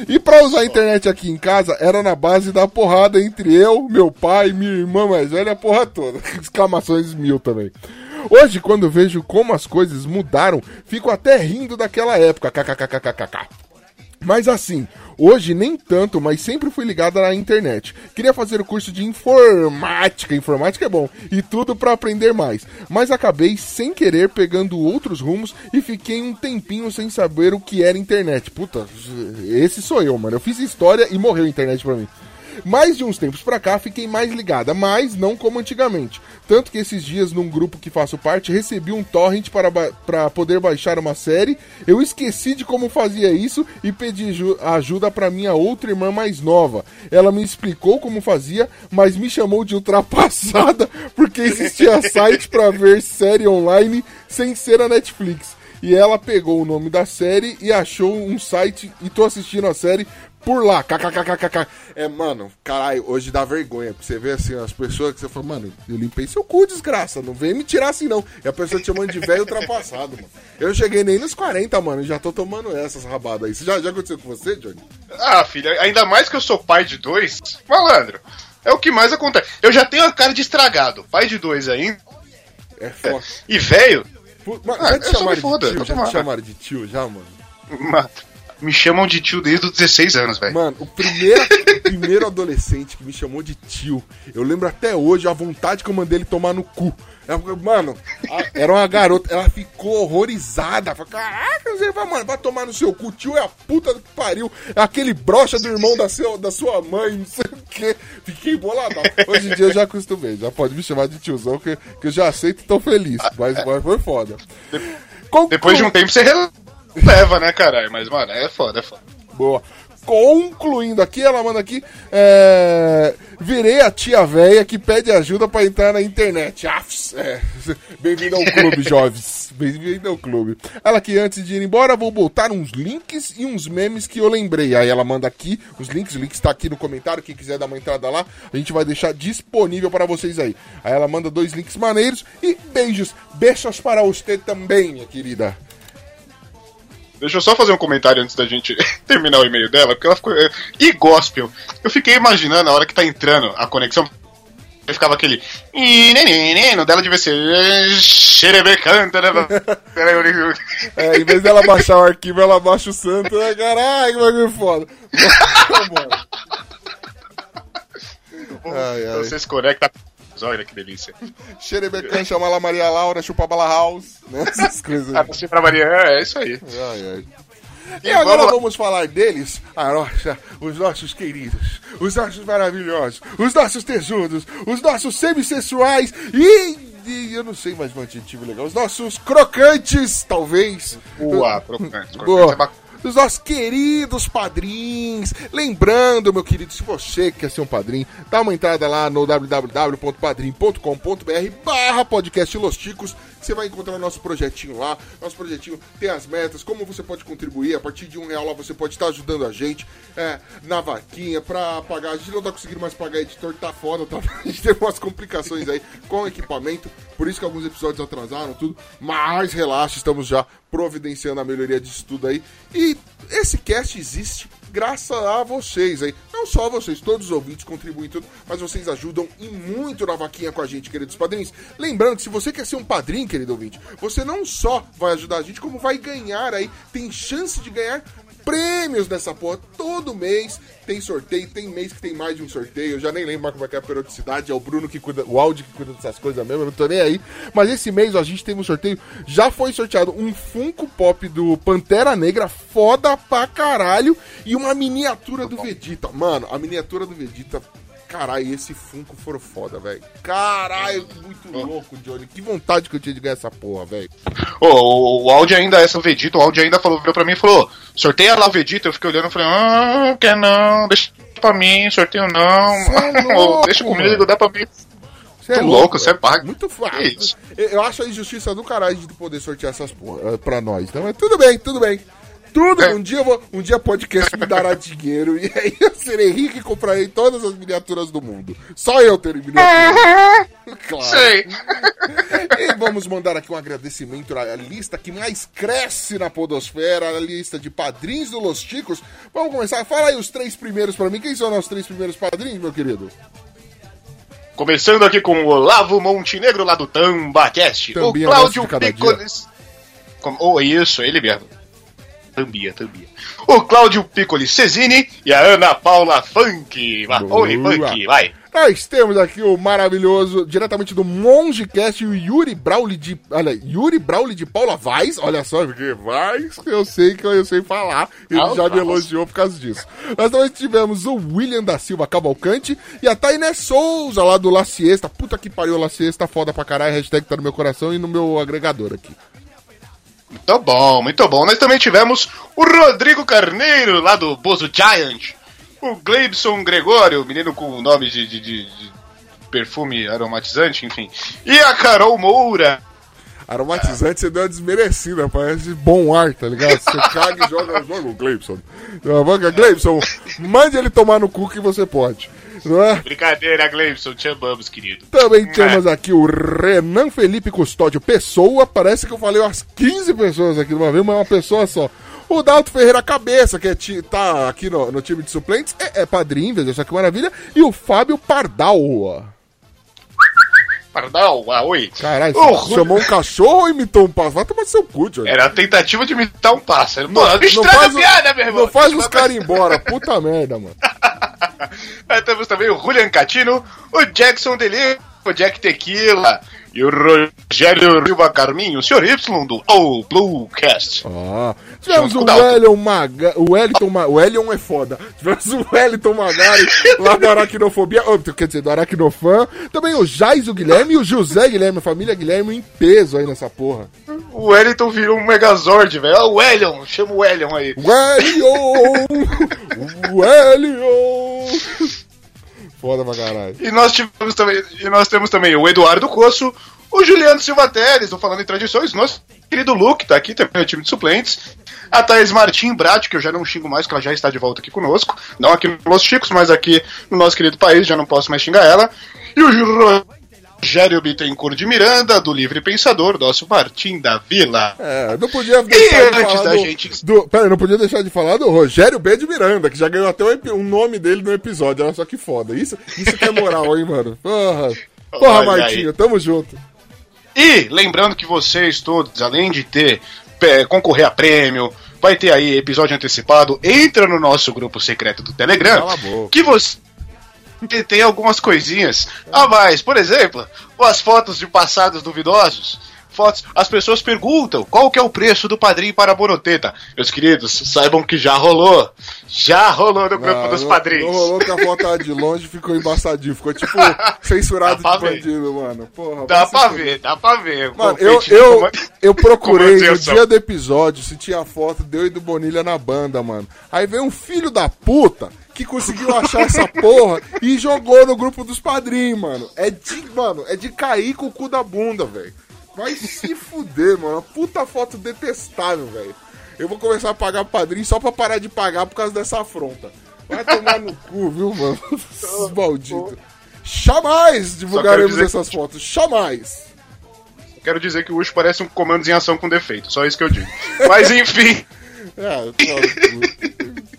Speaker 1: E pra usar a internet aqui em casa era na base da porrada entre eu, meu pai, minha irmã mais velha, a porra toda. Exclamações mil também. Hoje, quando vejo como as coisas mudaram, fico até rindo daquela época. KKKKKK. Mas assim, hoje nem tanto, mas sempre fui ligado na internet. Queria fazer o curso de informática, informática é bom, e tudo pra aprender mais. Mas acabei sem querer pegando outros rumos e fiquei um tempinho sem saber o que era internet. Puta, esse sou eu, mano. Eu fiz história e morreu a internet pra mim. Mais de uns tempos pra cá fiquei mais ligada, mas não como antigamente. Tanto que esses dias, num grupo que faço parte, recebi um torrent para, para poder baixar uma série. Eu esqueci de como fazia isso e pedi ju- ajuda pra minha outra irmã mais nova. Ela me explicou como fazia, mas me chamou de ultrapassada porque existia site pra ver série online sem ser a Netflix. E ela pegou o nome da série e achou um site e tô assistindo a série por lá. KKKKK. É, mano, caralho, hoje dá vergonha. Porque você vê assim, as pessoas que você fala, mano, eu limpei seu cu, desgraça. Não vem me tirar assim, não. E a pessoa te chamando de velho ultrapassado, mano. Eu cheguei nem nos 40, mano, e já tô tomando essas rabadas aí. Isso já, já aconteceu com você, Johnny?
Speaker 5: Ah, filha, ainda mais que eu sou pai de dois, malandro. É o que mais acontece. Eu já tenho a cara de estragado, pai de dois ainda.
Speaker 1: É foda.
Speaker 5: E velho,
Speaker 1: Mano,
Speaker 5: Ah,
Speaker 1: já te chamaram de tio? Já te
Speaker 5: tomando.
Speaker 1: chamaram de tio, já, mano?
Speaker 5: mano, me chamam de tio desde os 16 anos, velho.
Speaker 1: Mano, o primeiro, o primeiro adolescente que me chamou de tio, eu lembro até hoje a vontade que eu mandei ele tomar no cu. Ela- Mano, a- era uma garota, ela ficou horrorizada. Falou, caraca, você vai, mano, vai tomar no seu cu, tio é a puta que pariu. É aquele brocha do irmão da, seu, da sua mãe, não sei o quê. Fiquei boladão. Hoje em dia eu já acostumei, já pode me chamar de tiozão, que, que eu já aceito e tô feliz. Mas, mas foi foda. Conclu-
Speaker 5: Depois de um tempo você releva, né, caralho? Mas, mano, é foda, é foda.
Speaker 1: Boa. Concluindo aqui, ela manda aqui. é, Virei a tia véia que pede ajuda pra entrar na internet. Afs, é. Bem-vindo ao clube, jovens. Bem-vindo ao clube. Ela que antes de ir embora, vou botar uns links e uns memes que eu lembrei. Aí ela manda aqui os links. O link está aqui no comentário. Quem quiser dar uma entrada lá, a gente vai deixar disponível para vocês aí. Aí ela manda dois links maneiros e beijos. Beijos para você também, minha querida.
Speaker 5: Deixa eu só fazer um comentário antes da gente terminar o e-mail dela, porque ela ficou. é, E gospel. Eu fiquei imaginando a hora que tá entrando a conexão. Aí ficava aquele. No dela devia ser. "Eh, Xerebecanta, né?
Speaker 1: É, em vez dela baixar o arquivo, ela baixa o santo. Né? Caralho, que bagulho foda. ai, ai.
Speaker 5: Você se conecta. Olha que delícia.
Speaker 1: Xerebecan, chama lá Maria Laura, chupa bala house. Né? Essas coisas
Speaker 5: Ah,
Speaker 1: aí.
Speaker 5: você pra Maria, é isso aí.
Speaker 1: Ai, ai. E
Speaker 5: E
Speaker 1: agora
Speaker 5: vamos lá.
Speaker 1: vamos falar deles, a nossa, os nossos queridos, os nossos maravilhosos, os nossos tesudos, os nossos semissexuais e, e eu não sei mais um adjetivo legal, os nossos crocantes, talvez.
Speaker 5: Boa, crocante.
Speaker 1: Boa.
Speaker 5: crocante é bacana.
Speaker 1: Dos nossos queridos padrinhos. Lembrando, meu querido, se você quer ser um padrinho, dá uma entrada lá no www.padrim.com.br barra podcast Los Ticos. Você vai encontrar o nosso projetinho lá. Nosso projetinho tem as metas, como você pode contribuir. A partir de um real lá você pode estar ajudando a gente é, na vaquinha pra pagar. A gente não tá conseguindo mais pagar editor, tá foda, tá? A gente teve umas complicações aí com o equipamento. Por isso que alguns episódios atrasaram, tudo. Mas relaxa, estamos já providenciando a melhoria disso tudo aí. E esse cast existe graças a vocês aí. Não só vocês, todos os ouvintes contribuem tudo, mas vocês ajudam e muito na vaquinha com a gente, queridos padrinhos. Lembrando que se você quer ser um padrinho, querido ouvinte, você não só vai ajudar a gente, como vai ganhar aí, tem chance de ganhar prêmios dessa porra. Todo mês tem sorteio, tem mês que tem mais de um sorteio. Eu já nem lembro mais como é que é a periodicidade. É o Bruno que cuida, o áudio que cuida dessas coisas mesmo, eu não tô nem aí. Mas esse mês ó, a gente teve um sorteio. Já foi sorteado um Funko Pop do Pantera Negra, foda pra caralho. E uma miniatura do Vegeta. Mano, a miniatura do Vegeta Caralho, esse Funko for foda, velho. Caralho, muito louco, Johnny. Que vontade que eu tinha de ganhar essa porra, velho.
Speaker 5: Ô, o, áudio ainda, essa Vegeta, o áudio ainda falou, virou pra mim e falou: sorteia lá o Vegeta. Eu fiquei olhando e falei: ah, quer não, deixa pra mim, sorteio não.
Speaker 1: É louco,
Speaker 5: deixa comigo, dá pra mim.
Speaker 1: Você
Speaker 5: Tô louco, você é pago.
Speaker 1: Muito fácil. Eu acho a injustiça do caralho de poder sortear essas porra eh, pra nós. Então, mas tudo bem, tudo bem. Tudo,
Speaker 5: É.
Speaker 1: um dia vou, um dia podcast me dará dinheiro e aí eu serei rico e comprarei todas as miniaturas do mundo. Só eu terei miniaturas. claro.
Speaker 5: Sei.
Speaker 1: E vamos mandar aqui um agradecimento à lista que mais cresce na podosfera, a lista de padrinhos do Los Chicos. Vamos começar. Fala aí os três primeiros pra mim. Quem são os três primeiros padrinhos, meu querido?
Speaker 5: Começando aqui com o Olavo Montenegro lá do Tambacast.
Speaker 1: Também
Speaker 5: o Cláudio Picolis. Como- Oh, isso, ele mesmo. Tambia, tambia. O Cláudio Piccoli Cesini e a Ana Paula Funk. Oi, Funk, vai.
Speaker 1: Nós temos aqui o maravilhoso, diretamente do Mongecast, o Yuri Brauli de. Olha, Yuri Brauli de Paula Vaz. Olha só, porque Vaz, eu sei que eu sei falar. Ele
Speaker 5: Ah,
Speaker 1: já me elogiou por causa disso. Nós também tivemos o William da Silva Cavalcante e a Tainé Souza, lá do La Siesta. Puta que pariu, La Siesta, foda pra caralho. Hashtag tá no meu coração e no meu agregador aqui.
Speaker 5: Muito bom, muito bom. Nós também tivemos o Rodrigo Carneiro, lá do Bozo Giant. O Gleibson Gregório, menino com nome de, de- de- de perfume aromatizante, enfim. E a Carol Moura.
Speaker 1: Aromatizante, você deu uma desmerecida, parece bom ar, tá ligado? Você caga e joga, joga o Gleibson. Joga, Gleibson, mande ele tomar no cu que você pode. Não é?
Speaker 5: Brincadeira, Gleibson, te amamos, querido.
Speaker 1: Também temos aqui o Renan Felipe Custódio Pessoa. Parece que eu falei umas 15 pessoas aqui de uma vez, mas é uma pessoa só. O Dalto Ferreira Cabeça, que é tá aqui no, no time de suplentes, é, é padrinho, veja só que maravilha. E o Fábio Pardal.
Speaker 5: Pardal, ah, oi.
Speaker 1: Caralho, você chamou um cachorro ou imitou um pássaro? Vai tomar seu cu, Johnny.
Speaker 5: Era a tentativa de imitar um pássaro. Pô,
Speaker 1: Não-
Speaker 5: não,
Speaker 1: faz
Speaker 5: piada, meu irmão.
Speaker 1: Não faz os caras ir embora, puta merda, mano.
Speaker 5: Aí temos também o Julian Catino, o Jackson Deli, o Jack Tequila e o Rogério Silva Carminho, o Sr. Y do O Bluecast.
Speaker 1: Ah, tivemos o. Wellington Maga... O Wellington Ma... O Wellington é foda. Tivemos o Wellington Magari lá do Aracnofobia. oh, quer dizer, do Aracnofan. Também o Jais, o Guilherme e o José Guilherme. A família Guilherme em peso aí nessa porra.
Speaker 5: O Wellington virou um Megazord, velho. Ó, o Wellion, chama o Wellion aí.
Speaker 1: Wellington! Wellington! Foda pra caralho.
Speaker 5: E nós tivemos também, e nós temos também o Eduardo Coço, o Juliano Silva Teles, do Falando em Tradições, nosso querido Luke, tá aqui também no time de suplentes. A Thaís Martim Brat, que eu já não xingo mais, que ela já está de volta aqui conosco. Não aqui no Los Chicos, mas aqui no nosso querido país, já não posso mais xingar ela. E o Rogério Bittencourt de Miranda, do Livre Pensador, nosso Martim da Vila.
Speaker 1: É, não podia deixar de
Speaker 5: antes
Speaker 1: falar
Speaker 5: da
Speaker 1: do,
Speaker 5: gente-
Speaker 1: do- Pera, não podia deixar de falar do Rogério B. de Miranda, que já ganhou até o um nome dele no episódio. Olha só que foda. Isso, isso que é moral, hein, mano? Porra, porra
Speaker 5: aí.
Speaker 1: Martinho, tamo junto.
Speaker 5: E lembrando que vocês todos, além de ter é, concorrer a prêmio, vai ter aí episódio antecipado, entra no nosso grupo secreto do Telegram,
Speaker 1: a boca.
Speaker 5: Que tem algumas coisinhas a mais. Por exemplo, as fotos de passados duvidosos. Fotos, as pessoas perguntam qual que é o preço do padrinho para a Boroteta. Meus queridos, saibam que já rolou. Já rolou no grupo
Speaker 1: Não,
Speaker 5: dos
Speaker 1: não-
Speaker 5: padrinhos.
Speaker 1: Não rolou que a foto de longe ficou embaçadinho. Ficou tipo censurado de
Speaker 5: ver.
Speaker 1: bandido, mano. Porra,
Speaker 5: Dá pra ver, dá pra ver.
Speaker 1: Mano, eu, eu, eu procurei no dia do episódio se tinha foto deu e do Bonilha na banda, mano. Aí veio um filho da puta que conseguiu achar essa porra e jogou no grupo dos padrinhos, mano. É de, mano, é de cair com o cu da bunda, velho. Vai se fuder, mano. Puta foto detestável, velho. Eu vou começar a pagar padrinho só pra parar de pagar por causa dessa afronta. Vai tomar no cu, viu, mano? Esses malditos. Jamais divulgaremos essas fotos. Jamais.
Speaker 5: Quero dizer que o Ucho parece um comandos em ação com defeito, só isso que eu digo. Mas enfim.
Speaker 1: É, claro.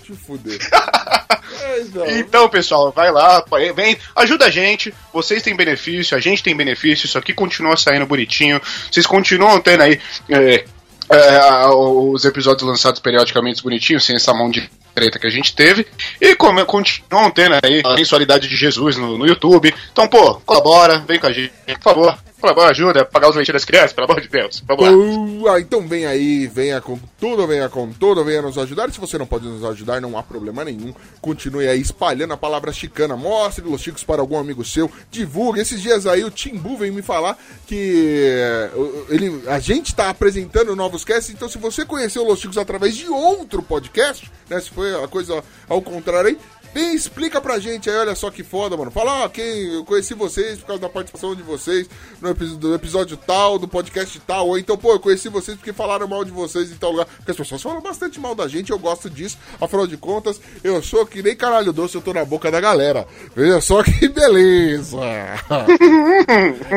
Speaker 1: Te fuder. É, então.
Speaker 5: Então, pessoal, vai lá, vem, ajuda a gente. Vocês têm benefício, a gente tem benefício. Isso aqui continua saindo bonitinho. Vocês continuam tendo aí é, é, os episódios lançados periodicamente bonitinhos, sem essa mão de treta que a gente teve. E como, continuam tendo aí a mensualidade de Jesus no, no YouTube. Então, pô, colabora, vem com a gente, por favor. Pelo amor, ajuda a pagar os leitinhos das crianças, pelo amor de Deus. Vamos lá.
Speaker 1: Boa, então vem aí, venha com tudo, venha com tudo, venha nos ajudar. Se você não pode nos ajudar, não há problema nenhum. Continue aí espalhando a palavra chicana. Mostre Los Chicos para algum amigo seu. Divulgue. Esses dias aí o Timbu veio me falar que eh, ele, a gente tá apresentando novos casts. Então, se você conheceu Los Chicos através de outro podcast, né? Se foi a coisa ao contrário aí. Vem, explica pra gente aí, olha só que foda, mano. Fala, ó, quem eu conheci vocês por causa da participação de vocês no epi- do episódio tal, do podcast tal. Ou então, pô, eu conheci vocês porque falaram mal de vocês em tal lugar. Porque as pessoas falam bastante mal da gente, eu gosto disso. Afinal de contas, eu sou que nem caralho doce, eu tô na boca da galera. Veja só que beleza.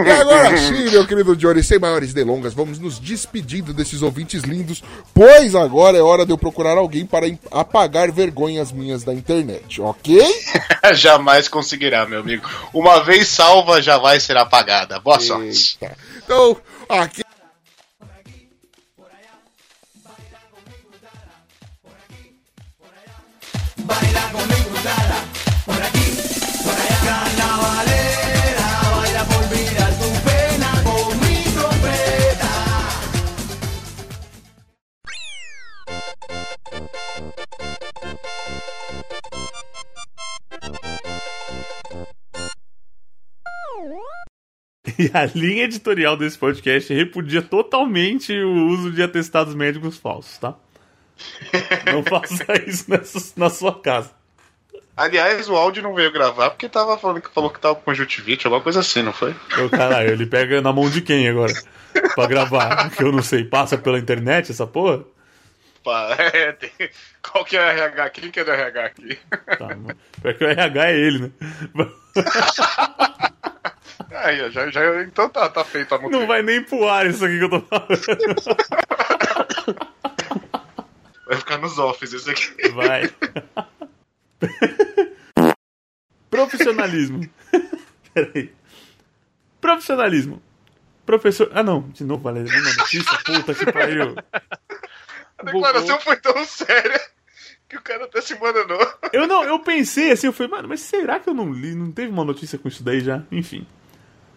Speaker 1: e agora sim, meu querido Johnny, sem maiores delongas, vamos nos despedindo desses ouvintes lindos, pois agora é hora de eu procurar alguém para apagar vergonhas minhas da internet, ok?
Speaker 5: jamais conseguirá, meu amigo. Uma vez salva, jamais será apagada. Boa sorte.
Speaker 1: Eita. Então, aqui.
Speaker 2: E a linha editorial desse podcast repudia totalmente o uso de atestados médicos falsos, tá? Não faça isso nessa, na sua casa.
Speaker 5: Aliás, o áudio não veio gravar porque tava falando que falou que tava com conjuntivite, alguma coisa assim, não foi?
Speaker 2: Ô, caralho, ele pega na mão de quem agora? Pra gravar? Que eu não sei, passa pela internet essa porra?
Speaker 5: Pá, é, tem- Qual que é o RH? Quem que é do RH aqui?
Speaker 2: Tá, mas- pior que o RH é ele, né?
Speaker 5: Aí, já, já, então tá, tá feito a multa.
Speaker 2: Não vai nem pro ar isso aqui que eu tô falando.
Speaker 5: Vai ficar nos office isso aqui.
Speaker 2: Vai. Profissionalismo. Peraí. Profissionalismo. Professor. Ah, não, de novo, Valéria. Uma notícia, puta que pariu.
Speaker 5: A declaração foi tão séria que o cara até se mandou.
Speaker 2: Eu não, eu pensei assim, eu falei, mano, mas será que eu não li? Não teve uma notícia com isso daí já? Enfim.